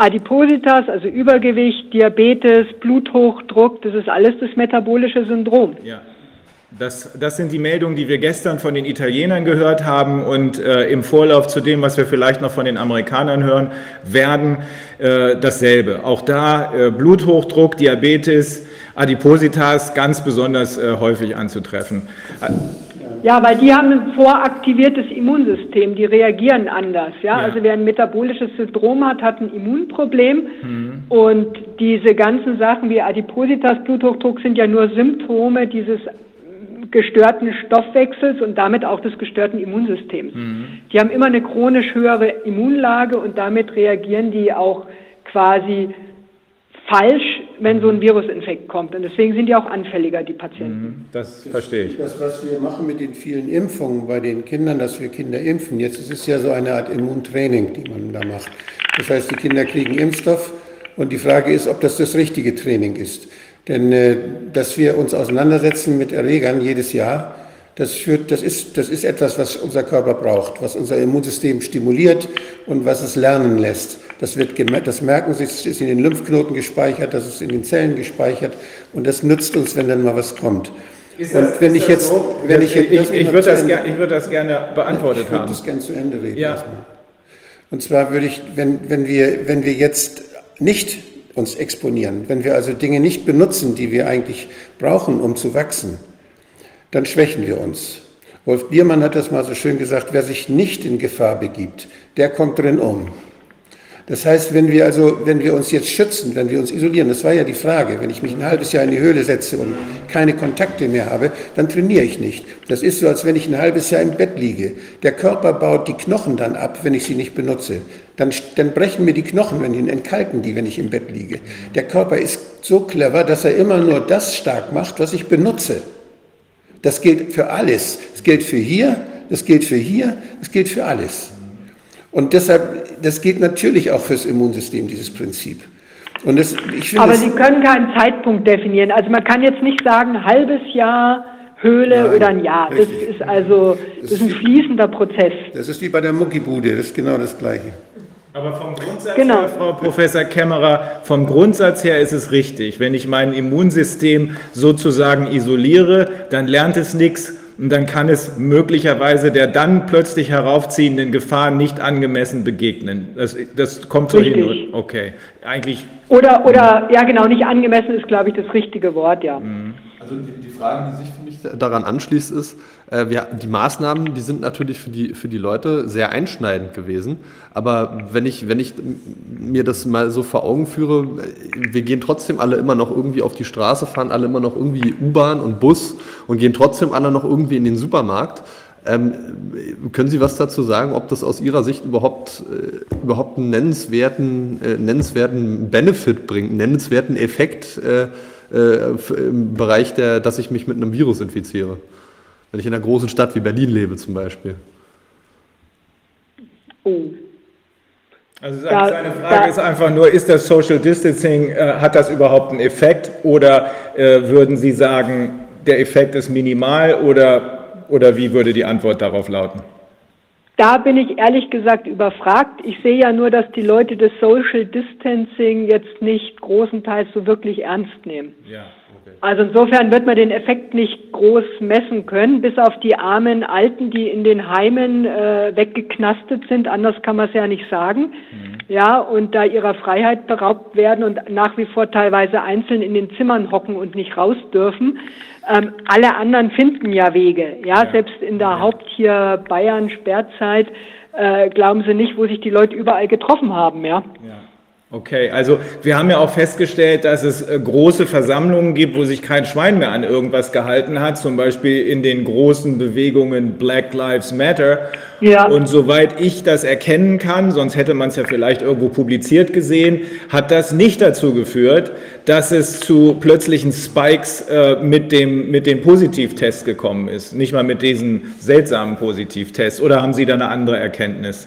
Adipositas, also Übergewicht, Diabetes, Bluthochdruck, das ist alles das metabolische Syndrom. Ja. Das, das sind die Meldungen, die wir gestern von den Italienern gehört haben und äh, im Vorlauf zu dem, was wir vielleicht noch von den Amerikanern hören werden, äh, dasselbe. Auch da äh, Bluthochdruck, Diabetes, Adipositas ganz besonders äh, häufig anzutreffen. Ja, weil die haben ein voraktiviertes Immunsystem, die reagieren anders. Ja? ja. Also wer ein metabolisches Syndrom hat, hat ein Immunproblem. Mhm. Und diese ganzen Sachen wie Adipositas, Bluthochdruck sind ja nur Symptome dieses gestörten Stoffwechsels und damit auch des gestörten Immunsystems. Mhm. Die haben immer eine chronisch höhere Immunlage und damit reagieren die auch quasi falsch, wenn so ein Virusinfekt kommt. Und deswegen sind die auch anfälliger, die Patienten. Mhm, das verstehe ich. Das, was wir machen mit den vielen Impfungen bei den Kindern, dass wir Kinder impfen, jetzt ist es ja so eine Art Immuntraining, die man da macht. Das heißt, die Kinder kriegen Impfstoff und die Frage ist, ob das das richtige Training ist. Denn äh, dass wir uns auseinandersetzen mit Erregern jedes Jahr, das, führt, das, ist, das ist etwas, was unser Körper braucht, was unser Immunsystem stimuliert und was es lernen lässt. Das, wird, das merken Sie, es ist in den Lymphknoten gespeichert, das ist in den Zellen gespeichert und das nützt uns, wenn dann mal was kommt. Ist das, und wenn ich jetzt, so? wenn ich, ich, ich, ich würde das, ger würd das gerne beantwortet ich haben. Ich würde das gerne zu Ende reden. Ja. Und zwar würde ich, wenn, wenn, wir, wenn wir jetzt nicht uns exponieren, wenn wir also Dinge nicht benutzen, die wir eigentlich brauchen, um zu wachsen, dann schwächen wir uns. Wolf Biermann hat das mal so schön gesagt, wer sich nicht in Gefahr begibt, der kommt drin um. Das heißt, wenn wir also, wenn wir uns jetzt schützen, wenn wir uns isolieren, das war ja die Frage, wenn ich mich ein halbes Jahr in die Höhle setze und keine Kontakte mehr habe, dann trainiere ich nicht. Das ist so, als wenn ich ein halbes Jahr im Bett liege. Der Körper baut die Knochen dann ab, wenn ich sie nicht benutze. Dann, dann brechen mir die Knochen, wenn ich entkalken die, wenn ich im Bett liege. Der Körper ist so clever, dass er immer nur das stark macht, was ich benutze. Das gilt für alles. Das gilt für hier, das gilt für hier, das gilt für alles. Und deshalb, das geht natürlich auch fürs Immunsystem, dieses Prinzip. Und das, ich finde, Aber Sie können keinen Zeitpunkt definieren. Also man kann jetzt nicht sagen, halbes Jahr Höhle Nein, oder ein Jahr. Richtig. Das ist also das ist ein fließender Prozess. Das ist wie bei der Muckibude, das ist genau das Gleiche. Aber vom Grundsatz genau. her, Frau Professor Kämmerer, vom Grundsatz her ist es richtig. Wenn ich mein Immunsystem sozusagen isoliere, dann lernt es nichts und dann kann es möglicherweise der dann plötzlich heraufziehenden Gefahr nicht angemessen begegnen. Das, das kommt so Richtig. hin. Okay, eigentlich. Oder, oder, ja genau, nicht angemessen ist, glaube ich, das richtige Wort, ja. Mhm. Die, die Frage, die sich für mich daran anschließt, ist, äh, wir, die Maßnahmen, die sind natürlich für die, für die Leute sehr einschneidend gewesen. Aber wenn ich, wenn ich mir das mal so vor Augen führe, äh, wir gehen trotzdem alle immer noch irgendwie auf die Straße, fahren alle immer noch irgendwie U-Bahn und Bus und gehen trotzdem alle noch irgendwie in den Supermarkt. Ähm, können Sie was dazu sagen, ob das aus Ihrer Sicht überhaupt, äh, überhaupt einen nennenswerten, äh, nennenswerten Benefit bringt, einen nennenswerten Effekt äh, äh im Bereich der, dass ich mich mit einem Virus infiziere? Wenn ich in einer großen Stadt wie Berlin lebe zum Beispiel. Oh. Also seine Frage ist einfach nur, ist das Social Distancing, äh, hat das überhaupt einen Effekt oder äh, würden Sie sagen, der Effekt ist minimal oder, oder wie würde die Antwort darauf lauten? Da bin ich ehrlich gesagt überfragt. Ich sehe ja nur, dass die Leute das Social Distancing jetzt nicht großenteils so wirklich ernst nehmen. Ja. Also insofern wird man den Effekt nicht groß messen können, bis auf die armen Alten, die in den Heimen äh, weggeknastet sind. Anders kann man es ja nicht sagen. Mhm. Ja, und da ihrer Freiheit beraubt werden und nach wie vor teilweise einzeln in den Zimmern hocken und nicht raus dürfen. Ähm, alle anderen finden ja Wege. Ja, ja. selbst in der. Haupt hier Bayern Sperrzeit äh, glauben Sie nicht, wo sich die Leute überall getroffen haben. Ja. ja. Okay, also wir haben ja auch festgestellt, dass es äh, große Versammlungen gibt, wo sich kein Schwein mehr an irgendwas gehalten hat, zum Beispiel in den großen Bewegungen Black Lives Matter. Ja. Und soweit ich das erkennen kann, sonst hätte man es ja vielleicht irgendwo publiziert gesehen, hat das nicht dazu geführt, dass es zu plötzlichen Spikes äh, mit, dem, mit den Positivtests gekommen ist. Nicht mal mit diesen seltsamen Positivtests. Oder haben Sie da eine andere Erkenntnis?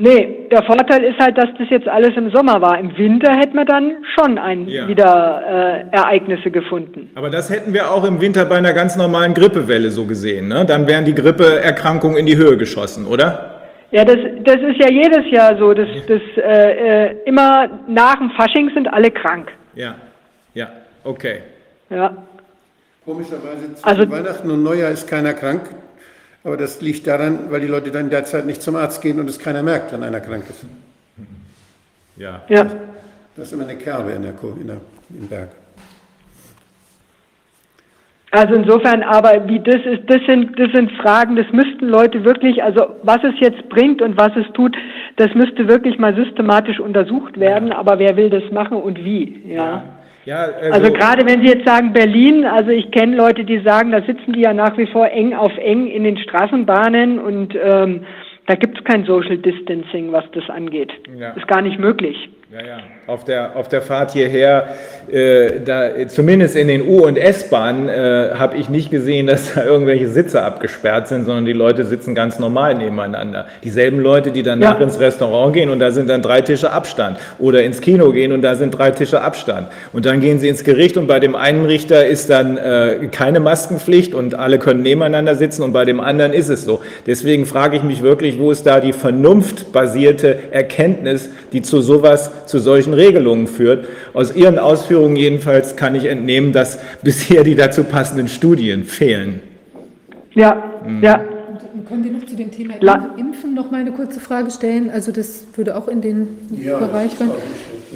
Nee, der Vorteil ist halt, dass das jetzt alles im Sommer war. Im Winter hätten wir dann schon ein, ja. wieder äh, Ereignisse gefunden. Aber das hätten wir auch im Winter bei einer ganz normalen Grippewelle so gesehen. Ne? Dann wären die Grippeerkrankungen in die Höhe geschossen, oder? Ja, das, das ist ja jedes Jahr so. Das, das, äh, äh, immer nach dem Fasching sind alle krank. Ja, ja, okay. Ja. Komischerweise zwischen also, Weihnachten und Neujahr ist keiner krank. Aber das liegt daran, weil die Leute dann derzeit nicht zum Arzt gehen und es keiner merkt, wenn einer krank ist. Ja. ja. Das ist immer eine Kerbe in der, in der, im Berg. Also insofern, aber wie das ist, das sind, das sind Fragen, das müssten Leute wirklich, also was es jetzt bringt und was es tut, das müsste wirklich mal systematisch untersucht werden. Ja. Aber wer will das machen und wie? ja. ja. Ja, also, also, gerade wenn Sie jetzt sagen Berlin, also ich kenne Leute, die sagen, da sitzen die ja nach wie vor eng auf eng in den Straßenbahnen und ähm, da gibt es kein Social Distancing, was das angeht. Ja. Ist gar nicht möglich. Ja, ja. Auf der, auf der Fahrt hierher, äh, da, zumindest in den U- und S-Bahnen, äh, habe ich nicht gesehen, dass da irgendwelche Sitze abgesperrt sind, sondern die Leute sitzen ganz normal nebeneinander. Dieselben Leute, die danach ja. ins Restaurant gehen und da sind dann drei Tische Abstand. Oder ins Kino gehen und da sind drei Tische Abstand. Und dann gehen sie ins Gericht und bei dem einen Richter ist dann äh, keine Maskenpflicht und alle können nebeneinander sitzen und bei dem anderen ist es so. Deswegen frage ich mich wirklich, wo ist da die vernunftbasierte Erkenntnis, die zu sowas zu solchen Regelungen führt. Aus Ihren Ausführungen jedenfalls kann ich entnehmen, dass bisher die dazu passenden Studien fehlen. Ja, mhm. ja. können wir noch zu dem Thema La Impfen noch mal eine kurze Frage stellen? Also das würde auch in den ja, Bereich rein.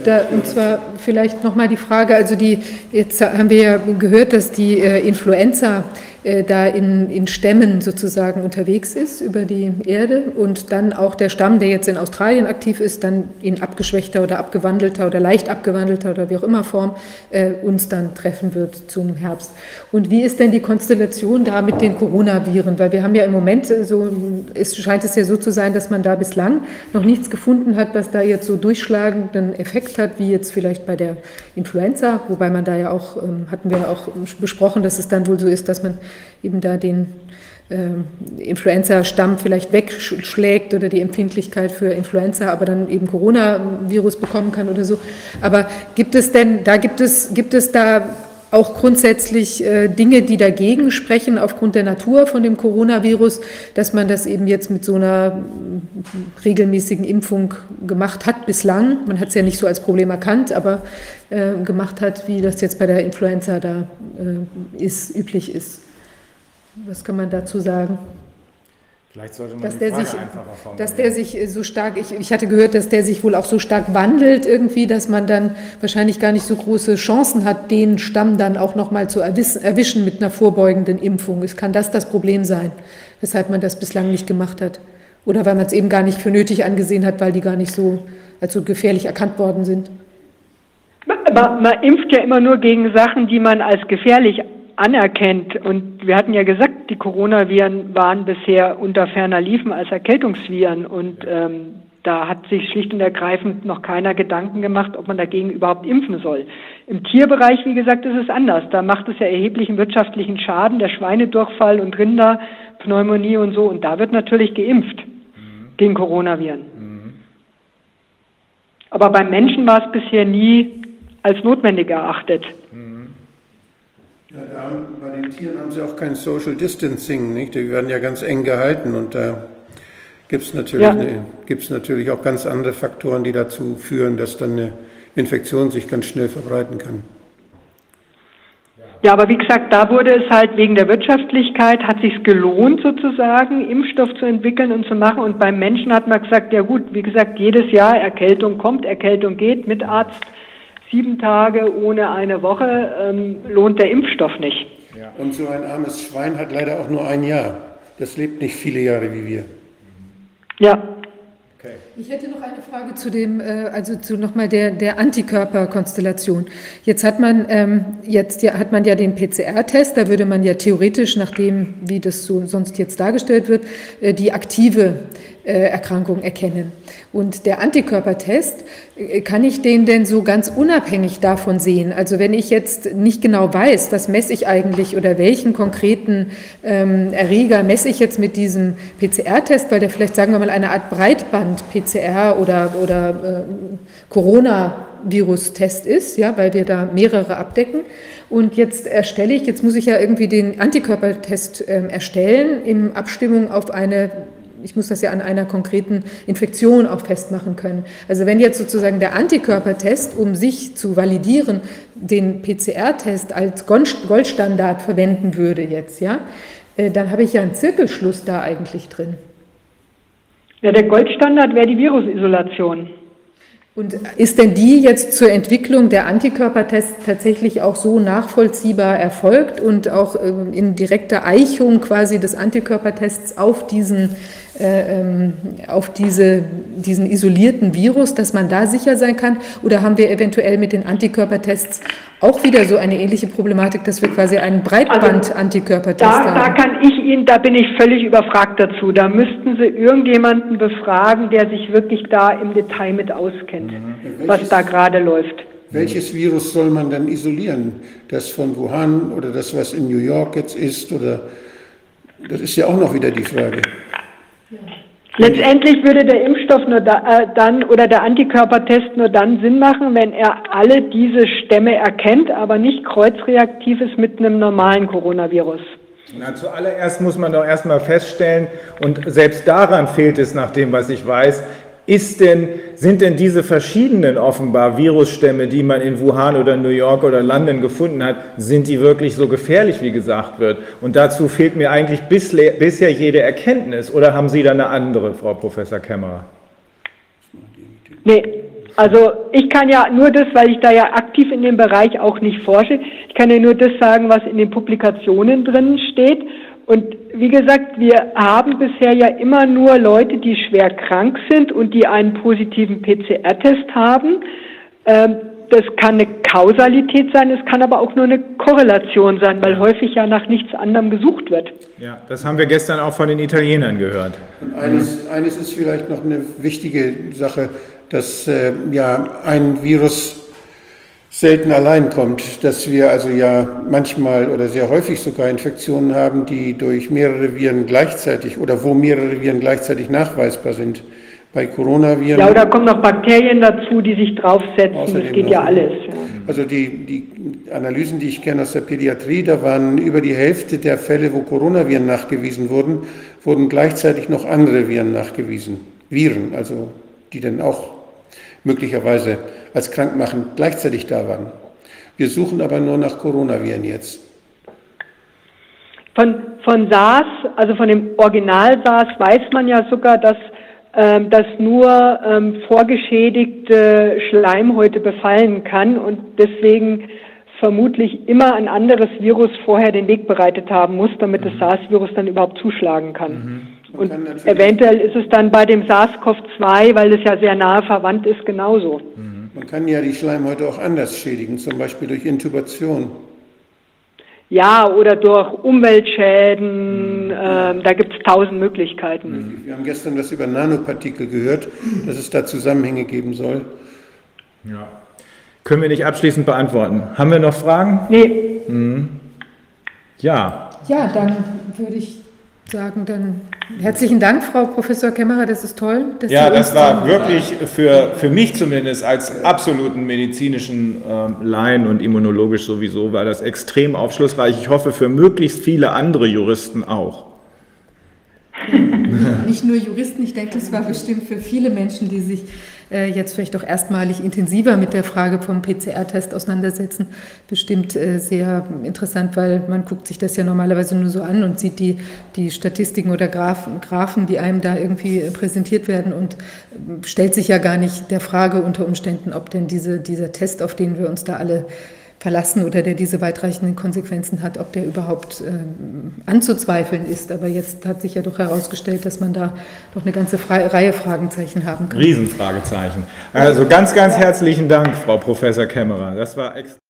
Da, und zwar vielleicht noch mal die Frage, also die, jetzt haben wir ja gehört, dass die äh, Influenza da in, in Stämmen sozusagen unterwegs ist über die Erde und dann auch der Stamm, der jetzt in Australien aktiv ist, dann in abgeschwächter oder abgewandelter oder leicht abgewandelter oder wie auch immer Form äh, uns dann treffen wird zum Herbst. Und wie ist denn die Konstellation da mit den Coronaviren? Weil wir haben ja im Moment so, es scheint es ja so zu sein, dass man da bislang noch nichts gefunden hat, was da jetzt so durchschlagenden Effekt hat, wie jetzt vielleicht bei der Influenza, wobei man da ja auch, ähm, hatten wir auch besprochen, dass es dann wohl so ist, dass man eben da den ähm, Influenza-Stamm vielleicht wegschlägt oder die Empfindlichkeit für Influenza, aber dann eben Coronavirus bekommen kann oder so. Aber gibt es denn, da gibt es, gibt es da auch grundsätzlich äh, Dinge, die dagegen sprechen aufgrund der Natur von dem Coronavirus, dass man das eben jetzt mit so einer mm, regelmäßigen Impfung gemacht hat bislang. Man hat es ja nicht so als Problem erkannt, aber äh, gemacht hat, wie das jetzt bei der Influenza da äh, ist, üblich ist. Was kann man dazu sagen? Vielleicht sollte man dass die der Frage sich, einfacher formulieren. dass der sich äh, so stark, ich, ich hatte gehört, dass der sich wohl auch so stark wandelt irgendwie, dass man dann wahrscheinlich gar nicht so große Chancen hat, den Stamm dann auch nochmal zu erwischen mit einer vorbeugenden Impfung. Es kann das das Problem sein, weshalb man das bislang nicht gemacht hat. Oder weil man es eben gar nicht für nötig angesehen hat, weil die gar nicht so als so gefährlich erkannt worden sind. Aber man impft ja immer nur gegen Sachen, die man als gefährlich anerkennt. Und wir hatten ja gesagt, die Coronaviren waren bisher unter ferner Liefen als Erkältungsviren. Und ähm, da hat sich schlicht und ergreifend noch keiner Gedanken gemacht, ob man dagegen überhaupt impfen soll. Im Tierbereich, wie gesagt, ist es anders. Da macht es ja erheblichen wirtschaftlichen Schaden, der Schweinedurchfall und Rinder, Pneumonie und so. Und da wird natürlich geimpft mhm. gegen Coronaviren. Mhm. Aber beim Menschen war es bisher nie als notwendig erachtet. Ja, da, bei den Tieren haben sie auch kein Social Distancing, nicht? Die werden ja ganz eng gehalten und da gibt es natürlich, ja. natürlich auch ganz andere Faktoren, die dazu führen, dass dann eine Infektion sich ganz schnell verbreiten kann. Ja, aber wie gesagt, da wurde es halt wegen der Wirtschaftlichkeit, hat sich gelohnt sozusagen, Impfstoff zu entwickeln und zu machen. Und beim Menschen hat man gesagt, ja gut, wie gesagt, jedes Jahr Erkältung kommt, Erkältung geht mit Arzt sieben Tage ohne eine Woche ähm, lohnt der Impfstoff nicht. Ja. Und so ein armes Schwein hat leider auch nur ein Jahr. Das lebt nicht viele Jahre wie wir. Ja. Okay. Ich hätte noch eine Frage zu dem, äh, also zu nochmal der, der Antikörperkonstellation. Jetzt hat man ähm, jetzt ja, hat man ja den PCR-Test, da würde man ja theoretisch, nach dem, wie das so sonst jetzt dargestellt wird, äh, die aktive äh, Erkrankung erkennen. Und der Antikörpertest, äh, kann ich den denn so ganz unabhängig davon sehen? Also wenn ich jetzt nicht genau weiß, was messe ich eigentlich oder welchen konkreten ähm, Erreger messe ich jetzt mit diesem PCR-Test, weil der vielleicht, sagen wir mal, eine Art Breitband-PCR oder, oder äh, Corona-Virus-Test ist, ja, weil wir da mehrere abdecken. Und jetzt erstelle ich, jetzt muss ich ja irgendwie den Antikörpertest äh, erstellen in Abstimmung auf eine ich muss das ja an einer konkreten Infektion auch festmachen können. Also wenn jetzt sozusagen der Antikörpertest, um sich zu validieren, den PCR-Test als Goldstandard verwenden würde jetzt, ja, äh, dann habe ich ja einen Zirkelschluss da eigentlich drin. Ja, der Goldstandard wäre die Virusisolation. Und ist denn die jetzt zur Entwicklung der Antikörpertests tatsächlich auch so nachvollziehbar erfolgt und auch ähm, in direkter Eichung quasi des Antikörpertests auf diesen äh, ähm, auf diese, diesen isolierten Virus, dass man da sicher sein kann? Oder haben wir eventuell mit den Antikörpertests auch wieder so eine ähnliche Problematik, dass wir quasi einen Breitband-Antikörpertest also, da, haben? Da kann ich Ihnen, da bin ich völlig überfragt dazu. Da müssten Sie irgendjemanden befragen, der sich wirklich da im Detail mit auskennt, mhm. was da gerade läuft. Welches Virus soll man dann isolieren? Das von Wuhan oder das, was in New York jetzt ist? Oder das ist ja auch noch wieder die Frage. Letztendlich würde der Impfstoff nur da, äh, dann oder der Antikörpertest nur dann Sinn machen, wenn er alle diese Stämme erkennt, aber nicht kreuzreaktiv ist mit einem normalen Coronavirus. Na, zuallererst muss man doch erstmal feststellen, und selbst daran fehlt es nach dem, was ich weiß, ist denn, sind denn diese verschiedenen offenbar Virusstämme, die man in Wuhan oder New York oder London gefunden hat, sind die wirklich so gefährlich, wie gesagt wird? Und dazu fehlt mir eigentlich bisher jede Erkenntnis. Oder haben Sie da eine andere, Frau Professor Kämmerer? Nee, Also ich kann ja nur das, weil ich da ja aktiv in dem Bereich auch nicht forsche, ich kann ja nur das sagen, was in den Publikationen drin steht. Und wie gesagt, wir haben bisher ja immer nur Leute, die schwer krank sind und die einen positiven PCR-Test haben. Ähm, das kann eine Kausalität sein, es kann aber auch nur eine Korrelation sein, weil häufig ja nach nichts anderem gesucht wird. Ja, das haben wir gestern auch von den Italienern gehört. Und eines, eines ist vielleicht noch eine wichtige Sache, dass äh, ja ein Virus selten allein kommt, dass wir also ja manchmal oder sehr häufig sogar Infektionen haben, die durch mehrere Viren gleichzeitig oder wo mehrere Viren gleichzeitig nachweisbar sind. Bei Coronaviren. Ja, oder kommen noch Bakterien dazu, die sich draufsetzen. Das geht ja alles. Ja. Also die, die Analysen, die ich kenne aus der Pädiatrie, da waren über die Hälfte der Fälle, wo Coronaviren nachgewiesen wurden, wurden gleichzeitig noch andere Viren nachgewiesen. Viren, also die dann auch möglicherweise als krankmachend gleichzeitig da waren. Wir suchen aber nur nach Coronaviren jetzt. Von, von SARS, also von dem Original SARS, weiß man ja sogar, dass, ähm, dass nur ähm, vorgeschädigte Schleimhäute befallen kann und deswegen vermutlich immer ein anderes Virus vorher den Weg bereitet haben muss, damit mhm. das SARS-Virus dann überhaupt zuschlagen kann. Mhm. Und eventuell ist es dann bei dem SARS-CoV-2, weil es ja sehr nahe verwandt ist, genauso. Mhm. Man kann ja die Schleimhäute auch anders schädigen, zum Beispiel durch Intubation. Ja, oder durch Umweltschäden, äh, da gibt es tausend Möglichkeiten. Wir haben gestern was über Nanopartikel gehört, dass es da Zusammenhänge geben soll. Ja. Können wir nicht abschließend beantworten. Haben wir noch Fragen? Nee. Mhm. Ja. Ja, dann würde ich sagen, dann herzlichen Dank, Frau Professor Kämmerer, das ist toll. ja, das war wirklich für, für mich zumindest als absoluten medizinischen äh, Laien und immunologisch sowieso, war das extrem aufschlussreich. Ich hoffe für möglichst viele andere Juristen auch. Nicht nur Juristen, ich denke, es war bestimmt für viele Menschen, die sich jetzt vielleicht auch erstmalig intensiver mit der Frage vom PCR-Test auseinandersetzen, bestimmt äh, sehr interessant, weil man guckt sich das ja normalerweise nur so an und sieht die, die Statistiken oder Graphen, Graphen, die einem da irgendwie präsentiert werden und stellt sich ja gar nicht der Frage unter Umständen, ob denn diese, dieser Test, auf den wir uns da alle verlassen oder der diese weitreichenden Konsequenzen hat, ob der überhaupt äh, anzuzweifeln ist. Aber jetzt hat sich ja doch herausgestellt, dass man da doch eine ganze Fre Reihe Fragezeichen haben kann. Riesenfragezeichen. Also ganz, ganz herzlichen Dank, Frau Professor Kämmerer. Das war extra.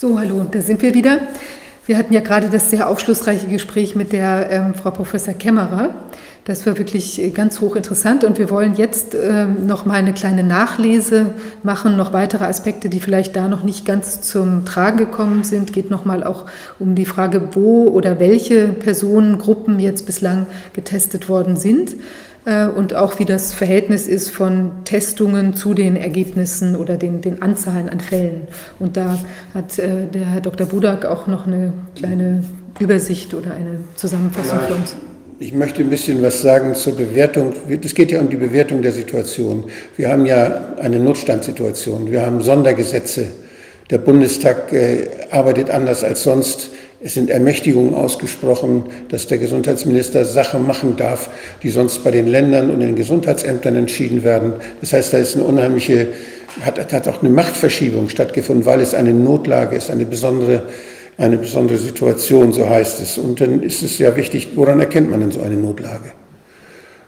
So, hallo, da sind wir wieder. Wir hatten ja gerade das sehr aufschlussreiche Gespräch mit der ähm, Frau Professor Kämmerer. Das war wirklich äh, ganz hochinteressant und wir wollen jetzt ähm, noch mal eine kleine Nachlese machen, noch weitere Aspekte, die vielleicht da noch nicht ganz zum Tragen gekommen sind. Geht noch mal auch um die Frage, wo oder welche Personengruppen jetzt bislang getestet worden sind. Äh, und auch wie das Verhältnis ist von Testungen zu den Ergebnissen oder den, den Anzahlen an Fällen. Und da hat äh, der Herr Dr. Budak auch noch eine kleine Übersicht oder eine Zusammenfassung für uns. Ich möchte ein bisschen was sagen zur Bewertung. Es geht ja um die Bewertung der Situation. Wir haben ja eine Notstandssituation. Wir haben Sondergesetze. Der Bundestag äh, arbeitet anders als sonst. Es sind Ermächtigungen ausgesprochen, dass der Gesundheitsminister Sachen machen darf, die sonst bei den Ländern und den Gesundheitsämtern entschieden werden. Das heißt, da ist eine unheimliche, hat, hat auch eine Machtverschiebung stattgefunden, weil es eine Notlage ist, eine besondere, eine besondere Situation, so heißt es. Und dann ist es ja wichtig, woran erkennt man denn so eine Notlage?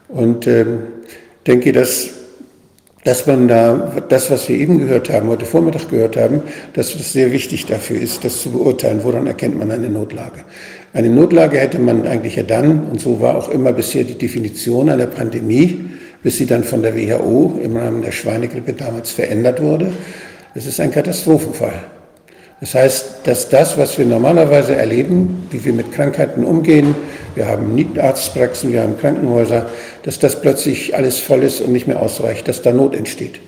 Und ähm, denke, dass dass man da das, was wir eben gehört haben, heute Vormittag gehört haben, dass es sehr wichtig dafür ist, das zu beurteilen, woran erkennt man eine Notlage. Eine Notlage hätte man eigentlich ja dann, und so war auch immer bisher die Definition einer Pandemie, bis sie dann von der WHO im Rahmen der Schweinegrippe damals verändert wurde. Es ist ein Katastrophenfall. Das heißt, dass das, was wir normalerweise erleben, wie wir mit Krankheiten umgehen, wir haben Arztpraxen, wir haben Krankenhäuser, dass das plötzlich alles voll ist und nicht mehr ausreicht, dass da Not entsteht.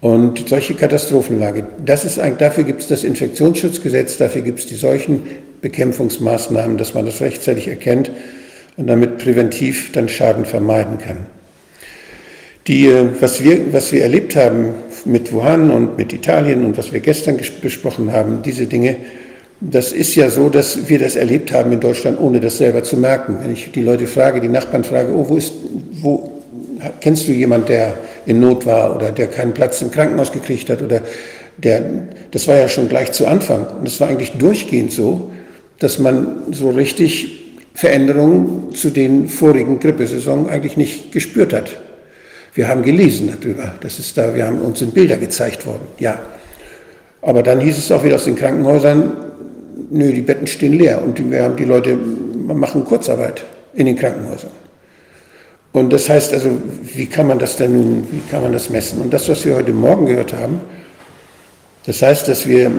Und solche Katastrophenlage, das ist eigentlich, dafür gibt es das Infektionsschutzgesetz, dafür gibt es die Seuchenbekämpfungsmaßnahmen, dass man das rechtzeitig erkennt und damit präventiv dann Schaden vermeiden kann. Die, äh, was, wir, was wir erlebt haben mit Wuhan und mit Italien und was wir gestern besprochen haben, diese Dinge, das ist ja so, dass wir das erlebt haben in Deutschland, ohne das selber zu merken. Wenn ich die Leute frage, die Nachbarn frage, oh, wo ist, wo, kennst du jemanden, der in Not war oder der keinen Platz im Krankenhaus gekriegt hat oder der, das war ja schon gleich zu Anfang. Und es war eigentlich durchgehend so, dass man so richtig Veränderungen zu den vorigen Grippesaison eigentlich nicht gespürt hat. Wir haben gelesen darüber, das ist da, wir haben uns in Bilder gezeigt worden, ja. Aber dann hieß es auch wieder aus den Krankenhäusern, nö, die Betten stehen leer und wir haben die Leute machen Kurzarbeit in den Krankenhäusern. Und das heißt also, wie kann man das denn nun, wie kann man das messen? Und das, was wir heute Morgen gehört haben, das heißt, dass wir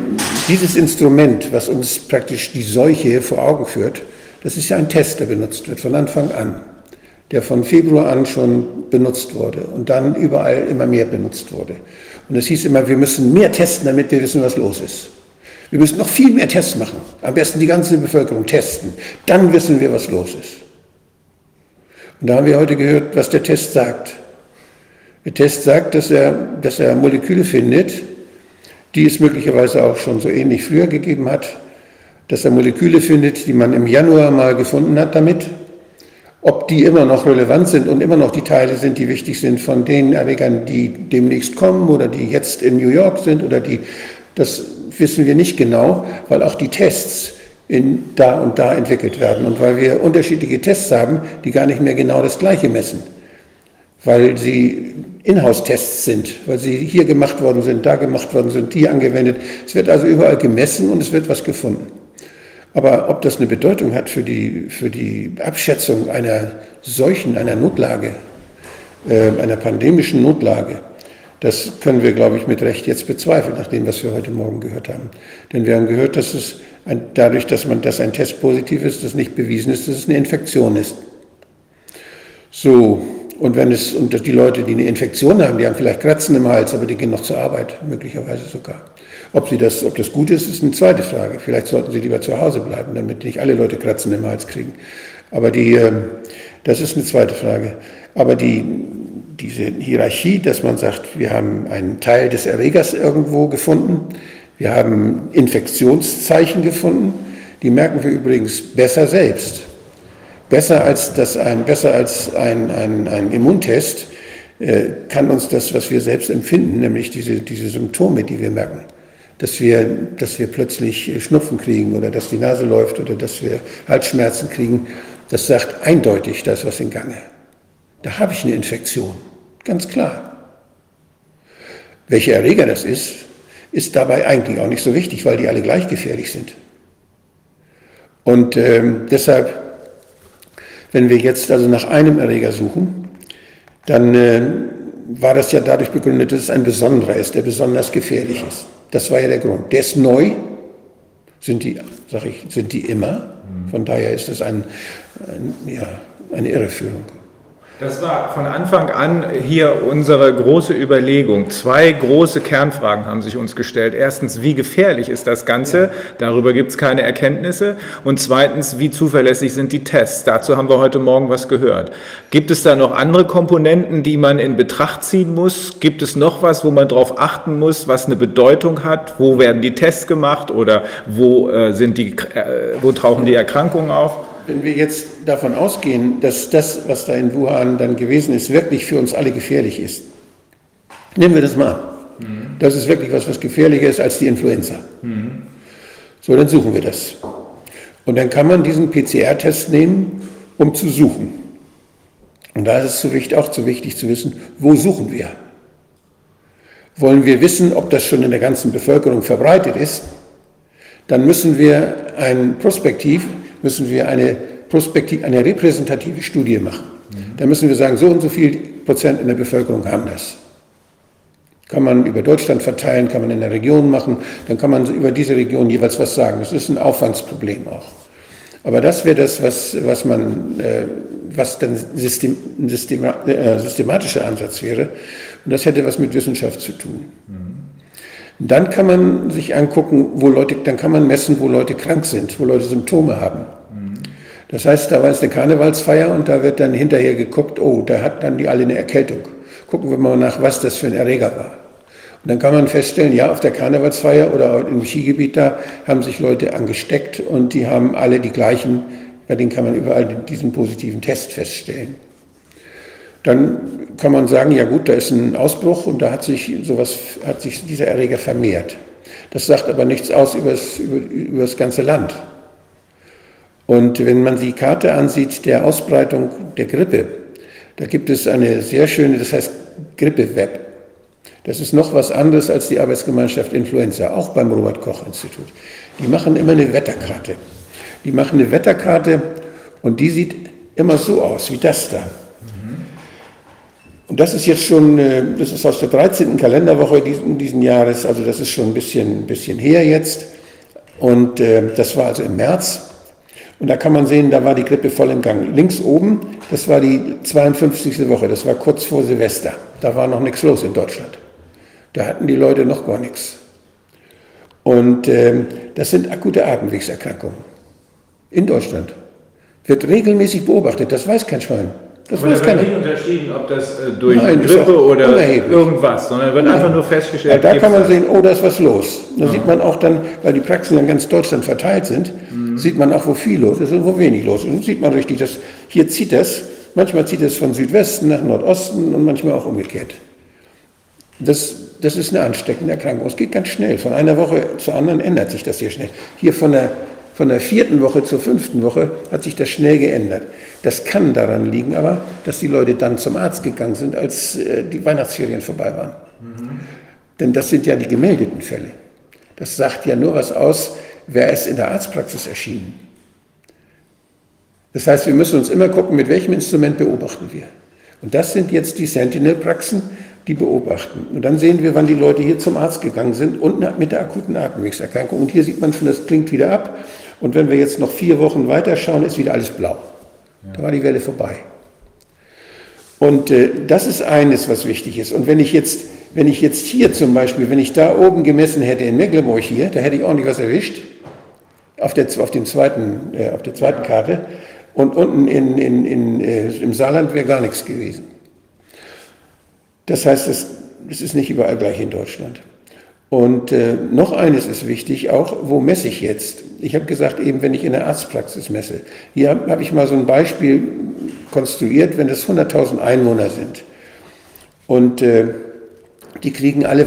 dieses Instrument, was uns praktisch die Seuche vor Augen führt, das ist ja ein Test, der benutzt wird von Anfang an der von Februar an schon benutzt wurde und dann überall immer mehr benutzt wurde. Und es hieß immer, wir müssen mehr testen, damit wir wissen, was los ist. Wir müssen noch viel mehr Tests machen. Am besten die ganze Bevölkerung testen. Dann wissen wir, was los ist. Und da haben wir heute gehört, was der Test sagt. Der Test sagt, dass er, dass er Moleküle findet, die es möglicherweise auch schon so ähnlich früher gegeben hat, dass er Moleküle findet, die man im Januar mal gefunden hat damit, ob die immer noch relevant sind und immer noch die Teile sind, die wichtig sind von den Erregern, die demnächst kommen oder die jetzt in New York sind oder die, das wissen wir nicht genau, weil auch die Tests in da und da entwickelt werden und weil wir unterschiedliche Tests haben, die gar nicht mehr genau das Gleiche messen, weil sie Inhouse-Tests sind, weil sie hier gemacht worden sind, da gemacht worden sind, hier angewendet. Es wird also überall gemessen und es wird was gefunden. Aber ob das eine Bedeutung hat für die, für die Abschätzung einer solchen, einer Notlage, äh, einer pandemischen Notlage, das können wir, glaube ich, mit Recht jetzt bezweifeln, nach dem, was wir heute Morgen gehört haben. Denn wir haben gehört, dass es ein, dadurch, dass man, dass ein Test positiv ist, das nicht bewiesen ist, dass es eine Infektion ist. So, und wenn es, und die Leute, die eine Infektion haben, die haben vielleicht Kratzen im Hals, aber die gehen noch zur Arbeit, möglicherweise sogar. Ob, sie das, ob das gut ist, ist eine zweite Frage. Vielleicht sollten sie lieber zu Hause bleiben, damit nicht alle Leute Kratzen im Hals kriegen. Aber die, ähm, das ist eine zweite Frage. Aber die, diese Hierarchie, dass man sagt, wir haben einen Teil des Erregers irgendwo gefunden, wir haben Infektionszeichen gefunden, die merken wir übrigens besser selbst. Besser als, das ein, besser als ein, ein, ein Immuntest äh, kann uns das, was wir selbst empfinden, nämlich diese, diese Symptome, die wir merken, dass wir, dass wir plötzlich Schnupfen kriegen oder dass die Nase läuft oder dass wir Halsschmerzen kriegen, das sagt eindeutig, da ist was in Gange. Da habe ich eine Infektion, ganz klar. Welcher Erreger das ist, ist dabei eigentlich auch nicht so wichtig, weil die alle gleich gefährlich sind. Und ähm, deshalb, wenn wir jetzt also nach einem Erreger suchen, dann äh, war das ja dadurch begründet, dass es ein besonderer ist, der besonders gefährlich ist. Das war ja der Grund. Der ist neu, sind die, sag ich, sind die immer. Von daher ist das ein, ein ja, eine Irreführung. Das war von Anfang an hier unsere große Überlegung. Zwei große Kernfragen haben sich uns gestellt. Erstens, wie gefährlich ist das Ganze? Darüber gibt es keine Erkenntnisse. Und zweitens, wie zuverlässig sind die Tests? Dazu haben wir heute Morgen was gehört. Gibt es da noch andere Komponenten, die man in Betracht ziehen muss? Gibt es noch was, wo man darauf achten muss, was eine Bedeutung hat? Wo werden die Tests gemacht oder wo, äh, sind die, äh, wo tauchen die Erkrankungen auf? Wenn wir jetzt davon ausgehen, dass das, was da in Wuhan dann gewesen ist, wirklich für uns alle gefährlich ist, nehmen wir das mal an. Mhm. Das ist wirklich was, was gefährlicher ist als die Influenza. Mhm. So, dann suchen wir das. Und dann kann man diesen PCR-Test nehmen, um zu suchen. Und da ist es auch zu wichtig zu wissen, wo suchen wir? Wollen wir wissen, ob das schon in der ganzen Bevölkerung verbreitet ist? Dann müssen wir ein Prospektiv müssen wir eine prospektiv, eine repräsentative Studie machen. Da müssen wir sagen, so und so viel Prozent in der Bevölkerung haben das. Kann man über Deutschland verteilen, kann man in der Region machen, dann kann man über diese Region jeweils was sagen. Das ist ein Aufwandsproblem auch. Aber das wäre das, was, was man, äh, was dann System, System, äh, systematischer Ansatz wäre. Und das hätte was mit Wissenschaft zu tun. Mhm. Dann kann man sich angucken, wo Leute, dann kann man messen, wo Leute krank sind, wo Leute Symptome haben. Das heißt, da war es eine Karnevalsfeier und da wird dann hinterher geguckt, oh, da hat dann die alle eine Erkältung. Gucken wir mal nach, was das für ein Erreger war. Und dann kann man feststellen, ja, auf der Karnevalsfeier oder im Skigebiet da haben sich Leute angesteckt und die haben alle die gleichen, bei denen kann man überall diesen positiven Test feststellen. Dann kann man sagen, ja gut, da ist ein Ausbruch und da hat sich sowas, hat sich dieser Erreger vermehrt. Das sagt aber nichts aus über das, ganze Land. Und wenn man die Karte ansieht der Ausbreitung der Grippe, da gibt es eine sehr schöne, das heißt Grippe-Web. Das ist noch was anderes als die Arbeitsgemeinschaft Influenza, auch beim Robert Koch Institut. Die machen immer eine Wetterkarte. Die machen eine Wetterkarte und die sieht immer so aus, wie das da. Und das ist jetzt schon, äh, das ist aus der 13. Kalenderwoche diesen, diesen Jahres, also das ist schon ein bisschen, ein bisschen her jetzt. Und äh, das war also im März. Und da kann man sehen, da war die Grippe voll im Gang. Links oben, das war die 52. Woche, das war kurz vor Silvester. Da war noch nichts los in Deutschland. Da hatten die Leute noch gar nichts. Und äh, das sind akute Atemwegserkrankungen in Deutschland. Wird regelmäßig beobachtet, das weiß kein Schwein. Das wird nicht unterschieden, ob das äh, durch Nein, Grippe oder irgendwas, sondern wird Nein. einfach nur festgestellt. Ja, da kann man sehen, oh, da ist was los. Da ja. sieht man auch dann, weil die Praxen in ganz Deutschland verteilt sind, mhm. sieht man auch, wo viel los ist und wo wenig los ist. Und sieht man richtig, dass hier zieht das, manchmal zieht es von Südwesten nach Nordosten und manchmal auch umgekehrt. Das, das ist eine ansteckende Erkrankung. Es geht ganz schnell. Von einer Woche zur anderen ändert sich das sehr schnell. Hier von der von der vierten Woche zur fünften Woche hat sich das schnell geändert. Das kann daran liegen aber, dass die Leute dann zum Arzt gegangen sind, als äh, die Weihnachtsferien vorbei waren. Mhm. Denn das sind ja die gemeldeten Fälle. Das sagt ja nur was aus, wer ist in der Arztpraxis erschienen. Das heißt, wir müssen uns immer gucken, mit welchem Instrument beobachten wir. Und das sind jetzt die Sentinel-Praxen, die beobachten. Und dann sehen wir, wann die Leute hier zum Arzt gegangen sind und mit der akuten Atemwegserkrankung. Und hier sieht man schon, das klingt wieder ab. Und wenn wir jetzt noch vier Wochen weiterschauen, ist wieder alles blau. Da war die Welle vorbei. Und äh, das ist eines, was wichtig ist. Und wenn ich jetzt, wenn ich jetzt hier zum Beispiel, wenn ich da oben gemessen hätte in Mecklenburg hier, da hätte ich ordentlich was erwischt. Auf der, auf dem zweiten, äh, auf der zweiten Karte. Und unten in, in, in, äh, im Saarland wäre gar nichts gewesen. Das heißt, es, es ist nicht überall gleich in Deutschland. Und äh, noch eines ist wichtig, auch wo messe ich jetzt? Ich habe gesagt, eben wenn ich in der Arztpraxis messe. Hier habe hab ich mal so ein Beispiel konstruiert, wenn es 100.000 Einwohner sind. Und äh, die kriegen alle,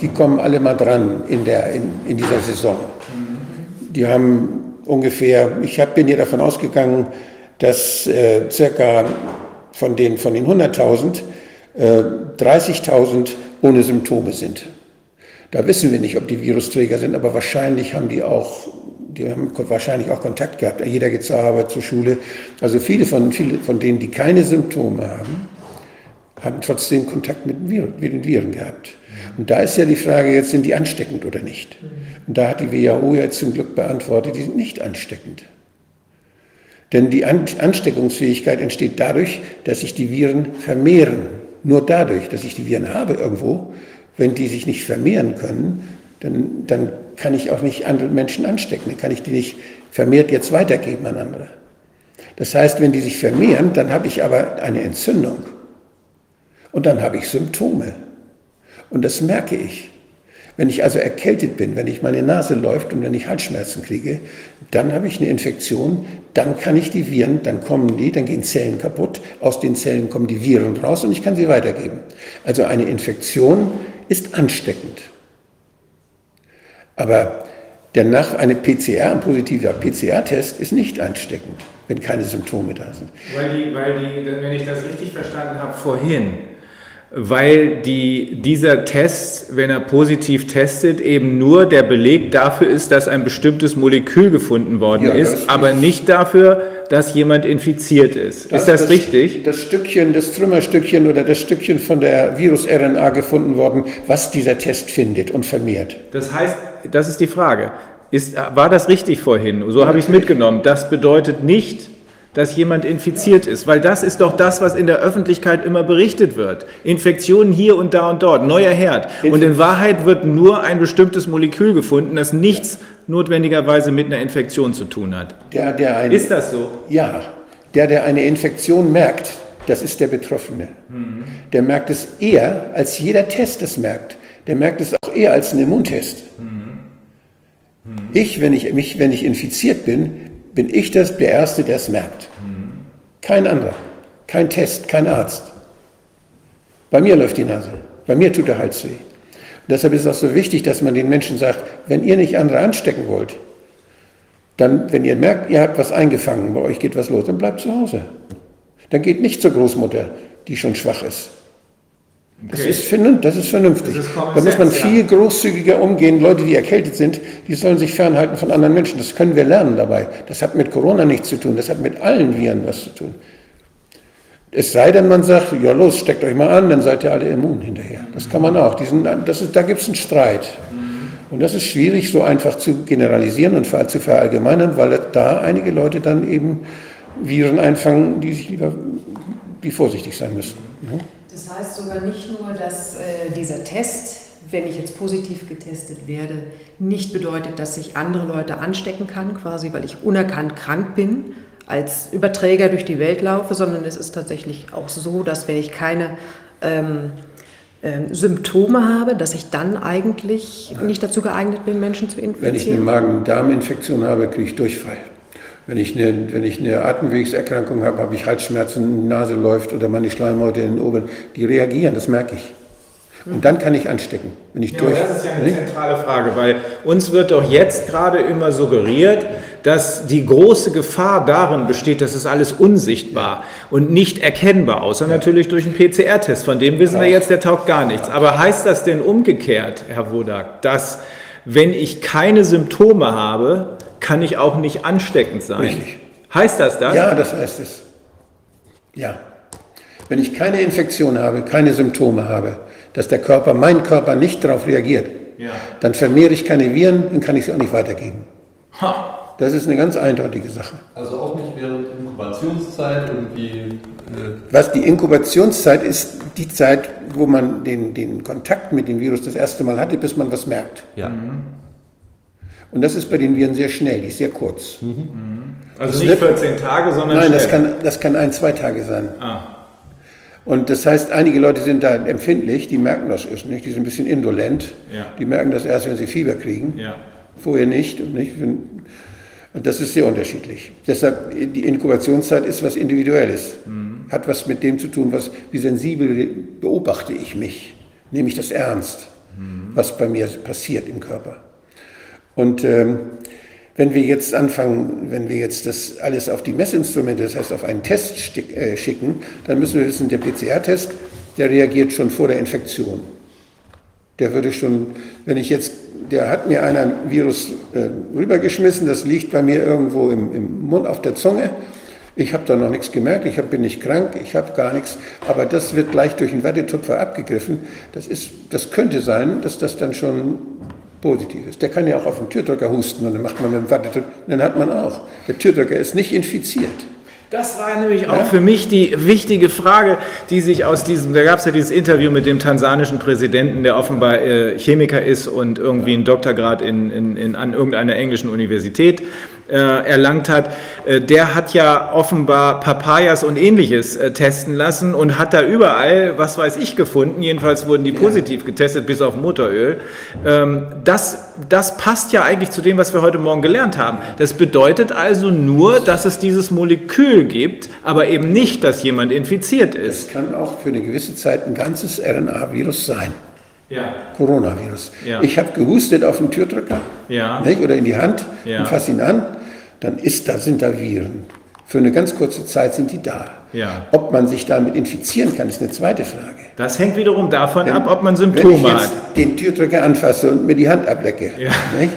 die kommen alle mal dran in, der, in, in dieser Saison. Die haben ungefähr, ich hab, bin hier davon ausgegangen, dass äh, circa von den, von den 100.000 äh, 30.000 ohne Symptome sind. Da wissen wir nicht, ob die Virusträger sind, aber wahrscheinlich haben die auch, die haben wahrscheinlich auch Kontakt gehabt. Jeder geht zur Arbeit, zur Schule. Also viele von, viele von denen, die keine Symptome haben, haben trotzdem Kontakt mit, Viren, mit den Viren gehabt. Und da ist ja die Frage, jetzt sind die ansteckend oder nicht? Und da hat die WHO ja zum Glück beantwortet, die sind nicht ansteckend. Denn die Ansteckungsfähigkeit entsteht dadurch, dass sich die Viren vermehren. Nur dadurch, dass ich die Viren habe irgendwo, wenn die sich nicht vermehren können, dann, dann kann ich auch nicht andere Menschen anstecken. Dann kann ich die nicht vermehrt jetzt weitergeben an andere. Das heißt, wenn die sich vermehren, dann habe ich aber eine Entzündung. Und dann habe ich Symptome. Und das merke ich. Wenn ich also erkältet bin, wenn ich meine Nase läuft und wenn ich Halsschmerzen kriege, dann habe ich eine Infektion, dann kann ich die Viren, dann kommen die, dann gehen Zellen kaputt, aus den Zellen kommen die Viren raus und ich kann sie weitergeben. Also eine Infektion ist ansteckend. Aber danach eine PCR, ein positiver PCR-Test ist nicht ansteckend, wenn keine Symptome da sind. Weil die, weil die, wenn ich das richtig verstanden habe, vorhin, weil die, dieser Test, wenn er positiv testet, eben nur der Beleg dafür ist, dass ein bestimmtes Molekül gefunden worden ja, ist, aber nicht dafür, dass jemand infiziert ist. Das, ist das, das, richtig? Das Stückchen, das Trümmerstückchen oder das Stückchen von der Virus-RNA gefunden worden, was dieser Test findet und vermehrt. Das heißt, das ist die Frage. Ist, war das richtig vorhin? So habe ich es mitgenommen. Das bedeutet nicht, dass jemand infiziert ist, weil das ist doch das, was in der Öffentlichkeit immer berichtet wird. Infektionen hier und da und dort, neuer Herd. Und in Wahrheit wird nur ein bestimmtes Molekül gefunden, das nichts notwendigerweise mit einer Infektion zu tun hat. Der, der eine, ist das so? Ja, der, der eine Infektion merkt, das ist der Betroffene. Mhm. Der merkt es eher, als jeder Test es merkt. Der merkt es auch eher als ein Immuntest. Mhm. Mhm. Ich, wenn ich, mich, wenn ich infiziert bin, bin ich das, der Erste, der es merkt. Kein anderer, kein Test, kein Arzt. Bei mir läuft die Nase, bei mir tut der Hals weh. Deshalb ist es auch so wichtig, dass man den Menschen sagt, wenn ihr nicht andere anstecken wollt, dann, wenn ihr merkt, ihr habt was eingefangen, bei euch geht was los, dann bleibt zu Hause. Dann geht nicht zur Großmutter, die schon schwach ist. Das, ist, das ist vernünftig. Das ist da muss man viel großzügiger umgehen. Leute, die erkältet sind, die sollen sich fernhalten von anderen Menschen. Das können wir lernen dabei. Das hat mit Corona nichts zu tun. Das hat mit allen Viren was zu tun. Es sei denn, man sagt, ja los, steckt euch mal an, dann seid ihr alle immun hinterher. Das kann man auch. Diesen, das ist, da gibt es einen Streit. Und das ist schwierig, so einfach zu generalisieren und zu verallgemeinern, weil da einige Leute dann eben Viren einfangen, die sich lieber, die vorsichtig sein müssen. Ja? Das heißt sogar nicht nur, dass äh, dieser Test, wenn ich jetzt positiv getestet werde, nicht bedeutet, dass ich andere Leute anstecken kann, quasi weil ich unerkannt krank bin, als Überträger durch die Welt laufe, sondern es ist tatsächlich auch so, dass wenn ich keine ähm, ähm, Symptome habe, dass ich dann eigentlich nicht dazu geeignet bin, Menschen zu infizieren? Wenn ich eine Magen-Darm-Infektion habe, kriege ich Durchfall. Wenn ich eine, wenn ich eine Atemwegserkrankung habe, habe ich Halsschmerzen, Nase läuft oder meine Schleimhäute in den Oberen, die reagieren, das merke ich. Und dann kann ich anstecken. Wenn ich ja, durch, das ist ja eine nicht? zentrale Frage, weil uns wird doch jetzt gerade immer suggeriert, dass die große Gefahr darin besteht, dass es alles unsichtbar und nicht erkennbar, außer natürlich durch einen PCR-Test. Von dem wissen wir jetzt, der taugt gar nichts. Aber heißt das denn umgekehrt, Herr Wodak, dass wenn ich keine Symptome habe, kann ich auch nicht ansteckend sein. Richtig. Heißt das das? Ja, das heißt es. Ja. Wenn ich keine Infektion habe, keine Symptome habe, dass der Körper, mein Körper nicht darauf reagiert, ja. dann vermehre ich keine Viren und kann ich sie auch nicht weitergeben. Ha. Das ist eine ganz eindeutige Sache. Also auch nicht während Inkubationszeit irgendwie. Äh Was die Inkubationszeit ist, die Zeit, wo man den, den Kontakt mit dem Virus das erste Mal hatte, bis man was merkt. Ja. Mhm. Und das ist bei den Viren sehr schnell, die ist sehr kurz. Mhm. Also das nicht 14 Tage, sondern Nein, das kann, das kann ein, zwei Tage sein. Ah. Und das heißt, einige Leute sind da empfindlich, die merken das erst nicht, die sind ein bisschen indolent. Ja. Die merken das erst, wenn sie Fieber kriegen. Ja. Vorher nicht. Und, nicht. Und das ist sehr unterschiedlich. Deshalb, die Inkubationszeit ist was Individuelles. Mhm. Hat was mit dem zu tun, was, wie sensibel beobachte ich mich. Nehme ich das ernst, mhm. was bei mir passiert im Körper. Und ähm, wenn wir jetzt anfangen, wenn wir jetzt das alles auf die Messinstrumente, das heißt auf einen Test äh, schicken, dann müssen wir wissen, der PCR-Test, der reagiert schon vor der Infektion. Der würde schon, wenn ich jetzt, der hat mir einer Virus äh, rübergeschmissen, das liegt bei mir irgendwo im, im Mund auf der Zunge. Ich habe da noch nichts gemerkt, ich hab, bin nicht krank, ich habe gar nichts, aber das wird gleich durch einen Wattetupfer abgegriffen. Das, ist, das könnte sein, dass das dann schon positiv ist. Der kann ja auch auf den Türdrücker husten und dann macht man mit dem Wattetupfer, dann hat man auch. Der Türdrücker ist nicht infiziert. Das war nämlich auch für mich die wichtige Frage, die sich aus diesem, da gab es ja dieses Interview mit dem tansanischen Präsidenten, der offenbar äh, Chemiker ist und irgendwie einen Doktorgrad in, in, in, an irgendeiner englischen Universität äh, erlangt hat, äh, der hat ja offenbar Papayas und ähnliches äh, testen lassen und hat da überall, was weiß ich, gefunden. Jedenfalls wurden die positiv getestet, bis auf Motoröl. Ähm, das, das passt ja eigentlich zu dem, was wir heute Morgen gelernt haben. Das bedeutet also nur, dass es dieses Molekül gibt, aber eben nicht, dass jemand infiziert ist. Es kann auch für eine gewisse Zeit ein ganzes RNA-Virus sein. Ja. Coronavirus. Ja. Ich habe gehustet auf den Türdrücker Ja. nicht, oder in die Hand und fasse ihn an, dann ist da, sind da Viren. Für eine ganz kurze Zeit sind die da. Ja. Ob man sich damit infizieren kann, ist eine zweite Frage. Das hängt wiederum davon ab, ob man Wenn ich Symptome jetzt hat. den Türdrücker anfasse und mir die Hand ablecke, Ja. nicht,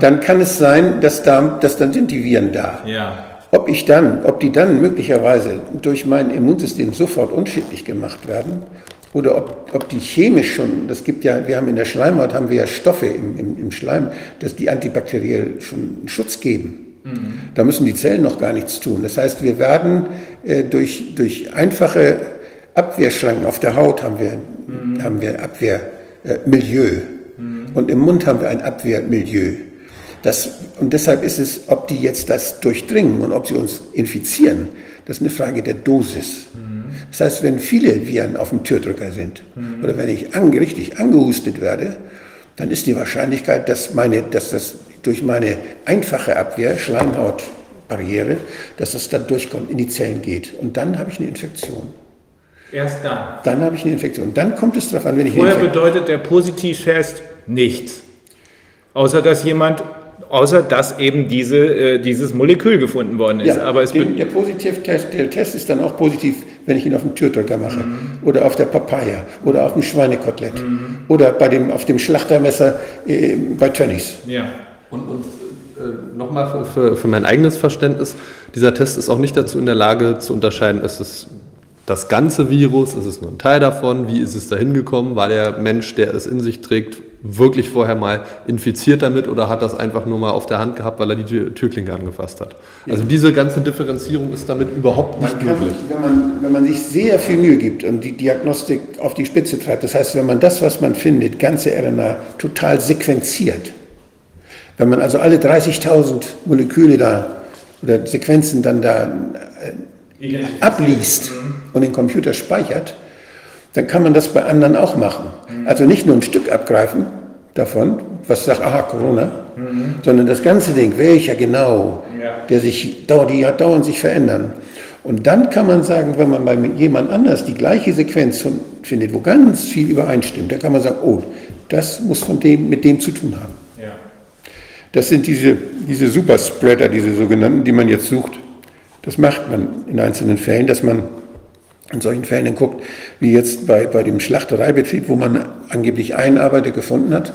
dann kann es sein, dass, da, dass dann sind die Viren da. Ja. Ob ich dann, ob die dann möglicherweise durch mein Immunsystem sofort unschädlich gemacht werden oder ob, ob die chemisch schon, das gibt ja, wir haben in der Schleimhaut haben wir ja Stoffe im, im, im Schleim, dass die antibakteriell schon Schutz geben. Da müssen die Zellen noch gar nichts tun. Das heißt, wir werden äh, durch, durch einfache Abwehrschranken auf der Haut haben wir, haben wir Abwehrmilieu äh, Milieu. und im Mund haben wir ein Abwehrmilieu. Das, und deshalb ist es, ob die jetzt das durchdringen und ob sie uns infizieren, das ist eine Frage der Dosis. Das heißt, wenn viele Viren auf dem Türdrücker sind oder wenn ich ange, richtig angehustet werde, dann ist die Wahrscheinlichkeit, dass, meine, dass das durch meine einfache Abwehr, Schleimhautbarriere, dass das dann durchkommt, in die Zellen geht. Und dann habe ich eine Infektion. Erst dann. Dann habe ich eine Infektion. Dann kommt es darauf an, wenn ich Vorher bedeutet der Positivtest nichts. Außer dass jemand, außer dass eben diese, äh, dieses Molekül gefunden worden ist. Ja, Aber es den, der Positivtest, der Test ist dann auch positiv, wenn ich ihn auf dem Türdrücker mache oder auf der Papaya oder auf dem Schweinekotelett oder bei dem, auf dem Schlachtermesser äh, bei Tönnies. ja. Und, und äh, nochmal für, für, für mein eigenes Verständnis, dieser Test ist auch nicht dazu in der Lage zu unterscheiden, ist es das ganze Virus, ist es nur ein Teil davon, wie ist es da hingekommen, war der Mensch, der es in sich trägt, wirklich vorher mal infiziert damit oder hat das einfach nur mal auf der Hand gehabt, weil er die Tür, Türklinke angefasst hat. Also diese ganze Differenzierung ist damit überhaupt nicht Man kann, möglich. wenn, man, wenn man sich sehr viel Mühe gibt und die Diagnostik auf die Spitze treibt, das heißt, wenn man das, was man findet, ganze RNA total sequenziert, wenn man also alle 30.000 Moleküle da oder Sequenzen dann da äh, abliest und den Computer speichert, dann kann man das bei anderen auch machen. Also nicht nur ein Stück abgreifen davon, was sagt, aha, Corona, sondern das ganze Ding, welcher genau, der sich, die hat dauernd sich verändern. Und dann kann man sagen, wenn man bei jemand anders die gleiche Sequenz findet, wo ganz viel übereinstimmt, dann kann man sagen, oh, das muss von dem, mit dem zu tun haben. Das sind diese, diese Superspreader, diese sogenannten, die man jetzt sucht. Das macht man in einzelnen Fällen, dass man in solchen Fällen dann guckt, wie jetzt bei, bei dem Schlachtereibetrieb, wo man angeblich einen Arbeiter gefunden hat.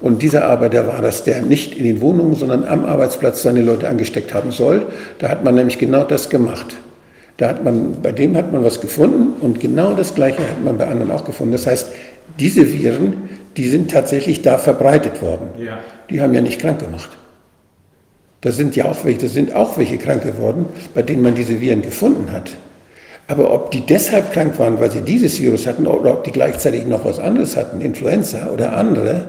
Und dieser Arbeiter war das, der nicht in den Wohnungen, sondern am Arbeitsplatz seine Leute angesteckt haben soll. Da hat man nämlich genau das gemacht. Da hat man, bei dem hat man was gefunden und genau das Gleiche hat man bei anderen auch gefunden. Das heißt, diese Viren, die sind tatsächlich da verbreitet worden. Ja. Die haben ja nicht krank gemacht. Da sind ja auch welche, da sind auch welche krank geworden, bei denen man diese Viren gefunden hat. Aber ob die deshalb krank waren, weil sie dieses Virus hatten, oder ob die gleichzeitig noch was anderes hatten, Influenza oder andere,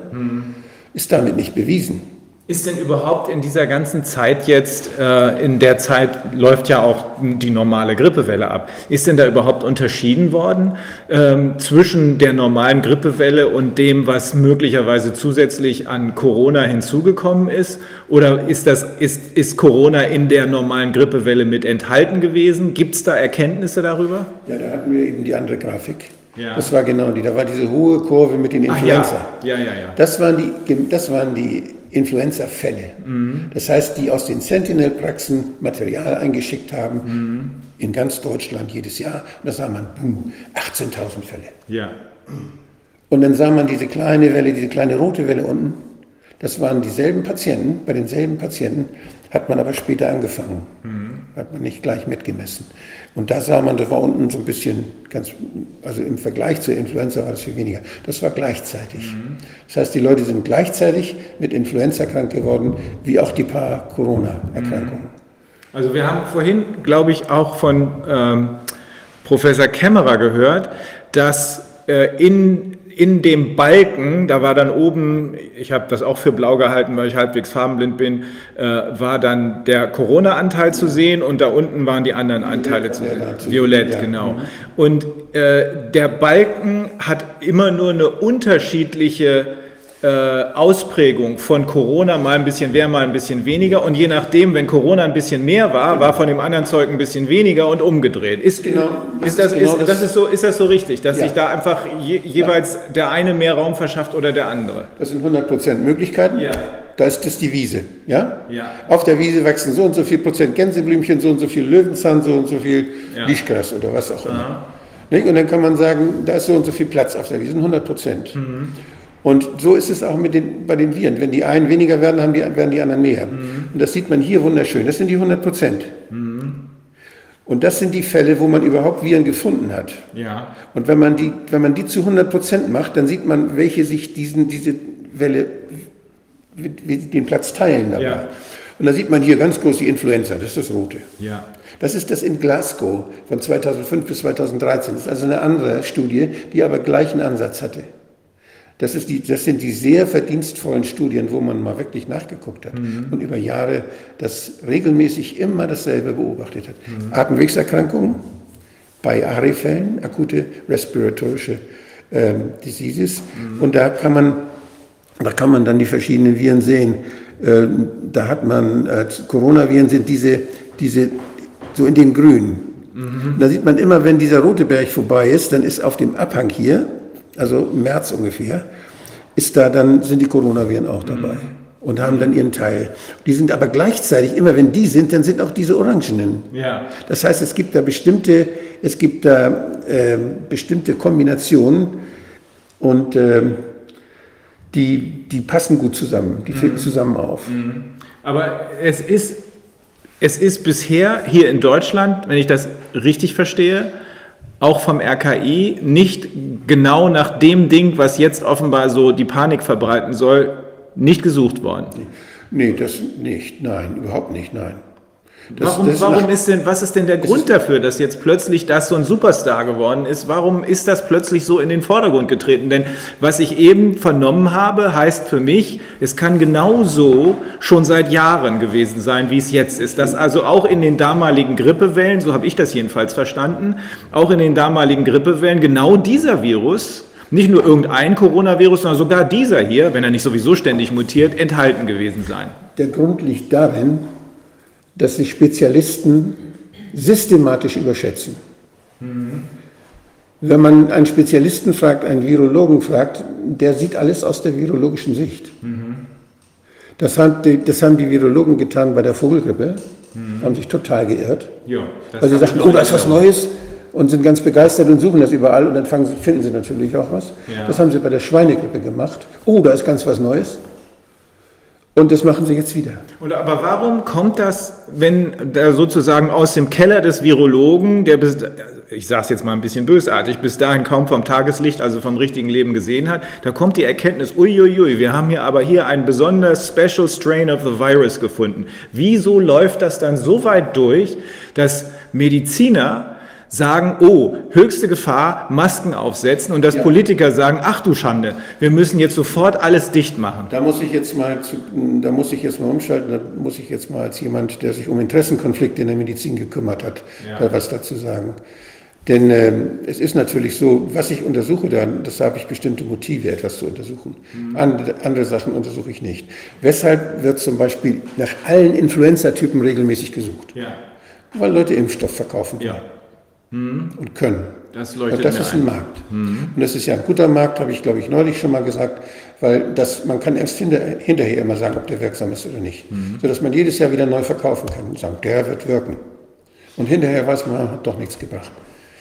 ist damit nicht bewiesen. Ist denn überhaupt in dieser ganzen Zeit jetzt, äh, in der Zeit läuft ja auch die normale Grippewelle ab, ist denn da überhaupt unterschieden worden ähm, zwischen der normalen Grippewelle und dem, was möglicherweise zusätzlich an Corona hinzugekommen ist? Oder ist, das, ist, ist Corona in der normalen Grippewelle mit enthalten gewesen? Gibt es da Erkenntnisse darüber? Ja, da hatten wir eben die andere Grafik. Ja. Das war genau die. Da war diese hohe Kurve mit den Ach Influenza. ja, ja, ja, ja. Das waren die, das waren die Influenza-Fälle. Das heißt, die aus den Sentinel-Praxen Material eingeschickt haben, in ganz Deutschland jedes Jahr. Und da sah man, boom, 18.000 Fälle. Ja. Und dann sah man diese kleine Welle, diese kleine rote Welle unten. Das waren dieselben Patienten. Bei denselben Patienten hat man aber später angefangen. Hat man nicht gleich mitgemessen. Und da sah man, das war unten so ein bisschen ganz, also im Vergleich zur Influenza war das viel weniger. Das war gleichzeitig. Das heißt, die Leute sind gleichzeitig mit Influenza krank geworden, wie auch die paar Corona-Erkrankungen. Also wir haben vorhin, glaube ich, auch von ähm, Professor Kämmerer gehört, dass äh, in, in dem Balken, da war dann oben, ich habe das auch für blau gehalten, weil ich halbwegs farbenblind bin, äh, war dann der Corona-Anteil zu sehen und da unten waren die anderen Anteile zu sehen. Violett, Ja. genau. Und äh, der Balken hat immer nur eine unterschiedliche Ausprägung von Corona, mal ein bisschen mehr, mal ein bisschen weniger. Und je nachdem, wenn Corona ein bisschen mehr war, war von dem anderen Zeug ein bisschen weniger und umgedreht. Ist, Genau, ist, das ist genau ist, das- das ist, so, ist das so richtig, dass Ja. sich da einfach je, jeweils der eine mehr Raum verschafft oder der andere? Das sind 100 Prozent Möglichkeiten. Ja. Da ist das die Wiese. Ja? Ja. Auf der Wiese wachsen so und so viel Prozent Gänseblümchen, so und so viel Löwenzahn, so und so viel Ja. Lischgras oder was auch immer. Und dann kann man sagen, da ist so und so viel Platz auf der Wiese, 100 Prozent. Mhm. Und so ist es auch mit den, bei den Viren. Wenn die einen weniger werden, haben die, werden die anderen mehr. Mhm. Und das sieht man hier wunderschön. Das sind die 100 Prozent. Und das sind die Fälle, wo man überhaupt Viren gefunden hat. Ja. Und wenn man die, wenn man die zu 100 Prozent macht, dann sieht man, welche sich diesen, diese Welle, den Platz teilen dabei. Ja. Und da sieht man hier ganz groß die Influenza, das ist das Rote. Ja. Das ist das in Glasgow von 2005 bis 2013. Das ist also eine andere Studie, die aber gleichen Ansatz hatte. Das, ist die, das sind die sehr verdienstvollen Studien, wo man mal wirklich nachgeguckt hat und über Jahre das regelmäßig immer dasselbe beobachtet hat. Atemwegserkrankungen bei ARE-Fällen, akute respiratorische ähm, Diseases. Und da kann man da kann man dann die verschiedenen Viren sehen. Äh, Da hat man, äh, Coronaviren sind diese, diese so in den Grün. Da sieht man immer, wenn dieser rote Berg vorbei ist, dann ist auf dem Abhang hier, also im März ungefähr, ist da dann, sind die Coronaviren auch dabei und haben dann ihren Teil. Die sind aber gleichzeitig, immer wenn die sind, dann sind auch diese Orangenen. Ja. Das heißt, es gibt da bestimmte, es gibt da ähm, bestimmte Kombinationen und ähm, die, die passen gut zusammen, die finden zusammen auf. Aber es ist, es ist bisher hier in Deutschland, wenn ich das richtig verstehe, auch vom RKI nicht genau nach dem Ding, was jetzt offenbar so die Panik verbreiten soll, nicht gesucht worden. Nee, das nicht, nein, überhaupt nicht, nein. Das, Warum, das warum ist denn, was ist denn der Grund dafür, dass jetzt plötzlich das so ein Superstar geworden ist? Warum ist das plötzlich so in den Vordergrund getreten? Denn was ich eben vernommen habe, heißt für mich, es kann genauso schon seit Jahren gewesen sein, wie es jetzt ist. Dass also auch in den damaligen Grippewellen, so habe ich das jedenfalls verstanden, auch in den damaligen Grippewellen genau dieser Virus, nicht nur irgendein Coronavirus, sondern sogar dieser hier, wenn er nicht sowieso ständig mutiert, enthalten gewesen sein. Der Grund liegt darin, dass sich Spezialisten systematisch überschätzen. Wenn man einen Spezialisten fragt, einen Virologen fragt, der sieht alles aus der virologischen Sicht. Das, hat die, das haben die Virologen getan bei der Vogelgrippe, haben sich total geirrt. Ja, Weil sie sagten, oh, da ist was Neues und sind ganz begeistert und suchen das überall und dann fangen finden sie natürlich auch was. Ja. Das haben sie bei der Schweinegrippe gemacht. Oh, da ist ganz was Neues. Und das machen sie jetzt wieder. Und aber warum kommt das, wenn da sozusagen aus dem Keller des Virologen, der bis, ich sage es jetzt mal ein bisschen bösartig, bis dahin kaum vom Tageslicht, also vom richtigen Leben gesehen hat, da kommt die Erkenntnis, uiuiui, wir haben hier aber hier einen besonders special strain of the virus gefunden. Wieso läuft das dann so weit durch, dass Mediziner sagen, oh, höchste Gefahr, Masken aufsetzen und dass Ja. Politiker sagen, ach du Schande, wir müssen jetzt sofort alles dicht machen. Da muss ich jetzt mal, zu, da muss ich jetzt mal umschalten, da muss ich jetzt mal als jemand, der sich um Interessenkonflikte in der Medizin gekümmert hat, Ja. da was dazu sagen. Denn ähm, es ist natürlich so, was ich untersuche, dann, das habe ich bestimmte Motive, etwas zu untersuchen. Andere, andere Sachen untersuche ich nicht. Weshalb wird zum Beispiel nach allen Influenza-Typen regelmäßig gesucht? Ja, Weil Leute Impfstoff verkaufen ja, und können. das leuchtet das ist ein. ein Markt. Und das ist ja ein guter Markt, habe ich, glaube ich, neulich schon mal gesagt, weil das, man kann erst hinter, hinterher immer sagen, ob der wirksam ist oder nicht. Sodass man jedes Jahr wieder neu verkaufen kann und sagen, der wird wirken. Und hinterher weiß man, hat doch nichts gebracht.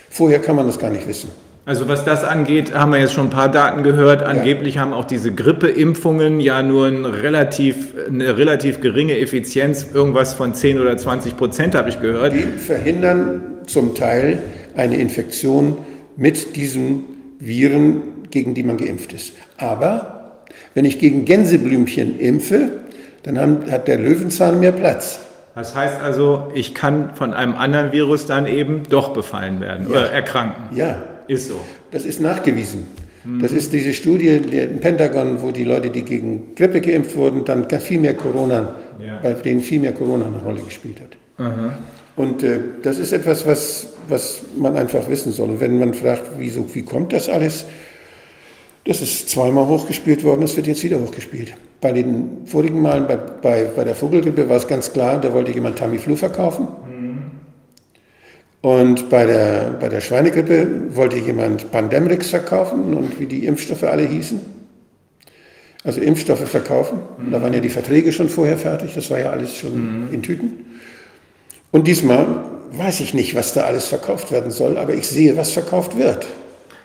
Vorher kann man das gar nicht wissen. Also was das angeht, haben wir jetzt schon ein paar Daten gehört. Angeblich ja. haben auch diese Grippeimpfungen ja nur ein relativ, eine relativ geringe Effizienz, irgendwas von 10 oder 20 Prozent habe ich gehört. Die verhindern zum Teil eine Infektion mit diesen Viren, gegen die man geimpft ist. Aber wenn ich gegen Gänseblümchen impfe, dann haben, hat der Löwenzahn mehr Platz. Das heißt also, ich kann von einem anderen Virus dann eben doch befallen werden ja. oder erkranken. Ja. Ist so. Das ist nachgewiesen. Mhm. Das ist diese Studie im Pentagon, wo die Leute, die gegen Grippe geimpft wurden, dann viel mehr Corona, ja. bei denen viel mehr Corona eine Rolle gespielt hat. Aha. Und äh, das ist etwas, was, was man einfach wissen soll. Und wenn man fragt, wieso, wie kommt das alles? Das ist zweimal hochgespielt worden, das wird jetzt wieder hochgespielt. Bei den vorigen Malen, bei, bei, bei der Vogelgrippe war es ganz klar, da wollte jemand Tamiflu verkaufen. Mhm. Und bei der, bei der Schweinegrippe wollte jemand Pandemrix verkaufen und wie die Impfstoffe alle hießen. Also Impfstoffe verkaufen. Da waren ja die Verträge schon vorher fertig, das war ja alles schon mhm. in Tüten. Und diesmal weiß ich nicht, was da alles verkauft werden soll, aber ich sehe, was verkauft wird.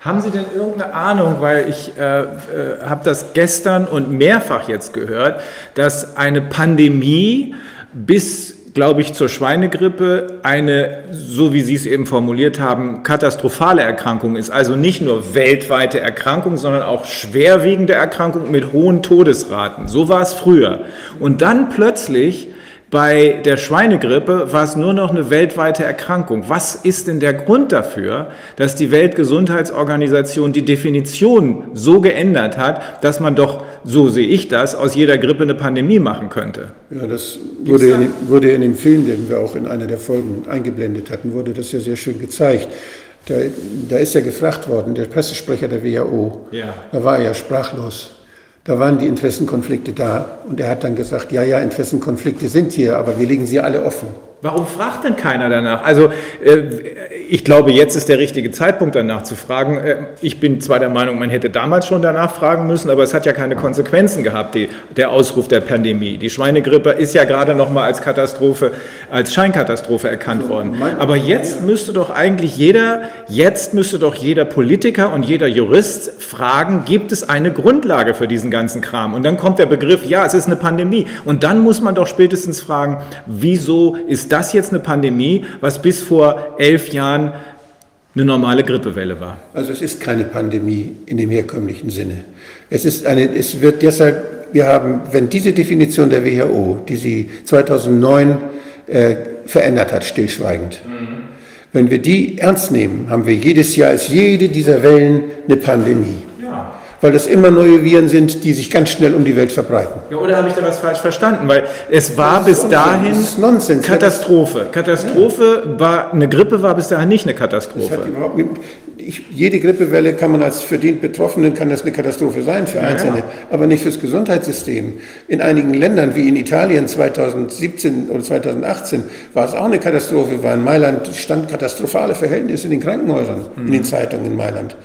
Haben Sie denn irgendeine Ahnung, weil ich äh, äh, habe das gestern und mehrfach jetzt gehört, dass eine Pandemie bis glaube ich, zur Schweinegrippe eine, so wie Sie es eben formuliert haben, katastrophale Erkrankung ist. Also nicht nur weltweite Erkrankung, sondern auch schwerwiegende Erkrankung mit hohen Todesraten. So war es früher. Und dann plötzlich bei der Schweinegrippe war es nur noch eine weltweite Erkrankung. Was ist denn der Grund dafür, dass die Weltgesundheitsorganisation die Definition so geändert hat, dass man doch, so sehe ich das, aus jeder Grippe eine Pandemie machen könnte? Ja, das wurde in, wurde in dem Film, den wir auch in einer der Folgen eingeblendet hatten, wurde das ja sehr schön gezeigt. Da, da ist ja gefragt worden, der Pressesprecher der WHO, ja. da war er ja sprachlos. Da waren die Interessenkonflikte da. Und er hat dann gesagt, ja, ja, Interessenkonflikte sind hier, aber wir legen sie alle offen. Warum fragt denn keiner danach? Also äh, ich glaube, jetzt ist der richtige Zeitpunkt danach zu fragen. Äh, ich bin zwar der Meinung, man hätte damals schon danach fragen müssen, aber es hat ja keine Konsequenzen gehabt, die, der Ausruf der Pandemie. Die Schweinegrippe ist ja gerade noch mal als Katastrophe, als Scheinkatastrophe erkannt worden. Aber jetzt müsste doch eigentlich jeder, jetzt müsste doch jeder Politiker und jeder Jurist fragen, gibt es eine Grundlage für diesen ganzen Kram? Und dann kommt der Begriff, ja, es ist eine Pandemie. Und dann muss man doch spätestens fragen, wieso ist das jetzt eine Pandemie, was bis vor elf Jahren eine normale Grippewelle war? Also es ist keine Pandemie in dem herkömmlichen Sinne. Es ist eine, es wird deshalb, wir haben, wenn diese Definition der WHO, die sie 2009 äh, verändert hat, stillschweigend, mhm. wenn wir die ernst nehmen, haben wir jedes Jahr, ist jede dieser Wellen eine Pandemie weil das immer neue Viren sind, die sich ganz schnell um die Welt verbreiten. Ja, oder habe ich da was falsch verstanden? Weil es war bis dahin Nonsens. Katastrophe. Katastrophe ja. war, eine Grippe war bis dahin nicht eine Katastrophe. Ich, jede Grippewelle kann man als für den Betroffenen kann das eine Katastrophe sein für Einzelne, ja. aber nicht fürs Gesundheitssystem. In einigen Ländern wie in Italien 2017 oder 2018 war es auch eine Katastrophe, weil in Mailand stand katastrophale Verhältnisse in den Krankenhäusern, mhm. in den Zeitungen in Mailand.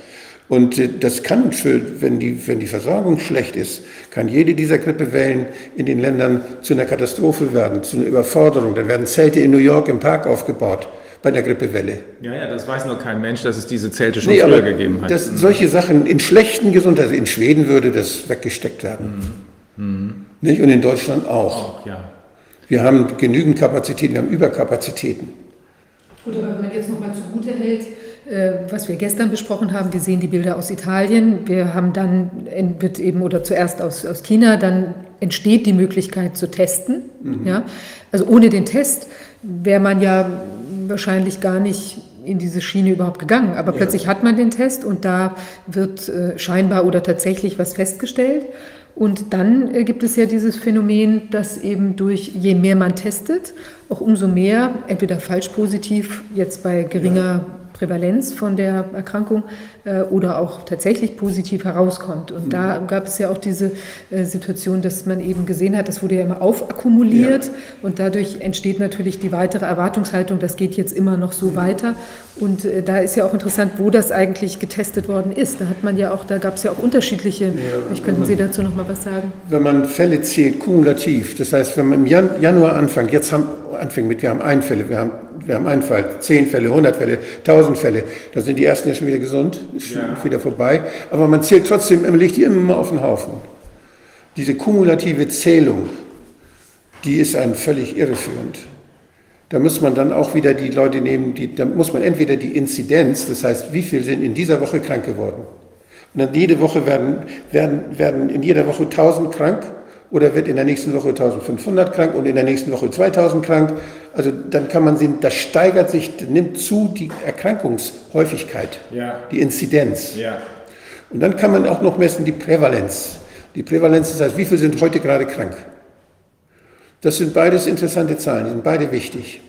Und äh, das kann, für, wenn, die, wenn die Versorgung schlecht ist, kann jede dieser Grippewellen in den Ländern zu einer Katastrophe werden, zu einer Überforderung. Dann werden Zelte in New York im Park aufgebaut bei der Grippewelle. Ja, ja, das weiß nur kein Mensch, dass es diese Zelte schon nee, früher gegeben hat. Das, solche Sachen in schlechten Gesundheit, in Schweden würde das weggesteckt werden. Mhm. Mhm. Nicht? Und in Deutschland auch. auch ja. Wir haben genügend Kapazitäten, wir haben Überkapazitäten. Gut, aber wenn man jetzt nochmal zugute hält, äh, was wir gestern besprochen haben. Wir sehen die Bilder aus Italien. Wir haben dann, wird eben, oder zuerst aus, aus China, dann entsteht die Möglichkeit zu testen. Mhm. Ja? Also ohne den Test wäre man ja wahrscheinlich gar nicht in diese Schiene überhaupt gegangen. Aber ja. plötzlich hat man den Test und da wird äh, scheinbar oder tatsächlich was festgestellt. Und dann äh, gibt es ja dieses Phänomen, dass eben durch je mehr man testet, auch umso mehr, entweder falsch positiv, jetzt bei geringer Prävalenz von der Erkrankung oder auch tatsächlich positiv herauskommt. Und mhm. da gab es ja auch diese äh, Situation, dass man eben gesehen hat, das wurde ja immer aufakkumuliert ja. und dadurch entsteht natürlich die weitere Erwartungshaltung, das geht jetzt immer noch so mhm. weiter. Und äh, da ist ja auch interessant, wo das eigentlich getestet worden ist. Da hat man ja auch, da gab es ja auch unterschiedliche, ja, ich könnten Sie dazu noch mal was sagen? Wenn man Fälle zählt, kumulativ, das heißt, wenn man im Januar anfängt, jetzt haben anfängt mit, wir haben einen Fälle, wir haben, wir haben einen Fall, zehn Fälle, hundert Fälle, tausend Fälle, dann sind die ersten ja schon wieder gesund, ist Ja. wieder vorbei. Aber man zählt trotzdem, man legt die immer auf den Haufen. Diese kumulative Zählung, die ist einem völlig irreführend. Da muss man dann auch wieder die Leute nehmen, die, da muss man entweder die Inzidenz, das heißt, wie viel sind in dieser Woche krank geworden. Und dann jede Woche werden, werden, werden in jeder Woche 1000 krank oder wird in der nächsten Woche 1500 krank und in der nächsten Woche 2000 krank. Also dann kann man sehen, das steigert sich, nimmt zu die Erkrankungshäufigkeit, Ja. die Inzidenz. Ja. Und dann kann man auch noch messen die Prävalenz. Die Prävalenz, das heißt, wie viele sind heute gerade krank? Das sind beides interessante Zahlen, die sind beide wichtig.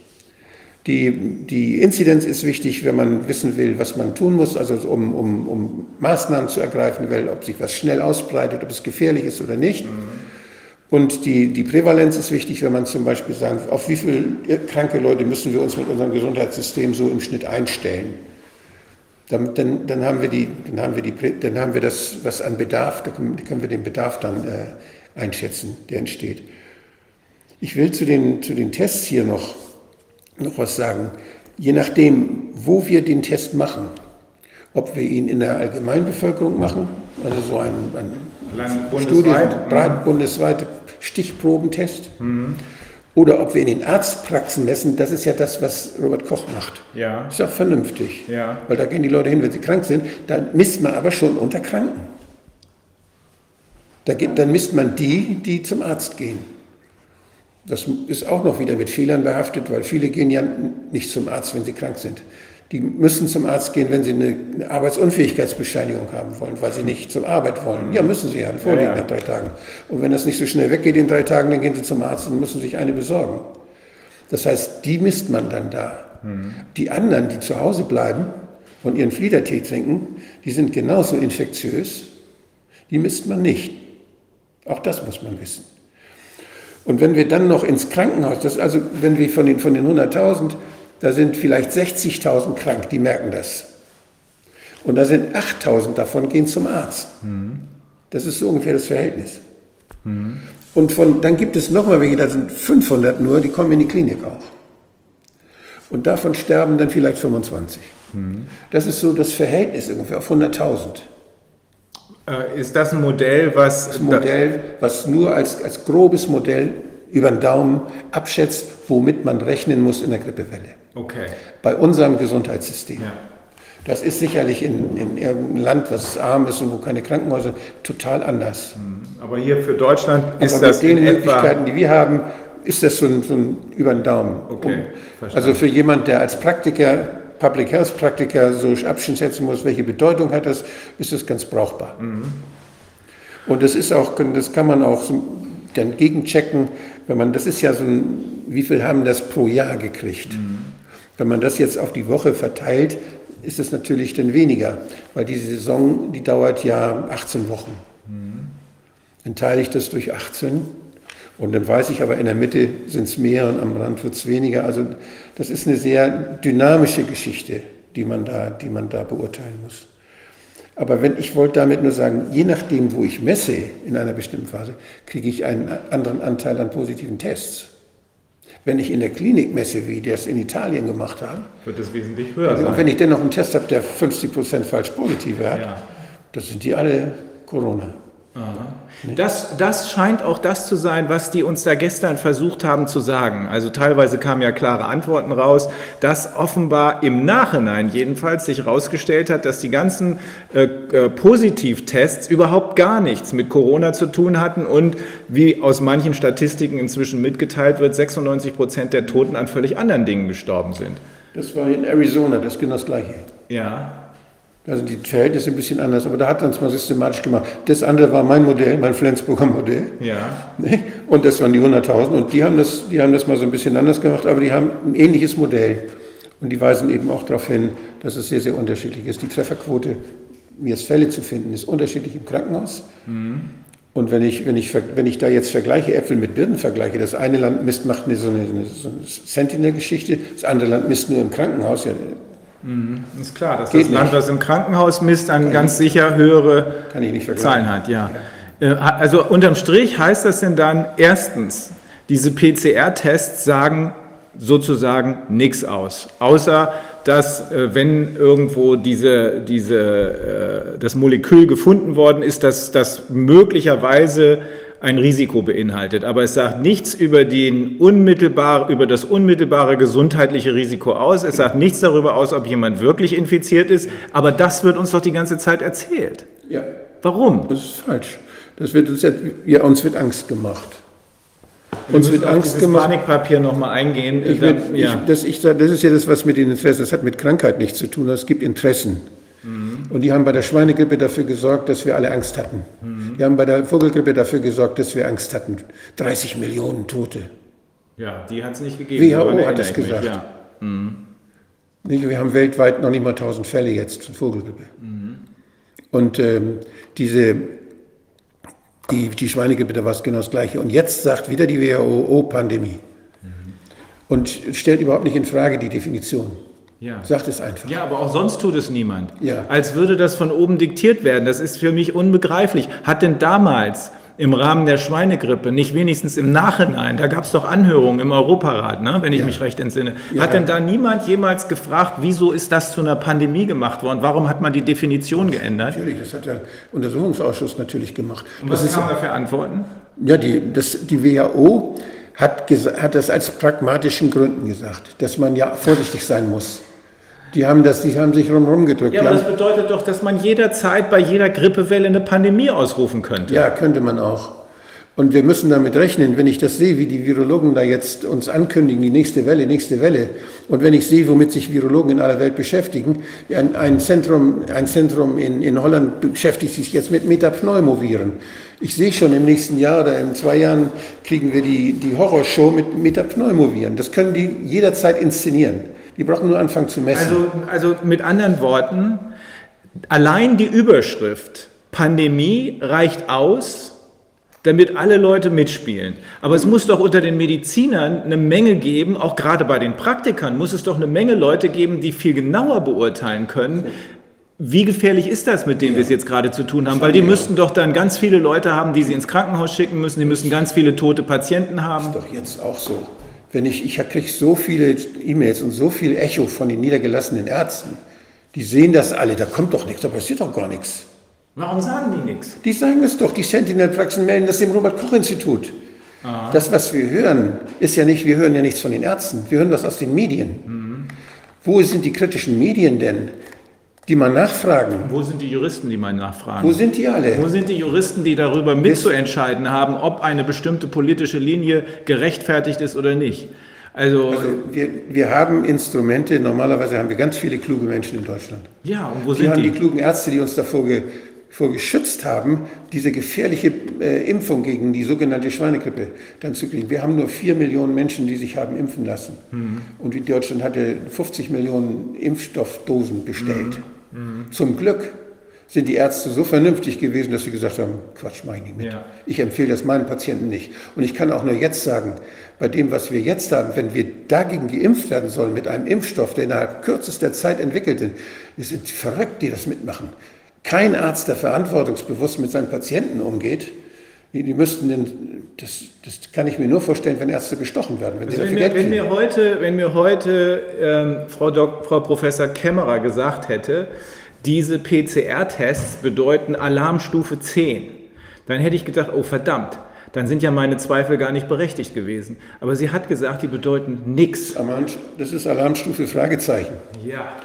Die, die Inzidenz ist wichtig, wenn man wissen will, was man tun muss, also um, um, um Maßnahmen zu ergreifen will, ob sich was schnell ausbreitet, ob es gefährlich ist oder nicht. Und die, die Prävalenz ist wichtig, wenn man zum Beispiel sagt, auf wie viele kranke Leute müssen wir uns mit unserem Gesundheitssystem so im Schnitt einstellen. Dann, dann, dann, haben wir die, dann, haben wir die, dann haben wir das, was an Bedarf, da können, können wir den Bedarf dann äh, einschätzen, der entsteht. Ich will zu den, zu den Tests hier noch, noch was sagen. Je nachdem, wo wir den Test machen, ob wir ihn in der Allgemeinbevölkerung machen, also so ein, ein Lang bundesweit. breit, bundesweite Stichprobentest, oder ob wir in den Arztpraxen messen, das ist ja das, was Robert Koch macht. Ja. Ist auch vernünftig. Ja. Weil da gehen die Leute hin, wenn sie krank sind. Dann misst man aber schon unter Kranken. Da geht, dann misst man die, die zum Arzt gehen. Das ist auch noch wieder mit Fehlern behaftet, weil viele gehen ja nicht zum Arzt, wenn sie krank sind. Die müssen zum Arzt gehen, wenn sie eine, Arbeitsunfähigkeitsbescheinigung haben wollen, weil sie nicht zur Arbeit wollen. Ja, müssen sie ja, vorliegen Ja, ja. nach drei Tagen. Und wenn das nicht so schnell weggeht in drei Tagen, dann gehen sie zum Arzt und müssen sich eine besorgen. Das heißt, die misst man dann da. Die anderen, die zu Hause bleiben und ihren Fliedertee trinken, die sind genauso infektiös, die misst man nicht. Auch das muss man wissen. Und wenn wir dann noch ins Krankenhaus, das also, wenn wir von den, von den 100.000, da sind vielleicht 60.000 krank, die merken das. Und da sind 8.000 davon gehen zum Arzt. Das ist so ungefähr das Verhältnis. Und von, dann gibt es nochmal welche, da sind 500 nur, die kommen in die Klinik auch. Und davon sterben dann vielleicht 25. Das ist so das Verhältnis ungefähr auf 100.000. Äh, Ist das ein Modell, was Das Modell, was nur als, als grobes Modell über den Daumen abschätzt, womit man rechnen muss in der Grippewelle. Okay. Bei unserem Gesundheitssystem. Ja. Das ist sicherlich in, in irgendeinem Land, was arm ist und wo keine Krankenhäuser sind, total anders. Aber hier für Deutschland ist Aber das mit den. Möglichkeiten, die wir haben, ist das so ein, so ein über den Daumen. Okay, verstanden. also für jemand, der als Praktiker, Public Health Praktiker so abschätzen muss, welche Bedeutung hat das, ist das ganz brauchbar. Mhm. Und das ist auch, das kann man auch dann gegenchecken, wenn man, das ist ja so ein, wie viel haben das pro Jahr gekriegt? Mhm. Wenn man das jetzt auf die Woche verteilt, ist es natürlich dann weniger, weil die Saison, die dauert ja 18 Wochen. Dann teile ich das durch 18 und dann weiß ich aber, in der Mitte sind es mehr und am Rand wird es weniger. Also das ist eine sehr dynamische Geschichte, die man da, die man da beurteilen muss. Aber wenn ich wollte damit nur sagen, je nachdem, wo ich messe in einer bestimmten Phase, kriege ich einen anderen Anteil an positiven Tests. Wenn ich in der Klinik messe, wie die es in Italien gemacht haben, Wird das wesentlich höher und sein. wenn ich dann noch einen Test habe, der 50 Prozent falsch positive hat, Ja. das sind die alle Corona. Das, das scheint auch das zu sein, was die uns da gestern versucht haben zu sagen. Also teilweise kamen ja klare Antworten raus, dass offenbar im Nachhinein jedenfalls sich herausgestellt hat, dass die ganzen äh, äh, Positivtests überhaupt gar nichts mit Corona zu tun hatten und wie aus manchen Statistiken inzwischen mitgeteilt wird, 96 Prozent der Toten an völlig anderen Dingen gestorben sind. Das war in Arizona, das ist genau das Gleiche. Ja. Da sind die Verhältnisse ein bisschen anders, aber da hat man es mal systematisch gemacht. Das andere war mein Modell, mein Flensburger Modell. Ja. Ne? Und das waren die 100.000 und die haben, das, die haben das mal so ein bisschen anders gemacht, aber die haben ein ähnliches Modell. Und die weisen eben auch darauf hin, dass es sehr, sehr unterschiedlich ist. Die Trefferquote, mir ist Fälle zu finden, ist unterschiedlich im Krankenhaus. Und wenn ich, wenn, ich, wenn ich da jetzt vergleiche, Äpfel mit Birnen vergleiche, das eine Land misst, macht eine, so eine, eine, so eine Sentinel-Geschichte, das andere Land misst nur im Krankenhaus. Ja, Ist klar, dass Geht das Land, nicht. was im Krankenhaus misst, dann ganz sicher höhere kann ich nicht vergleichen. Zahlen hat, ja. Äh, Also unterm Strich heißt das denn dann erstens, diese PCR-Tests sagen sozusagen nichts aus. Außer, dass äh, wenn irgendwo diese, diese, äh, das Molekül gefunden worden ist, dass das möglicherweise ein Risiko beinhaltet. Aber es sagt nichts über, den unmittelbar, über das unmittelbare gesundheitliche Risiko aus. Es sagt nichts darüber aus, ob jemand wirklich infiziert ist. Aber das wird uns doch die ganze Zeit erzählt. Ja. Warum? Das ist falsch. Das wird uns, ja, uns wird Angst gemacht. Uns wird Angst gemacht. Panikpapier nochmal eingehen. Ich will, ja. ich, das, ich, das ist ja das, was mit den Interessen, das hat mit Krankheit nichts zu tun, es gibt Interessen. Und die haben bei der Schweinegrippe dafür gesorgt, dass wir alle Angst hatten. Mhm. Die haben bei der Vogelgrippe dafür gesorgt, dass wir Angst hatten. 30 Millionen Tote. Ja, die hat es nicht gegeben. WHO hat das gesagt. Ja. Mhm. Wir haben weltweit noch nicht mal 1000 Fälle jetzt von Vogelgrippe. Mhm. Und ähm, diese die, die Schweinegrippe, da war es genau das Gleiche. Und jetzt sagt wieder die WHO, oh, Pandemie. Mhm. Und stellt überhaupt nicht in Frage die Definition. Ja. Sagt es einfach. Ja, aber auch sonst tut es niemand. Ja. Als würde das von oben diktiert werden. Das ist für mich unbegreiflich. Hat denn damals im Rahmen der Schweinegrippe, nicht wenigstens im Nachhinein, da gab es doch Anhörungen im Europarat, ne, wenn ich ja. mich recht entsinne. Ja. Hat denn da niemand jemals gefragt, wieso ist das zu einer Pandemie gemacht worden? Warum hat man die Definition geändert? Natürlich, das hat der Untersuchungsausschuss natürlich gemacht. Und was das kam da für Antworten? Ja, die, das, die WHO hat, hat das als pragmatischen Gründen gesagt, dass man ja vorsichtig sein muss. Die haben, das, die haben sich rumrum gedrückt. Ja, aber das bedeutet doch, dass man jederzeit bei jeder Grippewelle eine Pandemie ausrufen könnte. Ja, könnte man auch. Und wir müssen damit rechnen, wenn ich das sehe, wie die Virologen da jetzt uns ankündigen, die nächste Welle, nächste Welle. Und wenn ich sehe, womit sich Virologen in aller Welt beschäftigen, ein, ein Zentrum, ein Zentrum in, in Holland beschäftigt sich jetzt mit Metapneumoviren. Ich sehe schon im nächsten Jahr oder in zwei Jahren kriegen wir die, die Horrorshow mit Metapneumoviren. Das können die jederzeit inszenieren. Die brauchen nur anfangen zu messen. Also, also mit anderen Worten, allein die Überschrift Pandemie reicht aus, damit alle Leute mitspielen. Aber es muss doch unter den Medizinern eine Menge geben, auch gerade bei den Praktikern muss es doch eine Menge Leute geben, die viel genauer beurteilen können, wie gefährlich ist das, mit dem ja. wir es jetzt gerade zu tun haben? Weil die müssten doch dann ganz viele Leute haben, die sie ins Krankenhaus schicken müssen. Die müssen ganz viele tote Patienten haben. Das ist doch jetzt auch so wenn ich, ich kriege so viele E-Mails und so viel Echo von den niedergelassenen Ärzten, die sehen das alle, da kommt doch nichts, da passiert doch gar nichts. Warum sagen die nichts? Die sagen es doch, die Sentinel-Praxen melden das dem Robert-Koch-Institut. Das, was wir hören, ist ja nicht, wir hören ja nichts von den Ärzten, wir hören das aus den Medien. Mhm. Wo sind die kritischen Medien denn? Die man nachfragen. Wo sind die Juristen, die man nachfragen? Wo sind die alle? Wo sind die Juristen, die darüber mitzuentscheiden haben, ob eine bestimmte politische Linie gerechtfertigt ist oder nicht? Also, also wir, wir haben Instrumente, normalerweise haben wir ganz viele kluge Menschen in Deutschland. Ja, und wo die sind haben die? die klugen Ärzte, die uns davor ge, geschützt haben, diese gefährliche äh, Impfung gegen die sogenannte Schweinegrippe dann zu kriegen. Wir haben nur vier Millionen Menschen, die sich haben impfen lassen. Mhm. Und Deutschland hatte 50 Millionen Impfstoffdosen bestellt. Mhm. Mhm. Zum Glück sind die Ärzte so vernünftig gewesen, dass sie gesagt haben, Quatsch, mach ich nicht mit. Ja. Ich empfehle das meinen Patienten nicht. Und ich kann auch nur jetzt sagen, bei dem, was wir jetzt haben, wenn wir dagegen geimpft werden sollen mit einem Impfstoff, der innerhalb kürzester Zeit entwickelt wird, wir sind verrückt, die das mitmachen. Kein Arzt, der verantwortungsbewusst mit seinen Patienten umgeht, die, die müssten den, das, das kann ich mir nur vorstellen, wenn Ärzte gestochen werden. Wenn, also wenn, mir, wenn mir, heute, wenn mir heute ähm, Frau, Dok, Frau Professor Kämmerer gesagt hätte, diese PCR-Tests bedeuten Alarmstufe 10, dann hätte ich gedacht, oh verdammt, dann sind ja meine Zweifel gar nicht berechtigt gewesen. Aber sie hat gesagt, die bedeuten nichts. Das ist Alarmstufe Fragezeichen. Ja.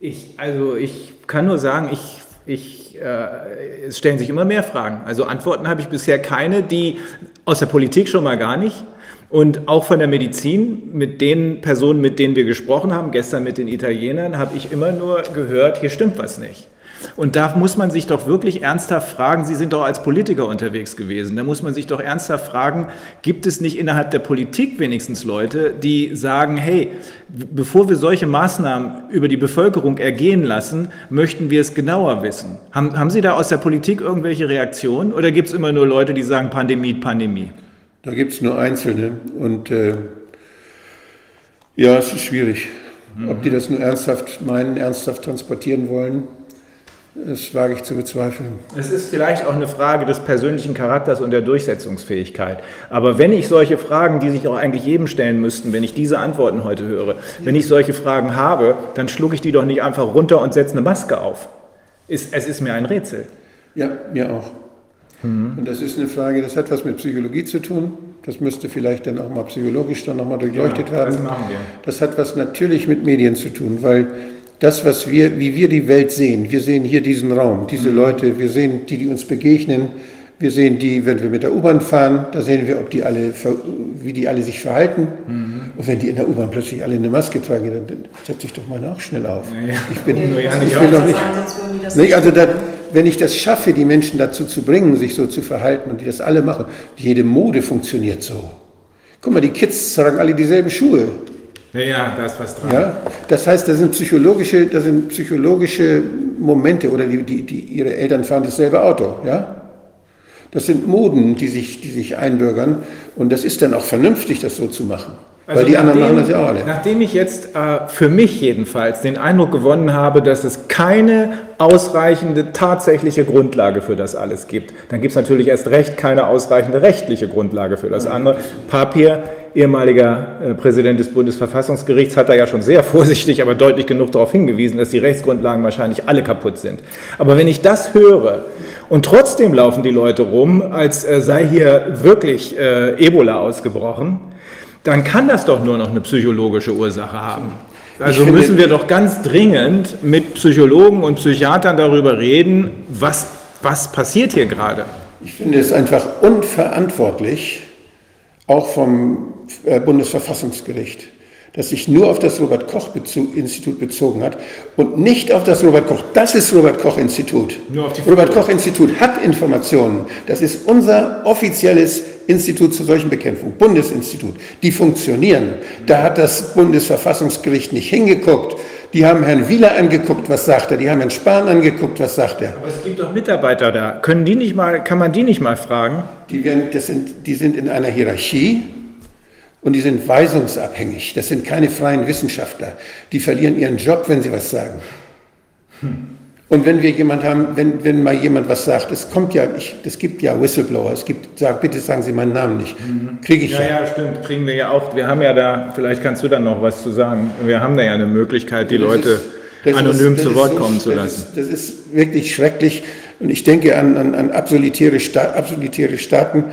Ich, also ich kann nur sagen, ich, ich äh, es stellen sich immer mehr Fragen. Also Antworten habe ich bisher keine, die aus der Politik schon mal gar nicht. Und auch von der Medizin, mit den Personen, mit denen wir gesprochen haben, gestern mit den Italienern, habe ich immer nur gehört, hier stimmt was nicht. Und da muss man sich doch wirklich ernsthaft fragen, Sie sind doch als Politiker unterwegs gewesen, da muss man sich doch ernsthaft fragen, gibt es nicht innerhalb der Politik wenigstens Leute, die sagen, hey, bevor wir solche Maßnahmen über die Bevölkerung ergehen lassen, möchten wir es genauer wissen. Haben, haben Sie da aus der Politik irgendwelche Reaktionen oder gibt es immer nur Leute, die sagen Pandemie, Pandemie? Da gibt es nur Einzelne und äh, ja, es ist schwierig. Ob die das nur ernsthaft meinen, ernsthaft transportieren wollen, Das wage ich zu bezweifeln. Es ist vielleicht auch eine Frage des persönlichen Charakters und der Durchsetzungsfähigkeit. Aber wenn ich solche Fragen, die sich auch eigentlich jedem stellen müssten, wenn ich diese Antworten heute höre, wenn ich solche Fragen habe, dann schlucke ich die doch nicht einfach runter und setze eine Maske auf. Es, ist mir ein Rätsel. Ja, mir auch. Mhm. Und das ist eine Frage, das hat was mit Psychologie zu tun. Das müsste vielleicht dann auch mal psychologisch dann nochmal durchleuchtet ja, werden. Das machen wir. Das hat was natürlich mit Medien zu tun, weil das, was wir, wie wir die Welt sehen, wir sehen hier diesen Raum, diese mhm. Leute, wir sehen die, die uns begegnen, wir sehen die, wenn wir mit der U-Bahn fahren, da sehen wir, ob die alle, wie die alle sich verhalten. Mhm. Und wenn die in der U-Bahn plötzlich alle eine Maske tragen, dann, dann setze ich doch mal auch schnell auf. Ja, ja. Ich bin, ja, ich will doch nicht. nicht also da, wenn ich das schaffe, die Menschen dazu zu bringen, sich so zu verhalten und die das alle machen, jede Mode funktioniert so. Guck mal, die Kids tragen alle dieselben Schuhe. Ja, ja, da ist was dran. Ja, das heißt, das sind psychologische, das sind psychologische Momente oder die, die, die, ihre Eltern fahren dasselbe Auto. Ja? Das sind Moden, die sich, die sich einbürgern und das ist dann auch vernünftig, das so zu machen. Also Weil die nachdem, anderen machen das ja auch alle. Nachdem ich jetzt äh, für mich jedenfalls den Eindruck gewonnen habe, dass es keine ausreichende tatsächliche Grundlage für das alles gibt, dann gibt es natürlich erst recht keine ausreichende rechtliche Grundlage für das andere. Papier, ehemaliger äh, Präsident des Bundesverfassungsgerichts, hat da ja schon sehr vorsichtig, aber deutlich genug darauf hingewiesen, dass die Rechtsgrundlagen wahrscheinlich alle kaputt sind. Aber wenn ich das höre und trotzdem laufen die Leute rum, als äh, sei hier wirklich äh, Ebola ausgebrochen, dann kann das doch nur noch eine psychologische Ursache haben. Also müssen wir doch ganz dringend mit Psychologen und Psychiatern darüber reden, was, was passiert hier gerade. Ich finde es einfach unverantwortlich, auch vom Bundesverfassungsgericht, das sich nur auf das Robert Koch Institut bezogen hat und nicht auf das Robert Koch. Das ist Robert Koch Institut. Robert Koch Institut hat Informationen. Das ist unser offizielles Institut zur Seuchenbekämpfung, Bundesinstitut, die funktionieren. Da hat das Bundesverfassungsgericht nicht hingeguckt. Die haben Herrn Wieler angeguckt, was sagt er? Die haben Herrn Spahn angeguckt, was sagt er? Aber es gibt doch Mitarbeiter da. Können die nicht mal, kann man die nicht mal fragen? Die, werden, das sind, die sind in einer Hierarchie und die sind weisungsabhängig. Das sind keine freien Wissenschaftler. Die verlieren ihren Job, wenn sie was sagen. Hm. Und wenn wir jemand haben, wenn, wenn mal jemand was sagt, es kommt ja, ich, es gibt ja Whistleblower, es gibt, sag, bitte sagen Sie meinen Namen nicht. Mhm. Kriege ich ja. Ja, ja, stimmt, kriegen wir ja auch. Wir haben ja da, vielleicht kannst du da noch was zu sagen. Wir haben da ja eine Möglichkeit, die das Leute ist, anonym ist, zu Wort so, kommen zu lassen. Das ist, das ist, wirklich schrecklich. Und ich denke an, an, an absolutäre, Sta absolutäre Staaten,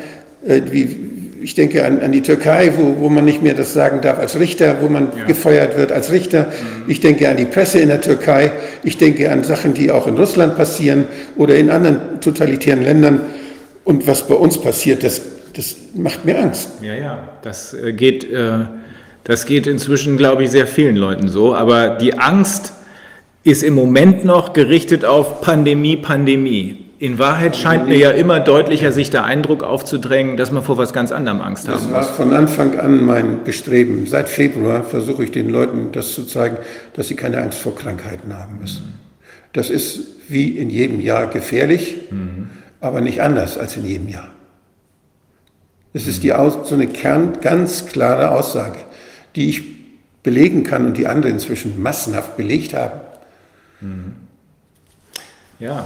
äh, wie, ich denke an, an die Türkei, wo, wo man nicht mehr das sagen darf als Richter, wo man ja. gefeuert wird als Richter. Mhm. Ich denke an die Presse in der Türkei. Ich denke an Sachen, die auch in Russland passieren oder in anderen totalitären Ländern. Und was bei uns passiert, das, das macht mir Angst. Ja, ja, das äh, geht, äh, das geht inzwischen, glaube ich, sehr vielen Leuten so. Aber die Angst ist im Moment noch gerichtet auf Pandemie, Pandemie. In Wahrheit scheint mir ja immer deutlicher sich der Eindruck aufzudrängen, dass man vor was ganz anderem Angst haben muss. Das war von Anfang an mein Bestreben. Seit Februar versuche ich den Leuten das zu zeigen, dass sie keine Angst vor Krankheiten haben müssen. Das ist wie in jedem Jahr gefährlich, mhm. aber nicht anders als in jedem Jahr. Es ist die so eine Kern, ganz klare Aussage, die ich belegen kann und die andere inzwischen massenhaft belegt haben. Mhm. Ja,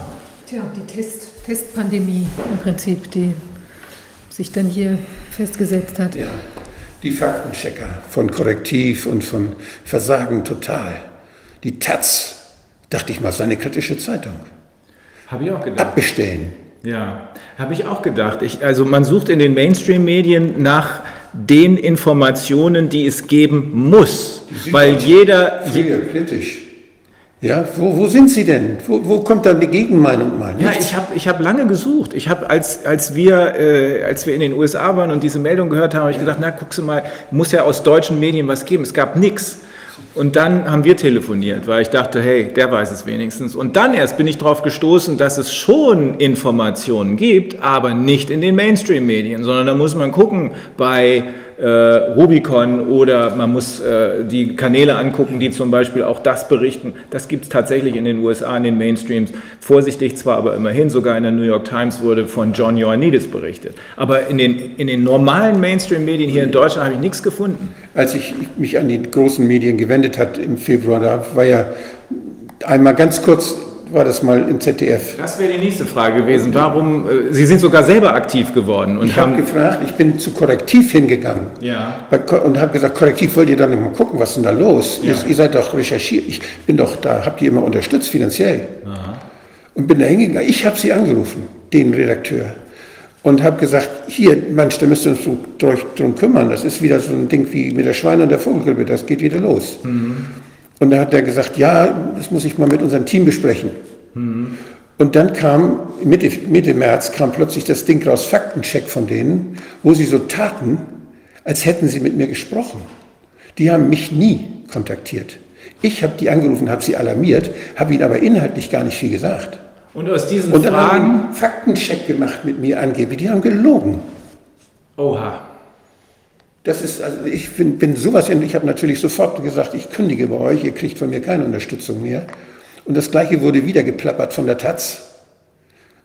Tja, die Test, Testpandemie im Prinzip, die sich dann hier festgesetzt hat. Ja, die Faktenchecker von Korrektiv und von Versagen total. Die Taz, dachte ich mal, ist eine kritische Zeitung. Habe ich auch gedacht. Abbestellen. Ja, habe ich auch gedacht. Ich, also man sucht in den Mainstream-Medien nach den Informationen, die es geben muss, weil jeder... Sehr kritisch. Ja, wo, wo sind Sie denn? Wo, wo kommt dann die Gegenmeinung mal? Ja, ich habe ich hab lange gesucht. Ich habe, als, als, wir, äh, als wir in den USA waren und diese Meldung gehört haben, habe ich gedacht, na, guckst du mal, muss ja aus deutschen Medien was geben. Es gab nichts. Und dann haben wir telefoniert, weil ich dachte, hey, der weiß es wenigstens. Und dann erst bin ich darauf gestoßen, dass es schon Informationen gibt, aber nicht in den Mainstream-Medien, sondern da muss man gucken bei Rubicon oder man muss äh, die Kanäle angucken, die zum Beispiel auch das berichten. Das gibt es tatsächlich in den USA, in den Mainstreams. Vorsichtig zwar, aber immerhin, sogar in der New York Times wurde von John Ioannidis berichtet. Aber in den, in den normalen Mainstream-Medien hier in Deutschland habe ich nichts gefunden. Als ich mich an die großen Medien gewendet hat im Februar, da war ja einmal ganz kurz war das mal im ZDF. Das wäre die nächste Frage gewesen. Warum, äh, Sie sind sogar selber aktiv geworden und Ich habe gefragt, ich bin zu Korrektiv hingegangen Ja. Und habe gesagt, Korrektiv, wollt ihr doch nicht mal gucken, was ist denn da los? Ja. Ihr, ihr seid doch recherchiert, ich bin doch da, habt ihr immer unterstützt finanziell. Und bin da hingegangen, ich habe sie angerufen, den Redakteur. Und habe gesagt, hier, Mensch, da müsst ihr uns drum, drum- kümmern. Das ist wieder so ein Ding wie mit der Schweine und der Vogelgrippe, das geht wieder los. Und da hat er gesagt, ja, das muss ich mal mit unserem Team besprechen. Und dann kam, Mitte, Mitte März kam plötzlich das Ding raus, Faktencheck von denen, wo sie so taten, als hätten sie mit mir gesprochen. Die haben mich nie kontaktiert. Ich habe die angerufen, habe sie alarmiert, habe ihnen aber inhaltlich gar nicht viel gesagt. Und aus diesen Und dann haben Fragen... einen Faktencheck gemacht mit mir angeblich. Die haben gelogen. Oha. Das ist, also ich bin, bin sowas, ich habe natürlich sofort gesagt, ich kündige bei euch, ihr kriegt von mir keine Unterstützung mehr. Und das Gleiche wurde wieder geplappert von der Taz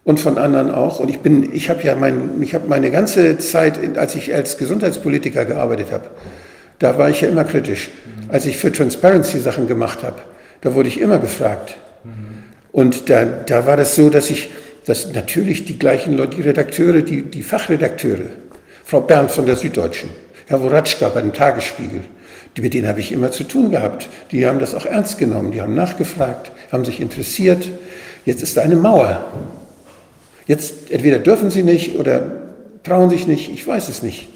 und von anderen auch. Und ich bin, ich habe ja mein, ich habe meine ganze Zeit, als ich als Gesundheitspolitiker gearbeitet habe, da war ich ja immer kritisch. Als ich für Transparency Sachen gemacht habe, da wurde ich immer gefragt. Und da, da war das so, dass ich, dass natürlich die gleichen Leute, die Redakteure, die, die Fachredakteure, Frau Bernd von der Süddeutschen, Herr Woratschka bei dem Tagesspiegel, mit denen habe ich immer zu tun gehabt. Die haben das auch ernst genommen, die haben nachgefragt, haben sich interessiert. Jetzt ist da eine Mauer. Jetzt entweder dürfen sie nicht oder trauen sich nicht, ich weiß es nicht.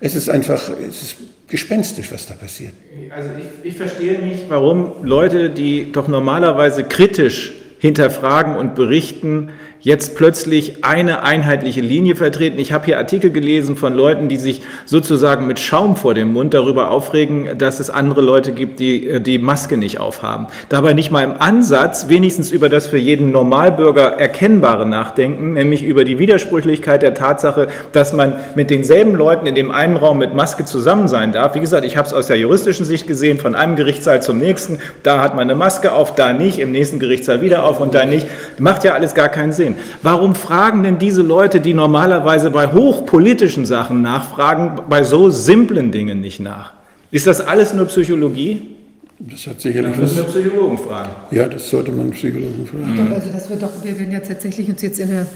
Es ist einfach, es ist gespenstisch, was da passiert. Also ich, ich verstehe nicht, warum Leute, die doch normalerweise kritisch hinterfragen und berichten, jetzt plötzlich eine einheitliche Linie vertreten. Ich habe hier Artikel gelesen von Leuten, die sich sozusagen mit Schaum vor dem Mund darüber aufregen, dass es andere Leute gibt, die äh, die Maske nicht aufhaben. Dabei nicht mal im Ansatz wenigstens über das für jeden Normalbürger Erkennbare nachdenken, nämlich über die Widersprüchlichkeit der Tatsache, dass man mit denselben Leuten in dem einen Raum mit Maske zusammen sein darf. Wie gesagt, ich habe es aus der juristischen Sicht gesehen, von einem Gerichtssaal zum nächsten. Da hat man eine Maske auf, da nicht, im nächsten Gerichtssaal wieder auf und da nicht. Macht ja alles gar keinen Sinn. Warum fragen denn diese Leute, die normalerweise bei hochpolitischen Sachen nachfragen, bei so simplen Dingen nicht nach? Ist das alles nur Psychologie? Das hat sicherlich Das müssen wir Psychologen fragen. Ja, das sollte man Psychologen fragen. Doch, also das wird doch, wir werden ja tatsächlich uns jetzt in der, in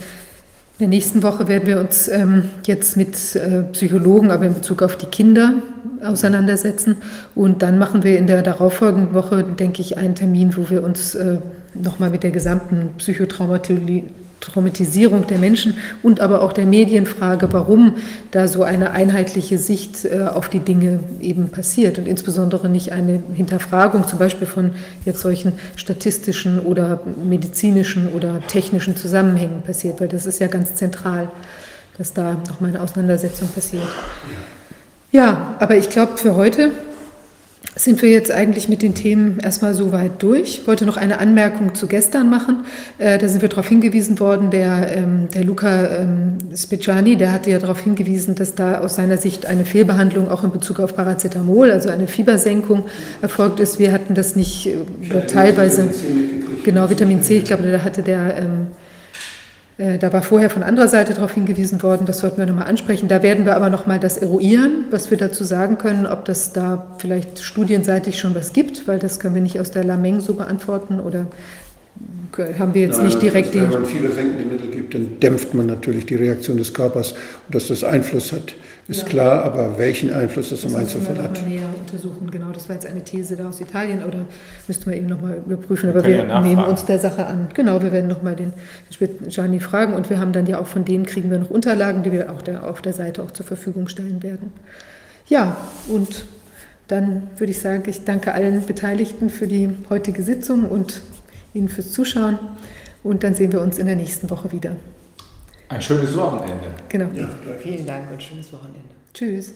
der nächsten Woche werden wir uns ähm, jetzt mit äh, Psychologen, aber in Bezug auf die Kinder auseinandersetzen. Und dann machen wir in der darauffolgenden Woche, denke ich, einen Termin, wo wir uns äh, nochmal mit der gesamten Psychotraumatisierung der Menschen und aber auch der Medienfrage, warum da so eine einheitliche Sicht äh, auf die Dinge eben passiert und insbesondere nicht eine Hinterfragung zum Beispiel von jetzt solchen statistischen oder medizinischen oder technischen Zusammenhängen passiert, weil das ist ja ganz zentral, dass da nochmal eine Auseinandersetzung passiert. Ja, aber ich glaube, für heute sind wir jetzt eigentlich mit den Themen erstmal so weit durch. Ich wollte noch eine Anmerkung zu gestern machen. Äh, da sind wir darauf hingewiesen worden, der, ähm, der Luca ähm, Speciani, der hatte ja darauf hingewiesen, dass da aus seiner Sicht eine Fehlbehandlung auch in Bezug auf Paracetamol, also eine Fiebersenkung, erfolgt ist. Wir hatten das nicht äh, teilweise. Genau, Vitamin C, ich glaube, da hatte der. Ähm, äh, da war vorher von anderer Seite darauf hingewiesen worden, das sollten wir nochmal ansprechen. Da werden wir aber nochmal das eruieren, was wir dazu sagen können, ob das da vielleicht studienseitig schon was gibt, weil das können wir nicht aus der Lameng so beantworten oder haben wir jetzt nicht direkt die. Wenn man viele senkende Mittel gibt, dann dämpft man natürlich die Reaktion des Körpers. Und dass das Einfluss hat, ist Ja. klar, aber welchen Einfluss das im Das müssen wir Einzelfall noch hat. mal näher untersuchen. Genau, das war jetzt eine These da aus Italien oder müssten wir eben nochmal überprüfen. Aber wir ja nehmen uns der Sache an. Genau, wir werden nochmal den Gianni fragen und wir haben dann ja auch von denen kriegen wir noch Unterlagen, die wir auch der, auf der Seite auch zur Verfügung stellen werden. Ja, und dann würde ich sagen, ich danke allen Beteiligten für die heutige Sitzung und Ihnen fürs Zuschauen. Und dann sehen wir uns in der nächsten Woche wieder. Ein schönes Wochenende. Genau. Vielen Dank und schönes Wochenende. Tschüss.